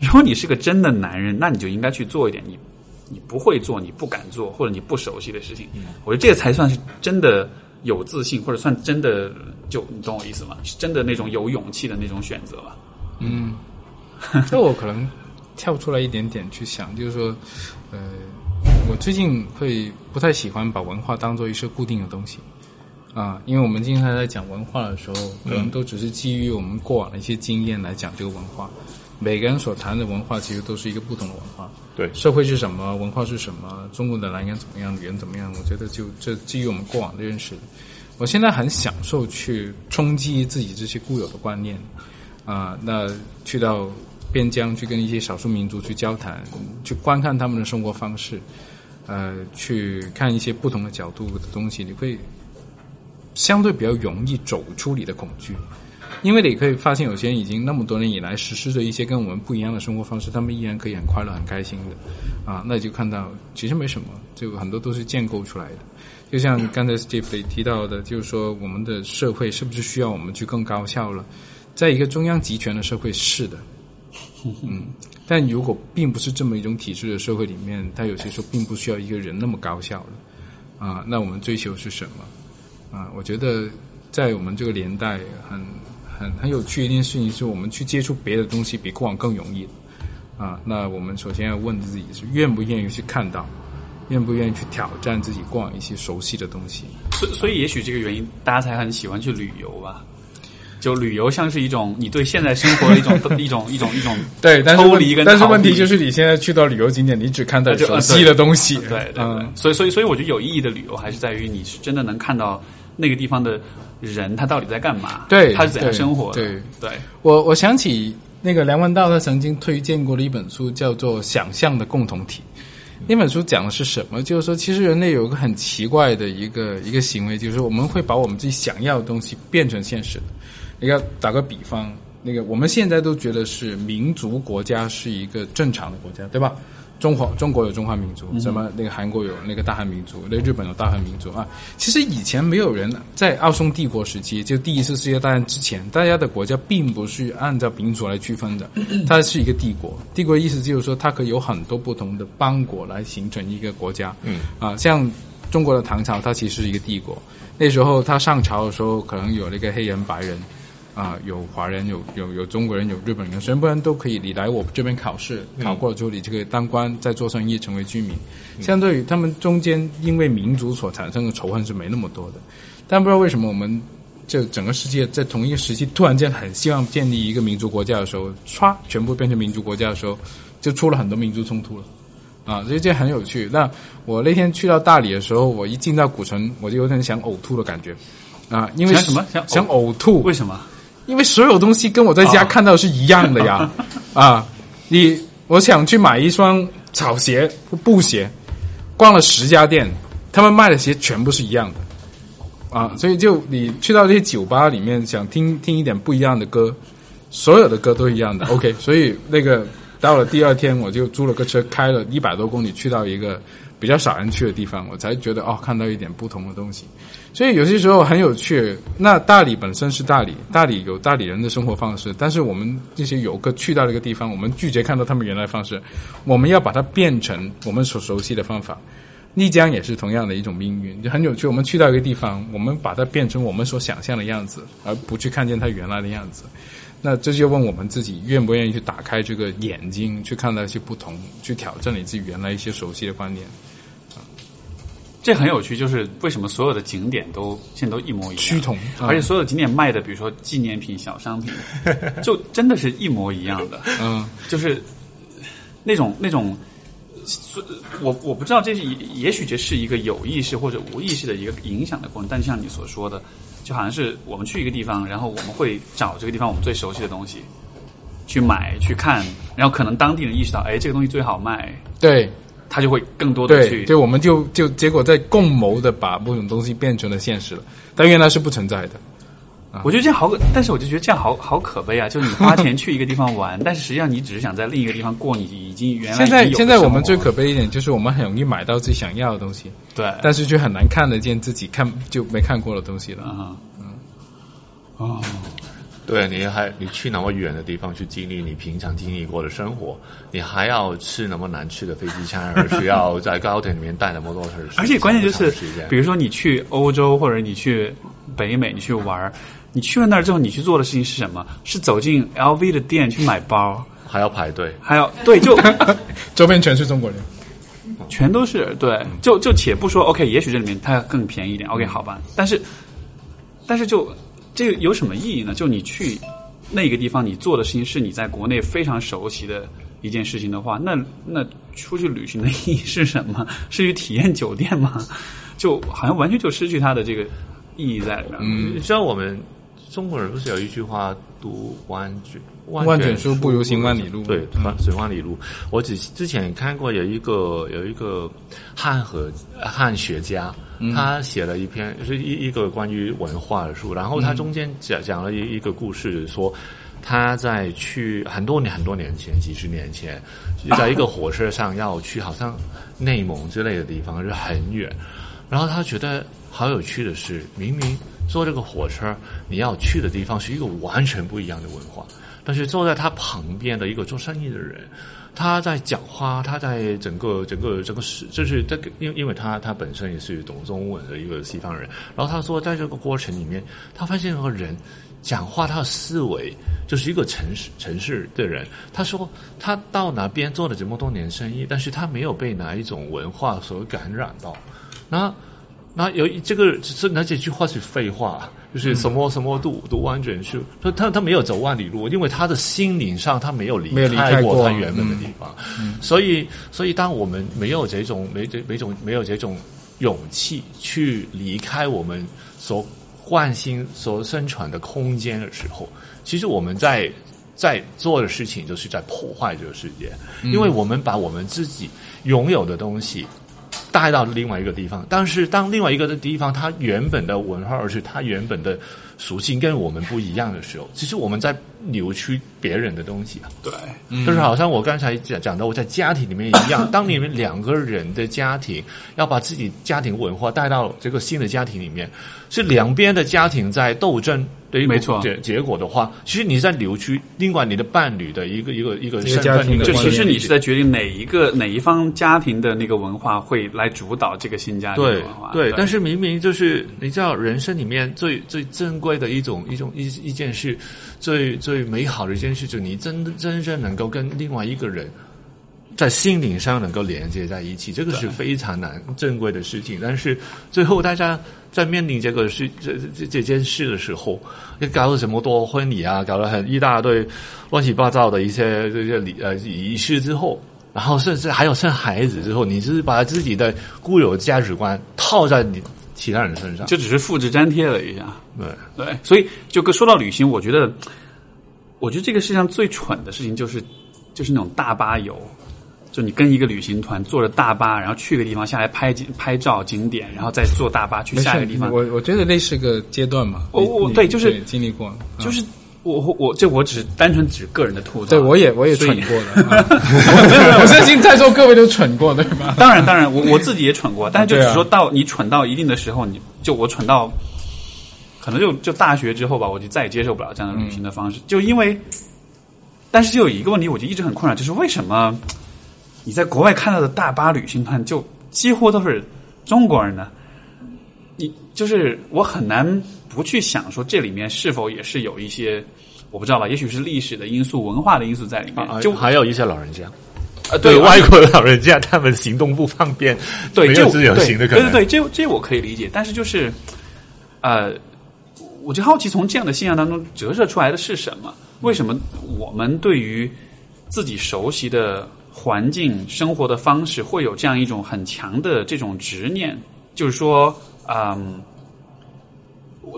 如果你是个真的男人，那你就应该去做一点你你不会做、你不敢做或者你不熟悉的事情。我觉得这个才算是真的有自信，或者算真的就你懂我意思吗？是真的那种有勇气的那种选择吧。嗯，这我可能跳出来一点点去想，就是说，呃。我最近会不太喜欢把文化当做一些固定的东西，啊，因为我们经常在讲文化的时候，可能都只是基于我们过往的一些经验来讲这个文化。每个人所谈的文化其实都是一个不同的文化。对，社会是什么，文化是什么，中国的男人怎么样，女人怎么样？我觉得就这基于我们过往的认识。我现在很享受去冲击自己这些固有的观念，啊，那去到边疆去跟一些少数民族去交谈，去观看他们的生活方式。呃，去看一些不同的角度的东西，你会相对比较容易走出你的恐惧，因为你可以发现，有些人已经那么多年以来实施着一些跟我们不一样的生活方式，他们依然可以很快乐、很开心的啊。那就看到，其实没什么，就很多都是建构出来的。就像刚才 Steve 提到的，就是说我们的社会是不是需要我们去更高效了？在一个中央集权的社会，是的，嗯。但如果并不是这么一种体制的社会里面，它有些时候并不需要一个人那么高效的啊。那我们追求是什么啊？我觉得在我们这个年代很很很有趣一件事情，是我们去接触别的东西比过往更容易啊。那我们首先要问自己是愿不愿意去看到，愿不愿意去挑战自己过往一些熟悉的东西。所所以，也许这个原因，大家才很喜欢去旅游吧。就旅游像是一种你对现在生活的一种 一种一种一种对，但抽离跟但是问题就是你现在去到旅游景点，你只看到熟悉的东西。对，嗯，所以所以所以我觉得有意义的旅游还是在于你是真的能看到那个地方的人他到底在干嘛，对，他是怎样生活的。对，对我我想起那个梁文道他曾经推荐过的一本书，叫做《想象的共同体》。那本书讲的是什么？就是说，其实人类有一个很奇怪的一个一个行为，就是我们会把我们自己想要的东西变成现实的。你要打个比方，那个我们现在都觉得是民族国家是一个正常的国家，对吧？中华中国有中华民族，什么那个韩国有那个大韩民族，那日本有大韩民族啊。其实以前没有人在奥匈帝国时期，就第一次世界大战之前，大家的国家并不是按照民族来区分的，它是一个帝国。帝国意思就是说，它可以有很多不同的邦国来形成一个国家。嗯啊，像中国的唐朝，它其实是一个帝国。那时候它上朝的时候，可能有那个黑人、白人。啊，有华人，有有有中国人，有日本人，全部人都可以。你来我这边考试，考过了之后，你就可以当官，再做生意，成为居民。相对于他们中间，因为民族所产生的仇恨是没那么多的。但不知道为什么，我们这整个世界在同一个时期，突然间很希望建立一个民族国家的时候，唰，全部变成民族国家的时候，就出了很多民族冲突了。啊，所以这很有趣。那我那天去到大理的时候，我一进到古城，我就有点想呕吐的感觉。啊，因为什么想想呕吐？为什么？因为所有东西跟我在家看到是一样的呀，啊，你我想去买一双草鞋布鞋，逛了十家店，他们卖的鞋全部是一样的，啊，所以就你去到这些酒吧里面想听听一点不一样的歌，所有的歌都一样的，OK，所以那个到了第二天我就租了个车开了一百多公里去到一个比较少人去的地方，我才觉得哦看到一点不同的东西。所以有些时候很有趣。那大理本身是大理，大理有大理人的生活方式，但是我们这些游客去到一个地方，我们拒绝看到他们原来方式，我们要把它变成我们所熟悉的方法。丽江也是同样的一种命运，就很有趣。我们去到一个地方，我们把它变成我们所想象的样子，而不去看见它原来的样子。那这就问我们自己愿不愿意去打开这个眼睛，去看到一些不同，去挑战你自己原来一些熟悉的观念。这很有趣，就是为什么所有的景点都现在都一模一样，趋同，而且所有的景点卖的，比如说纪念品、小商品，就真的是一模一样的。嗯，就是那种那种，我我不知道这是也许这是一个有意识或者无意识的一个影响的过程，但像你所说的，就好像是我们去一个地方，然后我们会找这个地方我们最熟悉的东西去买去看，然后可能当地人意识到，哎，这个东西最好卖，对。他就会更多的去，对我们就就结果在共谋的把某种东西变成了现实了，但原来是不存在的。我觉得这样好，但是我就觉得这样好好可悲啊！就是你花钱去一个地方玩，但是实际上你只是想在另一个地方过你已经原来现在现在我们最可悲一点就是我们很容易买到自己想要的东西，对，但是却很难看得见自己看就没看过的东西了。嗯嗯哦。对，你还你去那么远的地方去经历你平常经历过的生活，你还要吃那么难吃的飞机餐，而需要 在高铁里面带那么多。而且关键就是，比如说你去欧洲或者你去北美，你去玩，你去了那儿之后，你去做的事情是什么？是走进 LV 的店去买包，还要排队，还要对，就 周边全是中国人，全都是对，就就且不说 OK，也许这里面它更便宜一点，OK 好吧，但是但是就。这个有什么意义呢？就你去那个地方，你做的事情是你在国内非常熟悉的一件事情的话，那那出去旅行的意义是什么？是去体验酒店吗？就好像完全就失去它的这个意义在里面。嗯，你知道我们中国人不是有一句话“读万卷万卷书不如行万里路”？对，行万里路。我只之前看过有一个有一个汉和汉学家。他写了一篇，是一一个关于文化的书，然后他中间讲讲了一一个故事，说他在去很多年很多年前，几十年前，在一个火车上要去好像内蒙之类的地方，是很远，然后他觉得好有趣的是，明明坐这个火车你要去的地方是一个完全不一样的文化，但是坐在他旁边的一个做生意的人。他在讲话，他在整个整个整个是，就是这个，因因为他他本身也是懂中文的一个西方人，然后他说，在这个过程里面，他发现有个人讲话，他的思维就是一个城市城市的人。他说，他到哪边做了这么多年生意，但是他没有被哪一种文化所感染到。那那有这个是那这句话是废话。就是什么什么读读完整书，他他他没有走万里路，因为他的心灵上他没有离开过他原本的地方，所以所以当我们没有这种没这没种没有这种勇气去离开我们所惯性所生存的空间的时候，其实我们在在做的事情就是在破坏这个世界，因为我们把我们自己拥有的东西。带到另外一个地方，但是当另外一个的地方，它原本的文化，而且它原本的属性跟我们不一样的时候，其实我们在扭曲别人的东西啊。对，就是好像我刚才讲讲到我在家庭里面一样，当你们两个人的家庭要把自己家庭文化带到这个新的家庭里面，是两边的家庭在斗争。对，没错。结结果的话，其实你在扭曲另外你的伴侣的一个一个一个身份，就其实你是在决定哪一个哪一方家庭的那个文化会来主导这个新家庭文化。对，但是明明就是你知道，人生里面最最珍贵的一种一种一一件事，最最美好的一件事，就是你真真正能够跟另外一个人。在心灵上能够连接在一起，这个是非常难珍贵的事情。但是最后大家在面临这个事这这这件事的时候，你搞了这么多婚礼啊，搞了很一大堆乱七八糟的一些这些礼呃仪式之后，然后甚至还有生孩子之后，你就是把自己的固有价值观套在你其他人身上，就只是复制粘贴了一下。对对，所以就说到旅行，我觉得，我觉得这个世界上最蠢的事情就是就是那种大巴游。就你跟一个旅行团坐着大巴，然后去个地方下来拍景拍照景点，然后再坐大巴去下一个地方。我我觉得那是个阶段嘛。我我对就是经历过，就是我我这我只是单纯指个人的吐槽。对我也我也蠢过的。我相信在座各位都蠢过对吧？当然当然，我我自己也蠢过，但是就只说到你蠢到一定的时候，你就我蠢到，可能就就大学之后吧，我就再也接受不了这样的旅行的方式。就因为，但是就有一个问题，我就一直很困扰，就是为什么？你在国外看到的大巴旅行团，就几乎都是中国人呢。你就是我很难不去想说，这里面是否也是有一些我不知道吧？也许是历史的因素、文化的因素在里面。就还有一些老人家，啊，对外国的老人家，他们行动不方便，对，没有自由行的可能。对对对，这这我可以理解。但是就是，呃，我就好奇，从这样的现象当中折射出来的是什么？为什么我们对于自己熟悉的？环境生活的方式会有这样一种很强的这种执念，就是说，嗯，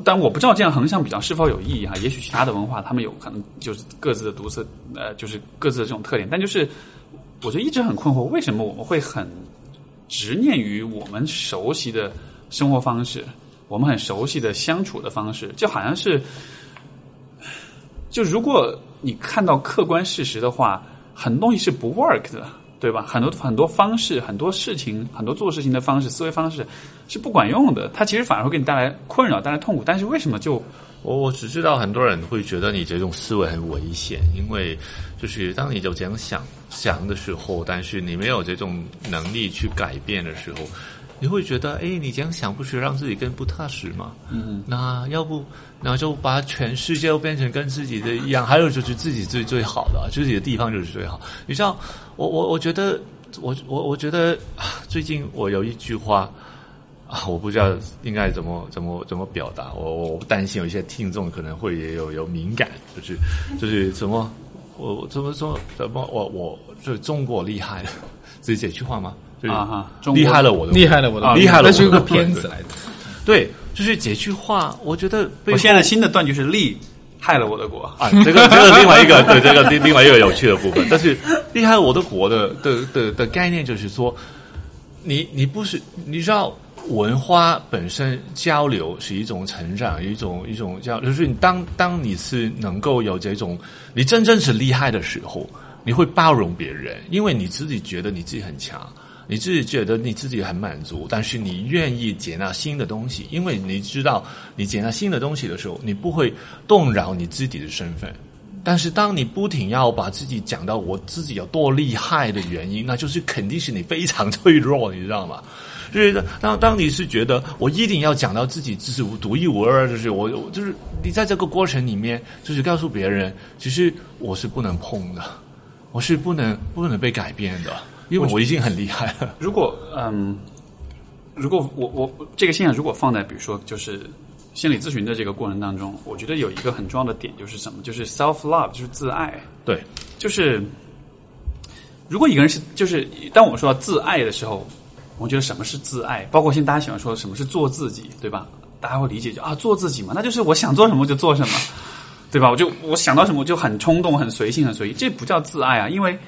但我不知道这样横向比较是否有意义哈。也许其他的文化他们有可能就是各自的独特，呃，就是各自的这种特点。但就是我就一直很困惑，为什么我们会很执念于我们熟悉的生活方式，我们很熟悉的相处的方式，就好像是，就如果你看到客观事实的话。很多东西是不 work 的，对吧？很多很多方式，很多事情，很多做事情的方式、思维方式是不管用的。它其实反而会给你带来困扰、带来痛苦。但是为什么就我我只知道很多人会觉得你这种思维很危险，因为就是当你就这样想想的时候，但是你没有这种能力去改变的时候。你会觉得，哎，你这样想不是让自己更不踏实吗？嗯，那要不，那就把全世界都变成跟自己的一样，还有就是自己最最好的，自己的地方就是最好。你知道，我我我觉得，我我我觉得，最近我有一句话啊，我不知道应该怎么怎么怎么表达，我我担心有一些听众可能会也有有敏感，就是就是怎么，我怎么说怎么我我就是中国厉害了，是这句话吗？啊哈！厉害了我的，厉害了我的，厉害了！那是个片子来的。对，就是这句话，我觉得我现在新的断句是“厉害了我的国”啊，这个这个另外一个对这个另另外一个有趣的部分。但是“厉害我的国”的的的的概念就是说，你你不是你知道文化本身交流是一种成长，一种一种叫就是你当当你是能够有这种你真正是厉害的时候，你会包容别人，因为你自己觉得你自己很强。你自己觉得你自己很满足，但是你愿意接纳新的东西，因为你知道你接纳新的东西的时候，你不会动摇你自己的身份。但是当你不停要把自己讲到我自己有多厉害的原因，那就是肯定是你非常脆弱，你知道吗？就是当当你是觉得我一定要讲到自己就是独一无二，就是我就是你在这个过程里面，就是告诉别人，其实我是不能碰的，我是不能不能被改变的，因为我已经很厉害了。如果嗯，如果我我这个现象如果放在比如说就是心理咨询的这个过程当中，我觉得有一个很重要的点就是什么？就是 self love，就是自爱。对，就是如果一个人是就是当我说到自爱的时候。我觉得什么是自爱，包括现在大家喜欢说什么是做自己，对吧？大家会理解就啊，做自己嘛，那就是我想做什么就做什么，对吧？我就我想到什么就很冲动、很随性、很随意，这不叫自爱啊，因为。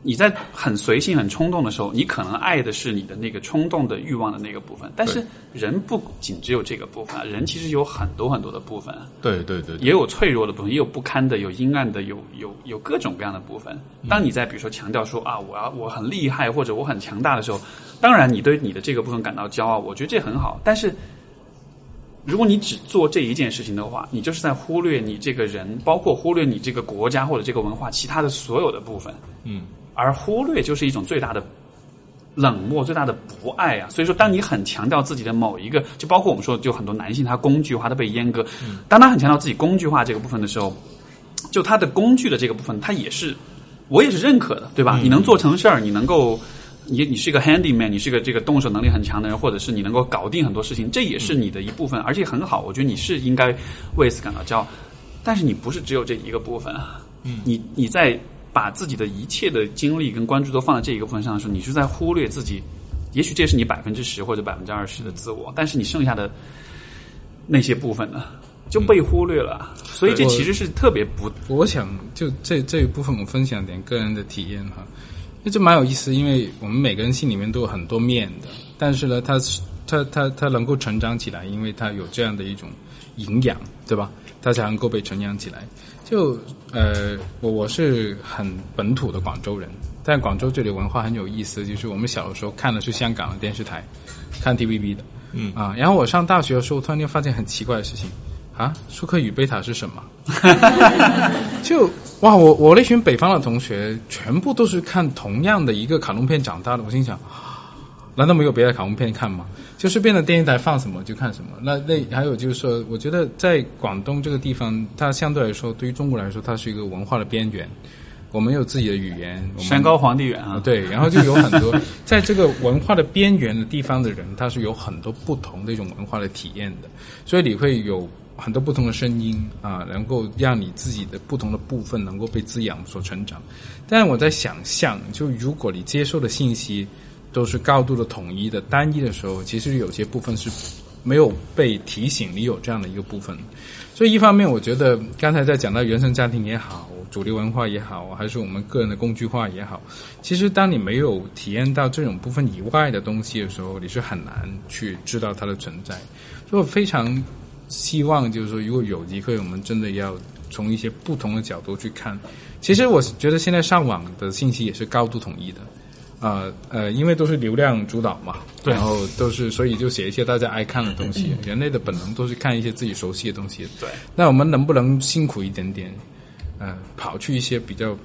你在很随性、很冲动的时候，你可能爱的是你的那个冲动的欲望的那个部分。但是人不仅只有这个部分，人其实有很多很多的部分。对对对，也有脆弱的部分，也有不堪的，有阴暗的，有有有各种各样的部分。当你在比如说强调说啊，我要我很厉害或者我很强大的时候，当然你对你的这个部分感到骄傲，我觉得这很好。但是如果你只做这一件事情的话，你就是在忽略你这个人，包括忽略你这个国家或者这个文化其他的所有的部分。嗯。而忽略就是一种最大的冷漠，最大的不爱啊！所以说，当你很强调自己的某一个，就包括我们说，就很多男性他工具化，他被阉割。当他很强调自己工具化这个部分的时候，就他的工具的这个部分，他也是我也是认可的，对吧？你能做成事儿，你能够，你你是一个 handyman，你是个这个动手能力很强的人，或者是你能够搞定很多事情，这也是你的一部分，而且很好。我觉得你是应该为此感到骄傲，但是你不是只有这一个部分啊！嗯，你你在。把自己的一切的精力跟关注都放在这一个部分上的时候，你是在忽略自己。也许这是你百分之十或者百分之二十的自我，但是你剩下的那些部分呢，就被忽略了。所以这其实是特别不。我想就这这一部分，我分享点个人的体验哈，那就蛮有意思。因为我们每个人心里面都有很多面的，但是呢，他他他他能够成长起来，因为他有这样的一种营养，对吧？他才能够被成长起来。就呃，我我是很本土的广州人，但广州这里文化很有意思，就是我们小的时候看的是香港的电视台，看 TVB 的，嗯啊，然后我上大学的时候，突然间发现很奇怪的事情，啊，舒克与贝塔是什么？就哇，我我那群北方的同学全部都是看同样的一个卡通片长大的，我心想。难道没有别的卡通片看吗？就是变的电视台放什么就看什么。那那还有就是说，我觉得在广东这个地方，它相对来说，对于中国来说，它是一个文化的边缘。我们有自己的语言，山高皇帝远啊。对，然后就有很多在这个文化的边缘的地方的人，他是有很多不同的一种文化的体验的。所以你会有很多不同的声音啊，能够让你自己的不同的部分能够被滋养所成长。但我在想象，就如果你接受的信息。都是高度的统一的单一的时候，其实有些部分是没有被提醒你有这样的一个部分。所以一方面，我觉得刚才在讲到原生家庭也好，主流文化也好，还是我们个人的工具化也好，其实当你没有体验到这种部分以外的东西的时候，你是很难去知道它的存在。所以我非常希望，就是说，如果有机会，我们真的要从一些不同的角度去看。其实我觉得现在上网的信息也是高度统一的。呃呃，因为都是流量主导嘛，然后都是，所以就写一些大家爱看的东西。人类的本能都是看一些自己熟悉的东西。对，那我们能不能辛苦一点点，呃，跑去一些比较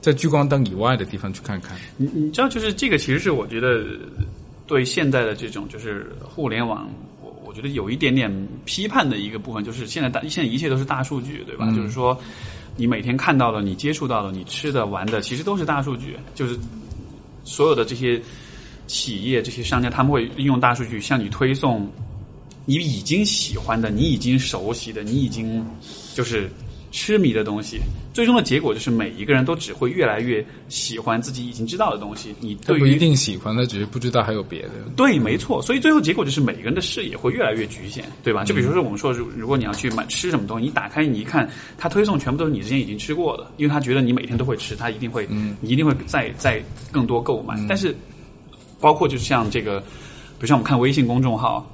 在聚光灯以外的地方去看看？你你知道，就是这个，其实是我觉得对现在的这种就是互联网，我我觉得有一点点批判的一个部分，就是现在大现在一切都是大数据，对吧？就是说，你每天看到的、你接触到的、你吃的、玩的，其实都是大数据，就是。所有的这些企业、这些商家，他们会利用大数据向你推送你已经喜欢的、你已经熟悉的、你已经就是痴迷的东西。最终的结果就是，每一个人都只会越来越喜欢自己已经知道的东西。你他不一定喜欢，他只是不知道还有别的。对，没错。所以最后结果就是，每个人的视野会越来越局限，对吧？就比如说，我们说，如如果你要去买吃什么东西，你打开你一看，他推送全部都是你之前已经吃过的，因为他觉得你每天都会吃，他一定会，嗯，你一定会再再更多购买。但是，包括就是像这个，比如像我们看微信公众号，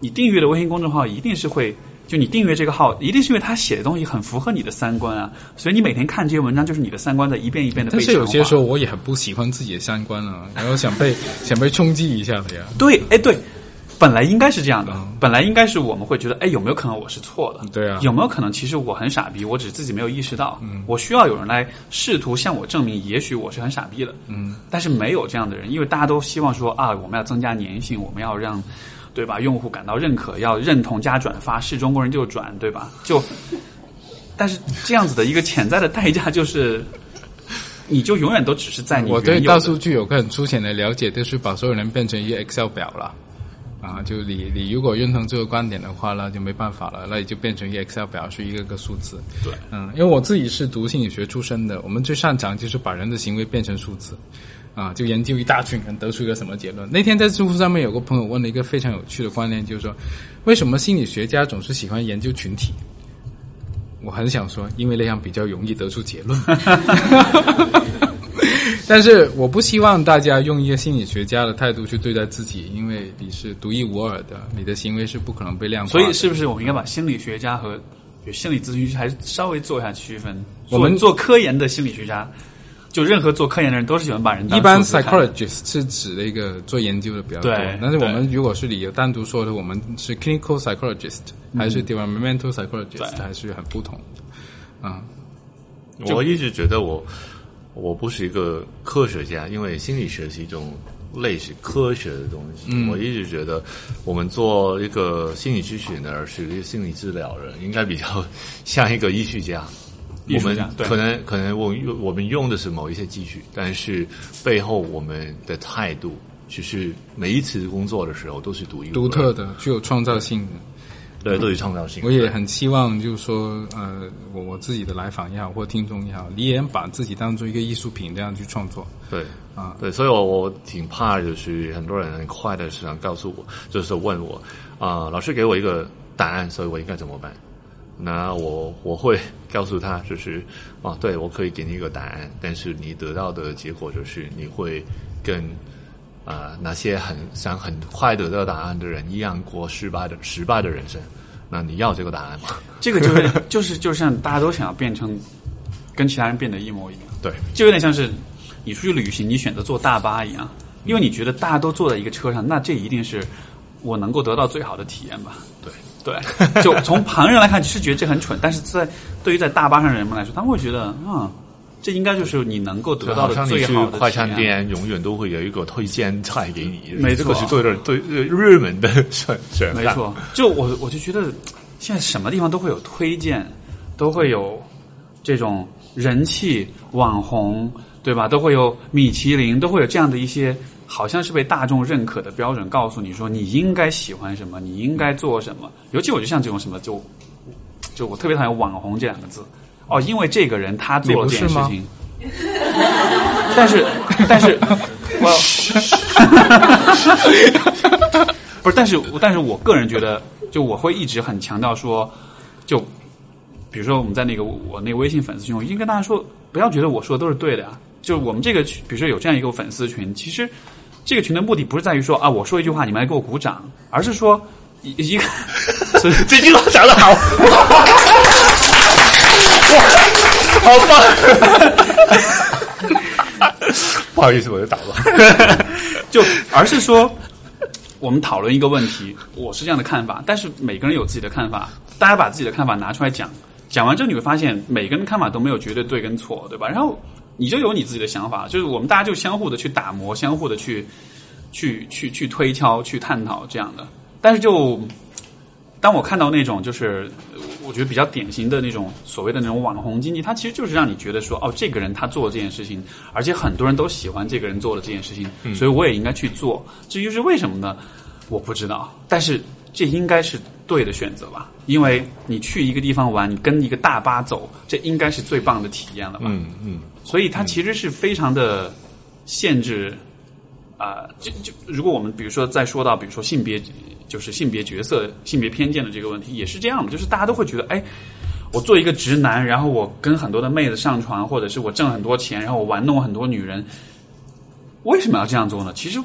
你订阅的微信公众号一定是会。就你订阅这个号，一定是因为他写的东西很符合你的三观啊，所以你每天看这些文章，就是你的三观在一遍一遍的被但是有些时候我也很不喜欢自己的三观啊，然后想被 想被冲击一下的呀。对，哎对，本来应该是这样的，本来应该是我们会觉得，哎，有没有可能我是错的？对啊，有没有可能其实我很傻逼，我只是自己没有意识到，我需要有人来试图向我证明，也许我是很傻逼的。嗯，但是没有这样的人，因为大家都希望说啊，我们要增加粘性，我们要让对吧用户感到认可，要认同加转发，是中国人就转，对吧？就，但是这样子的一个潜在的代价就是。你就永远都只是在你我对大数据有个很粗浅的了解，就是把所有人变成一个 Excel 表了啊！就你你如果认同这个观点的话，那就没办法了，那你就变成一个 Excel 表，是一个个数字。对，嗯，因为我自己是读心理学出身的，我们最擅长就是把人的行为变成数字啊，就研究一大群人得出一个什么结论。那天在知乎上面有个朋友问了一个非常有趣的观念，就是说为什么心理学家总是喜欢研究群体？我很想说，因为那样比较容易得出结论。但是我不希望大家用一个心理学家的态度去对待自己，因为你是独一无二的，你的行为是不可能被量化。所以，是不是我们应该把心理学家和心理咨询师还是稍微做一下区分？我们做科研的心理学家。就任何做科研的人都是喜欢把人一般 psychologist 是指那个做研究的比较多，但是我们如果是理由单独说的，我们是 clinical psychologist 还是 developmental psychologist 还是很不同。啊，我一直觉得我我不是一个科学家，因为心理学是一种类似科学的东西。我一直觉得我们做一个心理咨询的，是一个心理治疗人，应该比较 像一个医学家。我们可能可能我用我们用的是某一些技术，但是背后我们的态度，其实每一次工作的时候都是独一独特的，具有创造性的，对，都有创造性。我也很希望，就是说，呃，我我自己的来访也好，或听众也好，你也把自己当做一个艺术品这样去创作。对，啊，对，所以我我挺怕，就是很多人很快的是想告诉我，就是问我，啊，老师给我一个答案，所以我应该怎么办？那我我会 告诉他，就是啊，对我可以给你一个答案，但是你得到的结果就是你会跟啊那些很想很快得到答案的人一样过失败的失败的人生。那你要这个答案吗？这个就是 就是就像大家都想要变成跟其他人变得一模一样，对，就有点像是你出去旅行，你选择坐大巴一样，因为你觉得大家都坐在一个车上，那这一定是我能够得到最好的体验吧？对。对，就从旁人来看是觉得这很蠢，但是在对于在大巴上的人们来说，他们会觉得，嗯，这应该就是你能够得到的最好的快餐店，永远都会有一个推荐菜给你，没错，是对的，对热门的选选没错，就我我就觉得现在什么地方都会有推荐，都会有这种人气网红，对吧？都会有米其林，都会有这样的一些。好像是被大众认可的标准，告诉你说你应该喜欢什么，你应该做什么。尤其我就像这种什么，就就我特别讨厌“网红”这两个字。哦，因为这个人他做了这件事情。但是，但是，我 不是，但是，但是我个人觉得，就我会一直很强调说，就比如说我们在那个我那个微信粉丝群，我一定跟大家说，不要觉得我说的都是对的呀。就是我们这个，比如说有这样一个粉丝群，其实。这个群的目的不是在于说啊，我说一句话你们来给我鼓掌，而是说一一个 这句话讲的好，好棒！不好意思，我就打了。就而是说，我们讨论一个问题，我是这样的看法，但是每个人有自己的看法，大家把自己的看法拿出来讲，讲完之后你会发现，每个人的看法都没有绝对对跟错，对吧？然后。你就有你自己的想法，就是我们大家就相互的去打磨，相互的去去去去推敲、去探讨这样的。但是，就当我看到那种就是我觉得比较典型的那种所谓的那种网红经济，它其实就是让你觉得说，哦，这个人他做了这件事情，而且很多人都喜欢这个人做了这件事情，所以我也应该去做。至于是为什么呢？我不知道，但是这应该是对的选择吧。因为你去一个地方玩，你跟一个大巴走，这应该是最棒的体验了吧？嗯嗯。所以它其实是非常的限制啊，就就如果我们比如说再说到比如说性别，就是性别角色、性别偏见的这个问题，也是这样的，就是大家都会觉得，哎，我做一个直男，然后我跟很多的妹子上床，或者是我挣很多钱，然后我玩弄很多女人，为什么要这样做呢？其实，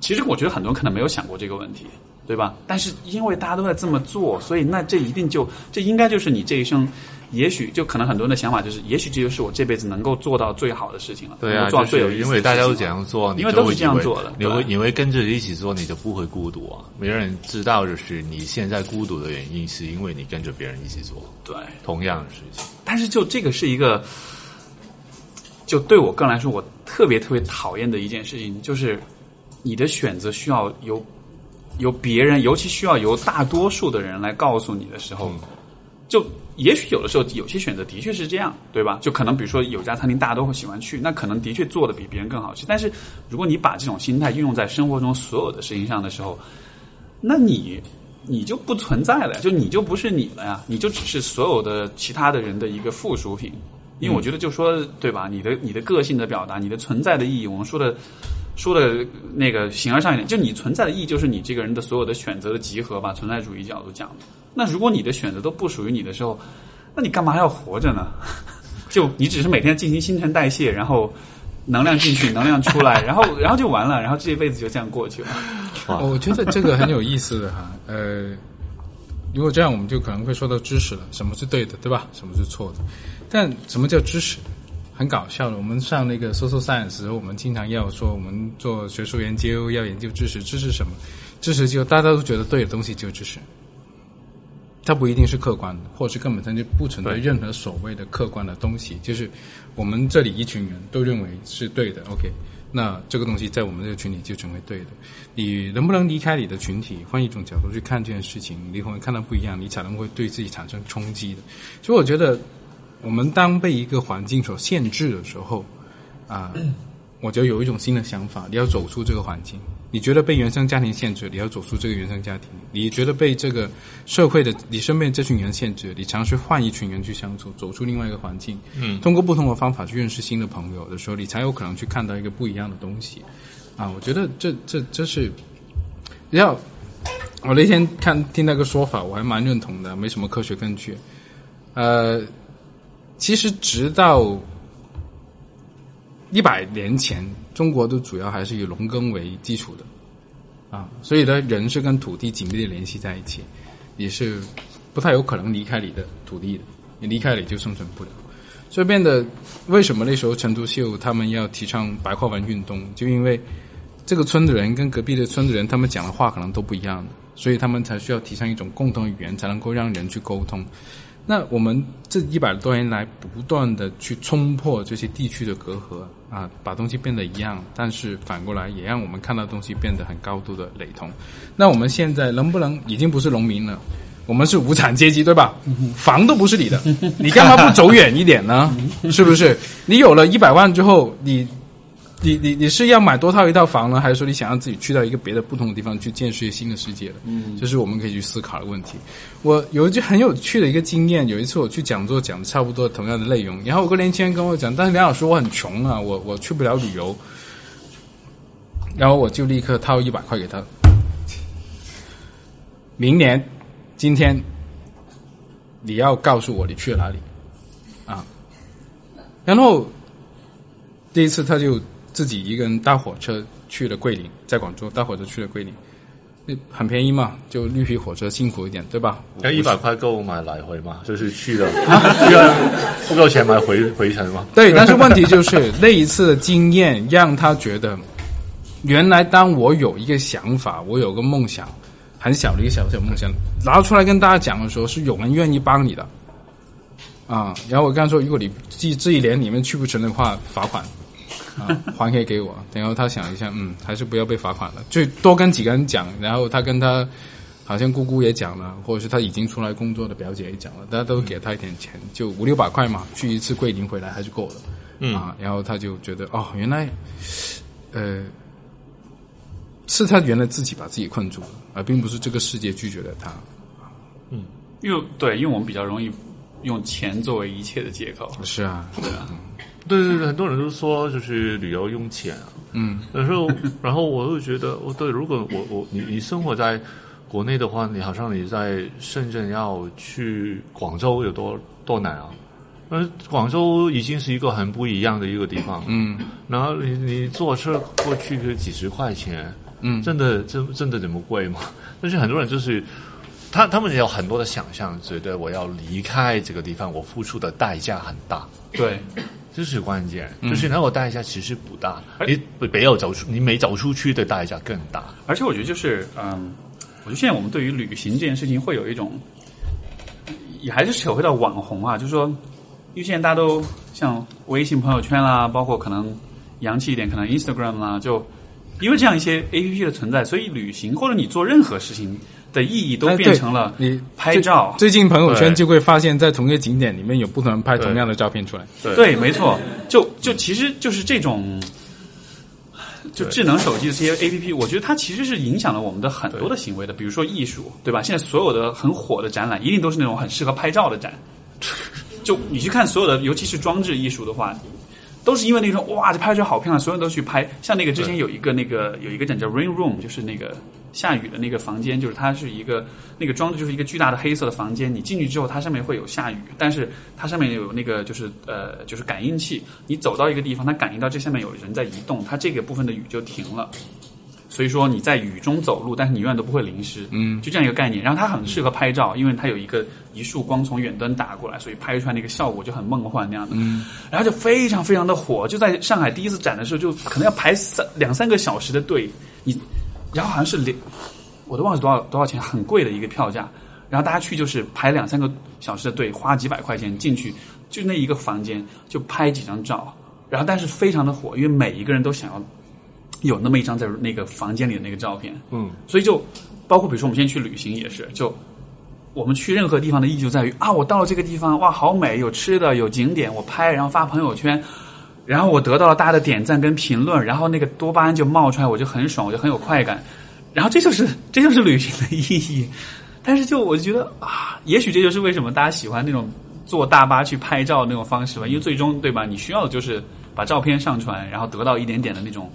其实我觉得很多人可能没有想过这个问题，对吧？但是因为大家都在这么做，所以那这一定就这应该就是你这一生。也许就可能很多人的想法就是，也许这就是我这辈子能够做到最好的事情了。对啊，做最有意思因为大家都这样做，因为都是这样做的，你会你会跟着一起做，你就不会孤独啊。没人知道就是你现在孤独的原因，是因为你跟着别人一起做。对，同样的事情。但是就这个是一个，就对我个人来说，我特别特别讨厌的一件事情，就是你的选择需要由由别人，尤其需要由大多数的人来告诉你的时候，就。也许有的时候有些选择的确是这样，对吧？就可能比如说有家餐厅大家都会喜欢去，那可能的确做的比别人更好吃。但是如果你把这种心态运用在生活中所有的事情上的时候，那你你就不存在了，就你就不是你了呀，你就只是所有的其他的人的一个附属品。因为我觉得就说对吧？你的你的个性的表达，你的存在的意义，我们说的说的那个形而上一点，就你存在的意义就是你这个人的所有的选择的集合吧。存在主义角度讲的。那如果你的选择都不属于你的时候，那你干嘛还要活着呢？就你只是每天进行新陈代谢，然后能量进去，能量出来，然后然后就完了，然后这一辈子就这样过去了。我觉得这个很有意思的哈。呃，如果这样，我们就可能会说到知识了，什么是对的，对吧？什么是错的？但什么叫知识？很搞笑的。我们上那个 social science 时候，我们经常要说，我们做学术研究要研究知识，知识什么？知识就大家都觉得对的东西就知识。它不一定是客观的，或是根本上就不存在任何所谓的客观的东西。就是我们这里一群人都认为是对的，OK，那这个东西在我们这个群体就成为对的。你能不能离开你的群体，换一种角度去看这件事情，你会看到不一样，你才能会对自己产生冲击的。所以我觉得，我们当被一个环境所限制的时候，啊，我就有一种新的想法，你要走出这个环境。你觉得被原生家庭限制，你要走出这个原生家庭；你觉得被这个社会的你身边这群人限制，你尝试换一群人去相处，走出另外一个环境，嗯，通过不同的方法去认识新的朋友的时候，你才有可能去看到一个不一样的东西。啊，我觉得这这这是要我那天看听那个说法，我还蛮认同的，没什么科学根据。呃，其实直到一百年前。中国都主要还是以农耕为基础的，啊，所以呢，人是跟土地紧密的联系在一起，也是不太有可能离开你的土地的，你离开了就生存不了。所以变得为什么那时候陈独秀他们要提倡白话文运动，就因为这个村的人跟隔壁的村的人他们讲的话可能都不一样的，所以他们才需要提倡一种共同语言，才能够让人去沟通。那我们这一百多年来不断的去冲破这些地区的隔阂啊，把东西变得一样，但是反过来也让我们看到东西变得很高度的雷同。那我们现在能不能已经不是农民了？我们是无产阶级，对吧？房都不是你的，你干嘛不走远一点呢？是不是？你有了一百万之后，你。你你你是要买多套一套房呢，还是说你想让自己去到一个别的不同的地方去见识新的世界的？嗯，这是我们可以去思考的问题。我有一句很有趣的一个经验，有一次我去讲座讲的差不多同样的内容，然后有个年轻人跟我讲，但是梁老师我很穷啊，我我去不了旅游，然后我就立刻掏一百块给他，明年今天你要告诉我你去了哪里啊？然后第一次他就。自己一个人搭火车去了桂林，在广州搭火车去了桂林，那很便宜嘛，就绿皮火车辛苦一点，对吧？要一百块够买来回嘛？就是去了，不够钱买回回程嘛？对，但是问题就是 那一次的经验让他觉得，原来当我有一个想法，我有个梦想，很小的一个小小梦想，拿出来跟大家讲的时候，是有人愿意帮你的啊。然后我刚说，如果你这这一年里面去不成的话，罚款。啊，还可以给我。然后他想一下，嗯，还是不要被罚款了。就多跟几个人讲，然后他跟他好像姑姑也讲了，或者是他已经出来工作的表姐也讲了，大家都给他一点钱，就五六百块嘛，去一次桂林回来还是够的。嗯啊，然后他就觉得，哦，原来，呃，是他原来自己把自己困住了，而并不是这个世界拒绝了他。嗯，因为对，因为我们比较容易用钱作为一切的借口。是啊，对啊。对对对，很多人都说就是旅游用钱啊，嗯，有时候，然后我又觉得，我对，如果我我你你生活在国内的话，你好像你在深圳要去广州有多多难啊？呃，广州已经是一个很不一样的一个地方，嗯，然后你你坐车过去就几十块钱，嗯，真的真真的这么贵吗？但是很多人就是他他们也有很多的想象，觉得我要离开这个地方，我付出的代价很大。对，这是关键，就是那个代价其实不大，你没有走出，你没走出去的代价更大。而且我觉得就是嗯，我觉得现在我们对于旅行这件事情会有一种，也还是扯回到网红啊，就是说，因为现在大家都像微信朋友圈啦，包括可能洋气一点，可能 Instagram 啦，就因为这样一些 A P P 的存在，所以旅行或者你做任何事情。的意义都变成了你拍照。最近朋友圈就会发现，在同一个景点里面有不同人拍同样的照片出来。对，没错，就就其实就是这种，就智能手机的这些 A P P，我觉得它其实是影响了我们的很多的行为的。比如说艺术，对吧？现在所有的很火的展览，一定都是那种很适合拍照的展。就你去看所有的，尤其是装置艺术的话。都是因为那种哇，这拍出来好漂亮，所有人都去拍。像那个之前有一个那个有一个展叫 Rain Room，就是那个下雨的那个房间，就是它是一个那个装置就是一个巨大的黑色的房间。你进去之后，它上面会有下雨，但是它上面有那个就是呃就是感应器，你走到一个地方，它感应到这下面有人在移动，它这个部分的雨就停了。所以说你在雨中走路，但是你永远都不会淋湿，嗯，就这样一个概念。然后它很适合拍照，因为它有一个一束光从远端打过来，所以拍出来那个效果就很梦幻那样的。嗯，然后就非常非常的火，就在上海第一次展的时候，就可能要排三两三个小时的队。你，然后好像是两，我都忘了多少多少钱，很贵的一个票价。然后大家去就是排两三个小时的队，花几百块钱进去，就那一个房间就拍几张照。然后但是非常的火，因为每一个人都想要。有那么一张在那个房间里的那个照片，嗯，所以就包括比如说我们现在去旅行也是，就我们去任何地方的意义就在于啊，我到了这个地方，哇，好美，有吃的，有景点，我拍，然后发朋友圈，然后我得到了大家的点赞跟评论，然后那个多巴胺就冒出来，我就很爽，我就很有快感，然后这就是这就是旅行的意义。但是就我就觉得啊，也许这就是为什么大家喜欢那种坐大巴去拍照那种方式吧，因为最终对吧，你需要的就是把照片上传，然后得到一点点的那种。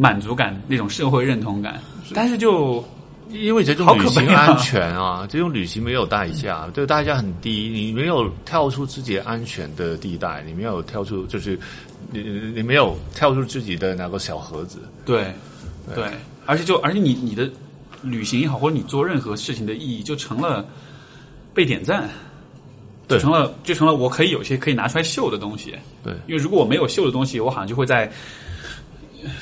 满足感那种社会认同感，但是就因为这种旅行安全啊，这种旅行没有代价，这个代价很低，你没有跳出自己安全的地带，你没有跳出，就是你你没有跳出自己的那个小盒子，对对，而且就而且你你的旅行也好，或者你做任何事情的意义，就成了被点赞，就成了就成了我可以有些可以拿出来秀的东西，对，因为如果我没有秀的东西，我好像就会在。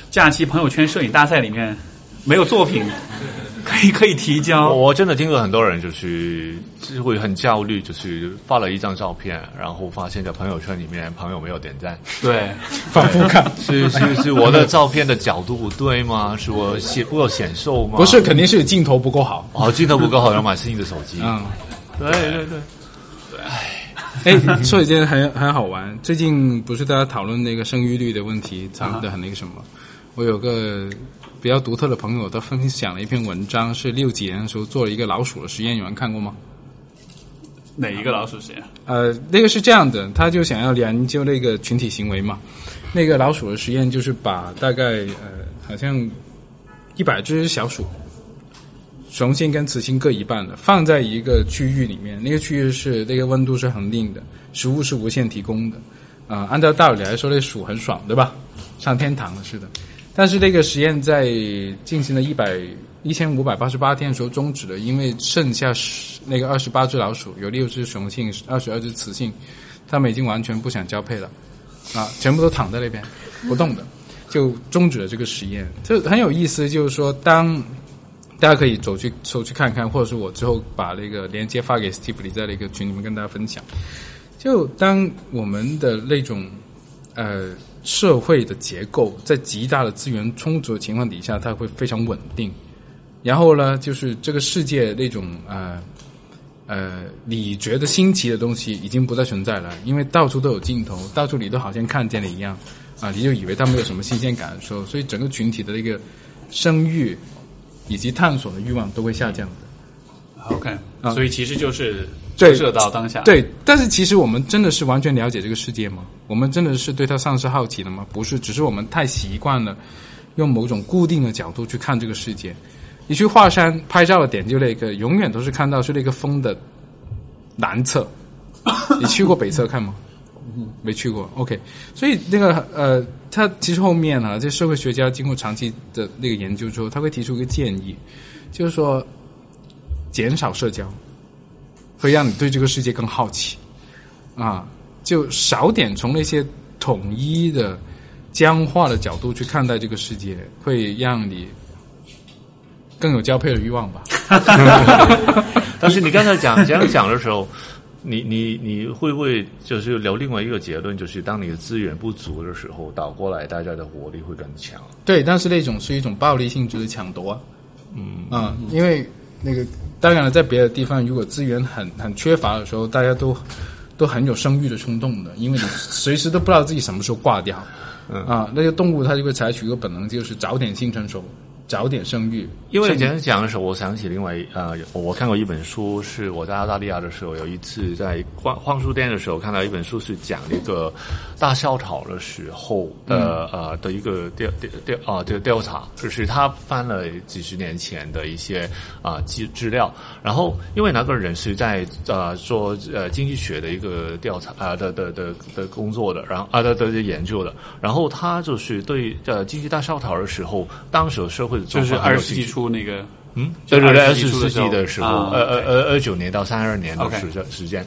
假期朋友圈摄影大赛里面没有作品 可以可以提交。我真的听过很多人就是就会很焦虑，就是发了一张照片，然后发现在朋友圈里面朋友没有点赞。对，反复看 是是是我的照片的角度不对吗？是我显不够显瘦吗？不是，肯定是镜头不够好。哦，镜头不够好，要买新的手机。嗯，对对对对。哎，说一件很很好玩，最近不是大家讨论那个生育率的问题，谈的很那个什么。我有个比较独特的朋友，他分享了一篇文章，是六几年的时候做了一个老鼠的实验，有人看过吗？哪一个老鼠实验？呃，那个是这样的，他就想要研究那个群体行为嘛。那个老鼠的实验就是把大概呃，好像一百只小鼠，雄性跟雌性各一半的，放在一个区域里面，那个区域是那个温度是恒定的，食物是无限提供的。啊，按照道理来说，那鼠很爽，对吧？上天堂了似的。但是这个实验在进行了一百一千五百八十八天的时候终止了，因为剩下十那个二十八只老鼠，有六只雄性，二十二只雌性，它们已经完全不想交配了，啊，全部都躺在那边不动的，就终止了这个实验。这很有意思，就是说，当大家可以走去走去看看，或者是我之后把那个链接发给 Steve 在那个群里面跟大家分享。就当我们的那种呃。社会的结构在极大的资源充足的情况底下，它会非常稳定。然后呢，就是这个世界那种呃呃你觉得新奇的东西已经不再存在了，因为到处都有镜头，到处你都好像看见了一样啊，你就以为它没有什么新鲜感受，所以整个群体的那个生育以及探索的欲望都会下降的。OK，所以其实就是。折射到当下，对，但是其实我们真的是完全了解这个世界吗？我们真的是对它丧失好奇了吗？不是，只是我们太习惯了用某种固定的角度去看这个世界。你去华山拍照的点就那个，永远都是看到是那个峰的南侧。你去过北侧看吗？没去过。OK，所以那个呃，他其实后面呢，这社会学家经过长期的那个研究之后，他会提出一个建议，就是说减少社交，会让你对这个世界更好奇啊，就少点从那些统一的、僵化的角度去看待这个世界，会让你更有交配的欲望吧。但是你刚才讲这样讲的时候。你 你你会不会就是留另外一个结论，就是当你的资源不足的时候，倒过来大家的活力会更强？对，但是那种是一种暴力性质的抢夺，嗯啊，因为那个当然了，在别的地方，如果资源很很缺乏的时候，大家都都很有生育的冲动的，因为你随时都不知道自己什么时候挂掉，嗯啊，那些动物它就会采取一个本能，就是早点性成熟。早点生育，因为讲讲的时候，我想起另外呃，我看过一本书，是我在澳大利亚的时候，有一次在逛逛书店的时候，看到一本书是讲一个大萧条的时候的呃的一个调调调啊个调查，就是他翻了几十年前的一些啊资资料，然后因为那个人是在呃做呃经济学的一个调查啊的的的的工作的，然后啊的的研究的，然后他就是对呃经济大萧条的时候，当时社会。就是二十世纪初那个，嗯，就是二十世纪的时候，二二二二九年到三二年的时时间，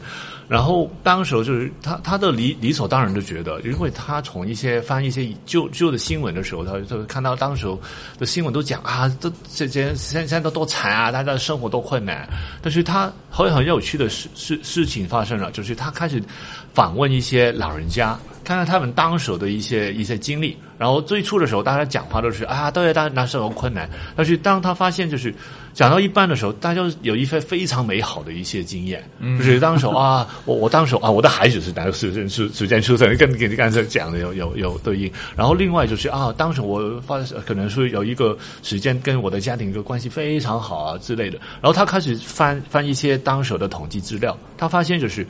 然后当时就是他他的理理所当然就觉得，因为他从一些翻一些旧旧的新闻的时候，他就看到当时的新闻都讲啊，这这些现现在都多惨啊，大家的生活多困难，但是他很很有趣的事事事情发生了，就是他开始访问一些老人家。看看他们当时的一些一些经历，然后最初的时候，大家讲话都是啊，对，当那时候困难。但是当他发现，就是讲到一半的时候，大家有一些非常美好的一些经验，就是当时啊，我我当时啊，我的孩子是哪个时间时时间出生，跟跟你刚才讲的有有有对应。然后另外就是啊，当时我发可能是有一个时间跟我的家庭一个关系非常好啊之类的。然后他开始翻翻一些当时的统计资料，他发现就是。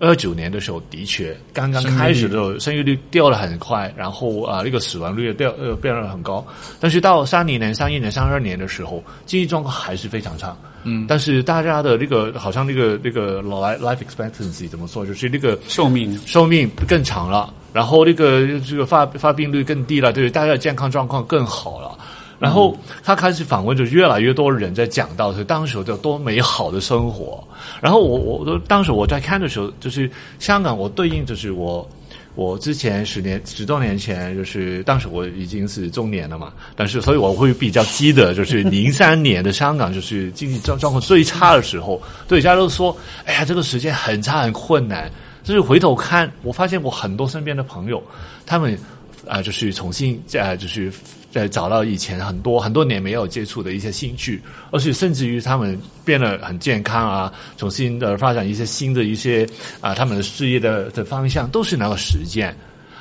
二九年的时候，的确刚刚开始的时候，生育率掉了很快，然后啊，那个死亡率也掉呃变得很高。但是到三零年、三一年、三二年的时候，经济状况还是非常差。嗯，但是大家的那个好像那个那个 life life expectancy 怎么说，就是那个寿命寿命更长了，然后那个这个发发病率更低了，对大家的健康状况更好了。然后他开始访问，就越来越多人在讲到是当时有多美好的生活。然后我我都当时我在看的时候，就是香港，我对应就是我我之前十年十多年前，就是当时我已经是中年了嘛，但是所以我会比较记得，就是零三年的香港，就是经济状状况最差的时候，对大家都说，哎呀，这个时间很差很困难。就是回头看，我发现我很多身边的朋友，他们啊，就是重新啊，就是。在找到以前很多很多年没有接触的一些兴趣，而且甚至于他们变得很健康啊，重新的发展一些新的一些啊，他们的事业的的方向都是那个实践。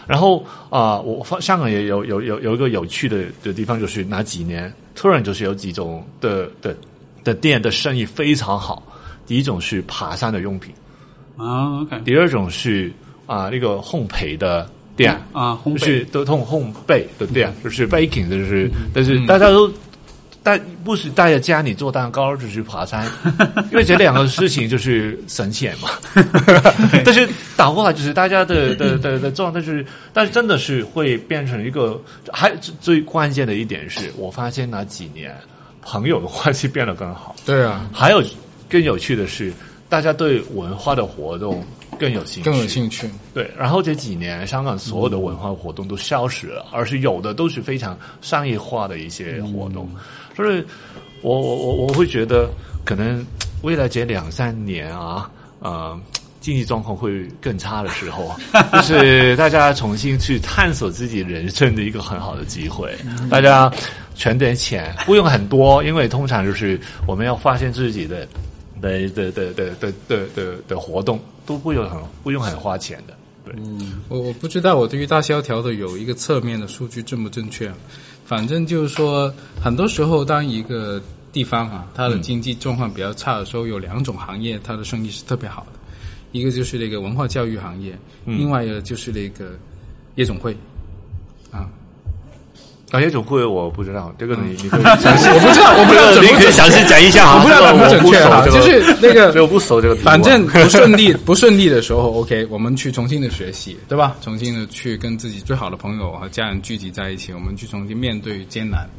然后啊，我发香港也有有有有一个有趣的的地方，就是那几年突然就是有几种的的的店的生意非常好。第一种是爬山的用品啊，OK。第二种是啊那个烘焙的。店。啊，就是都通烘焙的店，就是 baking，就是，但是大家都，但不是大家家里做蛋糕，就是爬山，因为这两个事情就是省钱嘛。但是倒过来就是大家的的的的状态是，但是真的是会变成一个，还最关键的一点是我发现那几年朋友的关系变得更好。对啊，还有更有趣的是，大家对文化的活动。更有兴趣，更有兴趣。对，然后这几年香港所有的文化活动都消失了，而是有的都是非常商业化的一些活动。所以，我我我我会觉得，可能未来这两三年啊，呃，经济状况会更差的时候，就是大家重新去探索自己人生的一个很好的机会。大家存点钱，不用很多，因为通常就是我们要发现自己的。的的的的的的的的活动都不用很不用很花钱的，对。我我不知道我对于大萧条的有一个侧面的数据正不正确，反正就是说，很多时候当一个地方啊，它的经济状况比较差的时候，有两种行业它的生意是特别好的，一个就是那个文化教育行业，另外一个就是那个夜总会，啊。港业总会我不知道，这个你你可以 详细，我不知道，我不知道准你可以详细讲一下啊，我不知道准不准确啊，就是那个，我不熟这个，反正不顺利不顺利的时候，OK，我们去重新的学习，对吧？重新的去跟自己最好的朋友和家人聚集在一起，我们去重新面对艰难，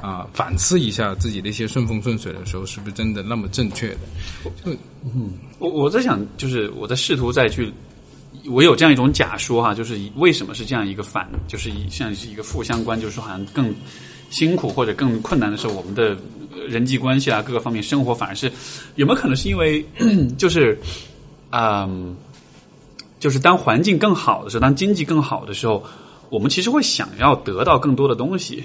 啊，反思一下自己的一些顺风顺水的时候，是不是真的那么正确的？就嗯，我我在想，就是我在试图再去。我有这样一种假说哈，就是为什么是这样一个反，就是像是一个负相关，就是说好像更辛苦或者更困难的时候，我们的人际关系啊各个方面生活反而是有没有可能是因为 就是嗯，就是当环境更好的时候，当经济更好的时候，我们其实会想要得到更多的东西，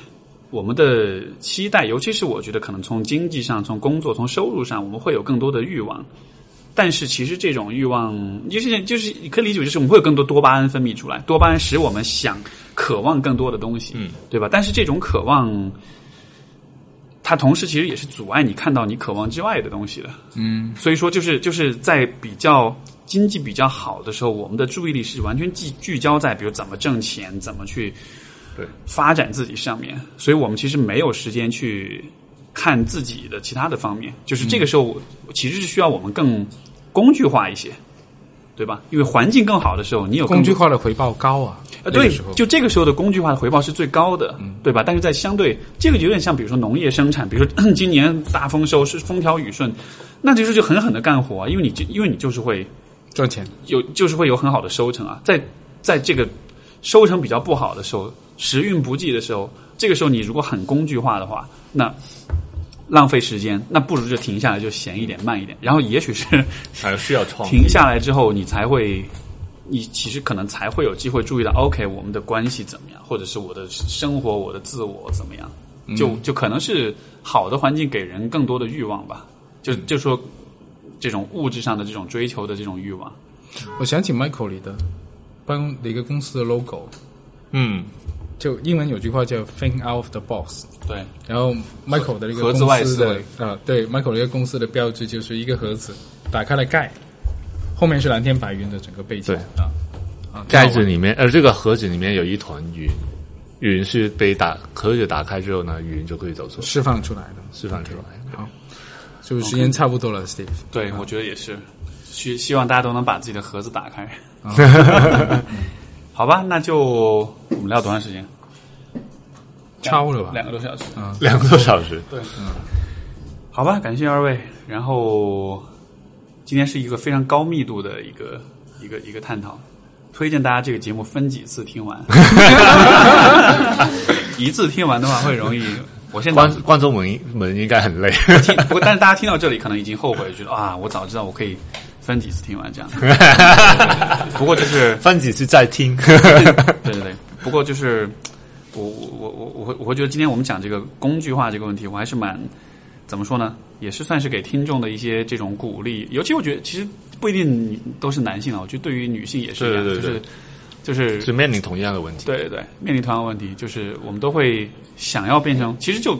我们的期待，尤其是我觉得可能从经济上、从工作、从收入上，我们会有更多的欲望。但是其实这种欲望，就是就是你可以理解就是我们会有更多多巴胺分泌出来，多巴胺使我们想渴望更多的东西，嗯，对吧？但是这种渴望，它同时其实也是阻碍你看到你渴望之外的东西的，嗯。所以说，就是就是在比较经济比较好的时候，我们的注意力是完全聚聚焦在比如怎么挣钱、怎么去对发展自己上面，所以我们其实没有时间去。看自己的其他的方面，就是这个时候其实是需要我们更工具化一些，对吧？因为环境更好的时候，你有工具化的回报高啊。啊，对，就这个时候的工具化的回报是最高的，对吧？但是在相对这个有点像，比如说农业生产，比如说 今年大丰收是风调雨顺，那就是就狠狠的干活，因为你就因为你就是会赚钱，有就是会有很好的收成啊。在在这个收成比较不好的时候，时运不济的时候，这个时候你如果很工具化的话，那浪费时间，那不如就停下来，就闲一点，慢一点。然后也许是 还需要创停下来之后，你才会，你其实可能才会有机会注意到，OK，我们的关系怎么样，或者是我的生活，我的自我怎么样？就就可能是好的环境给人更多的欲望吧。就就说这种物质上的这种追求的这种欲望。我想起 Michael 里的帮的一个公司的 logo，嗯。就英文有句话叫 “think out of the box”，对。然后 Michael 的一个盒子外思维啊，对，Michael 的一个公司的标志就是一个盒子，打开了盖，后面是蓝天白云的整个背景。对啊啊，盖子里面，呃，这个盒子里面有一团云，云是被打盒子打开之后呢，云就可以走出，释放出来的，释放出来。好，是不是时间差不多了，Steve？对，我觉得也是，希希望大家都能把自己的盒子打开。好吧，那就我们聊多长时间？超了吧，两个多小时，嗯，两个多小时，对，嗯，好吧，感谢二位。然后今天是一个非常高密度的一个一个一个探讨，推荐大家这个节目分几次听完，一次听完的话会容易。我现在观观众们们应该很累，不过但是大家听到这里可能已经后悔，觉得啊，我早知道我可以分几次听完这样。不过就是分几次再听，对对对。不过就是我我我我我会我会觉得今天我们讲这个工具化这个问题，我还是蛮怎么说呢？也是算是给听众的一些这种鼓励。尤其我觉得其实不一定都是男性啊，我觉得对于女性也是一样，就是就是是面临同样的问题。对对对，面临同样的问题，就是我们都会想要变成，其实就。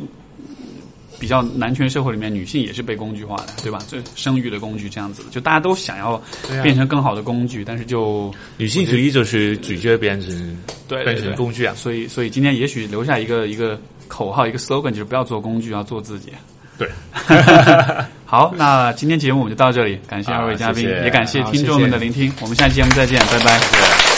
比较男权社会里面，女性也是被工具化的，对吧？这生育的工具这样子，就大家都想要变成更好的工具，但是就女性主义就是拒绝变成对变成工具啊。所以，所以今天也许留下一个一个口号，一个 slogan，就是不要做工具，要做自己。对，好，那今天节目我们就到这里，感谢二位嘉宾，也感谢听众们的聆听，我们下期节目再见，拜拜。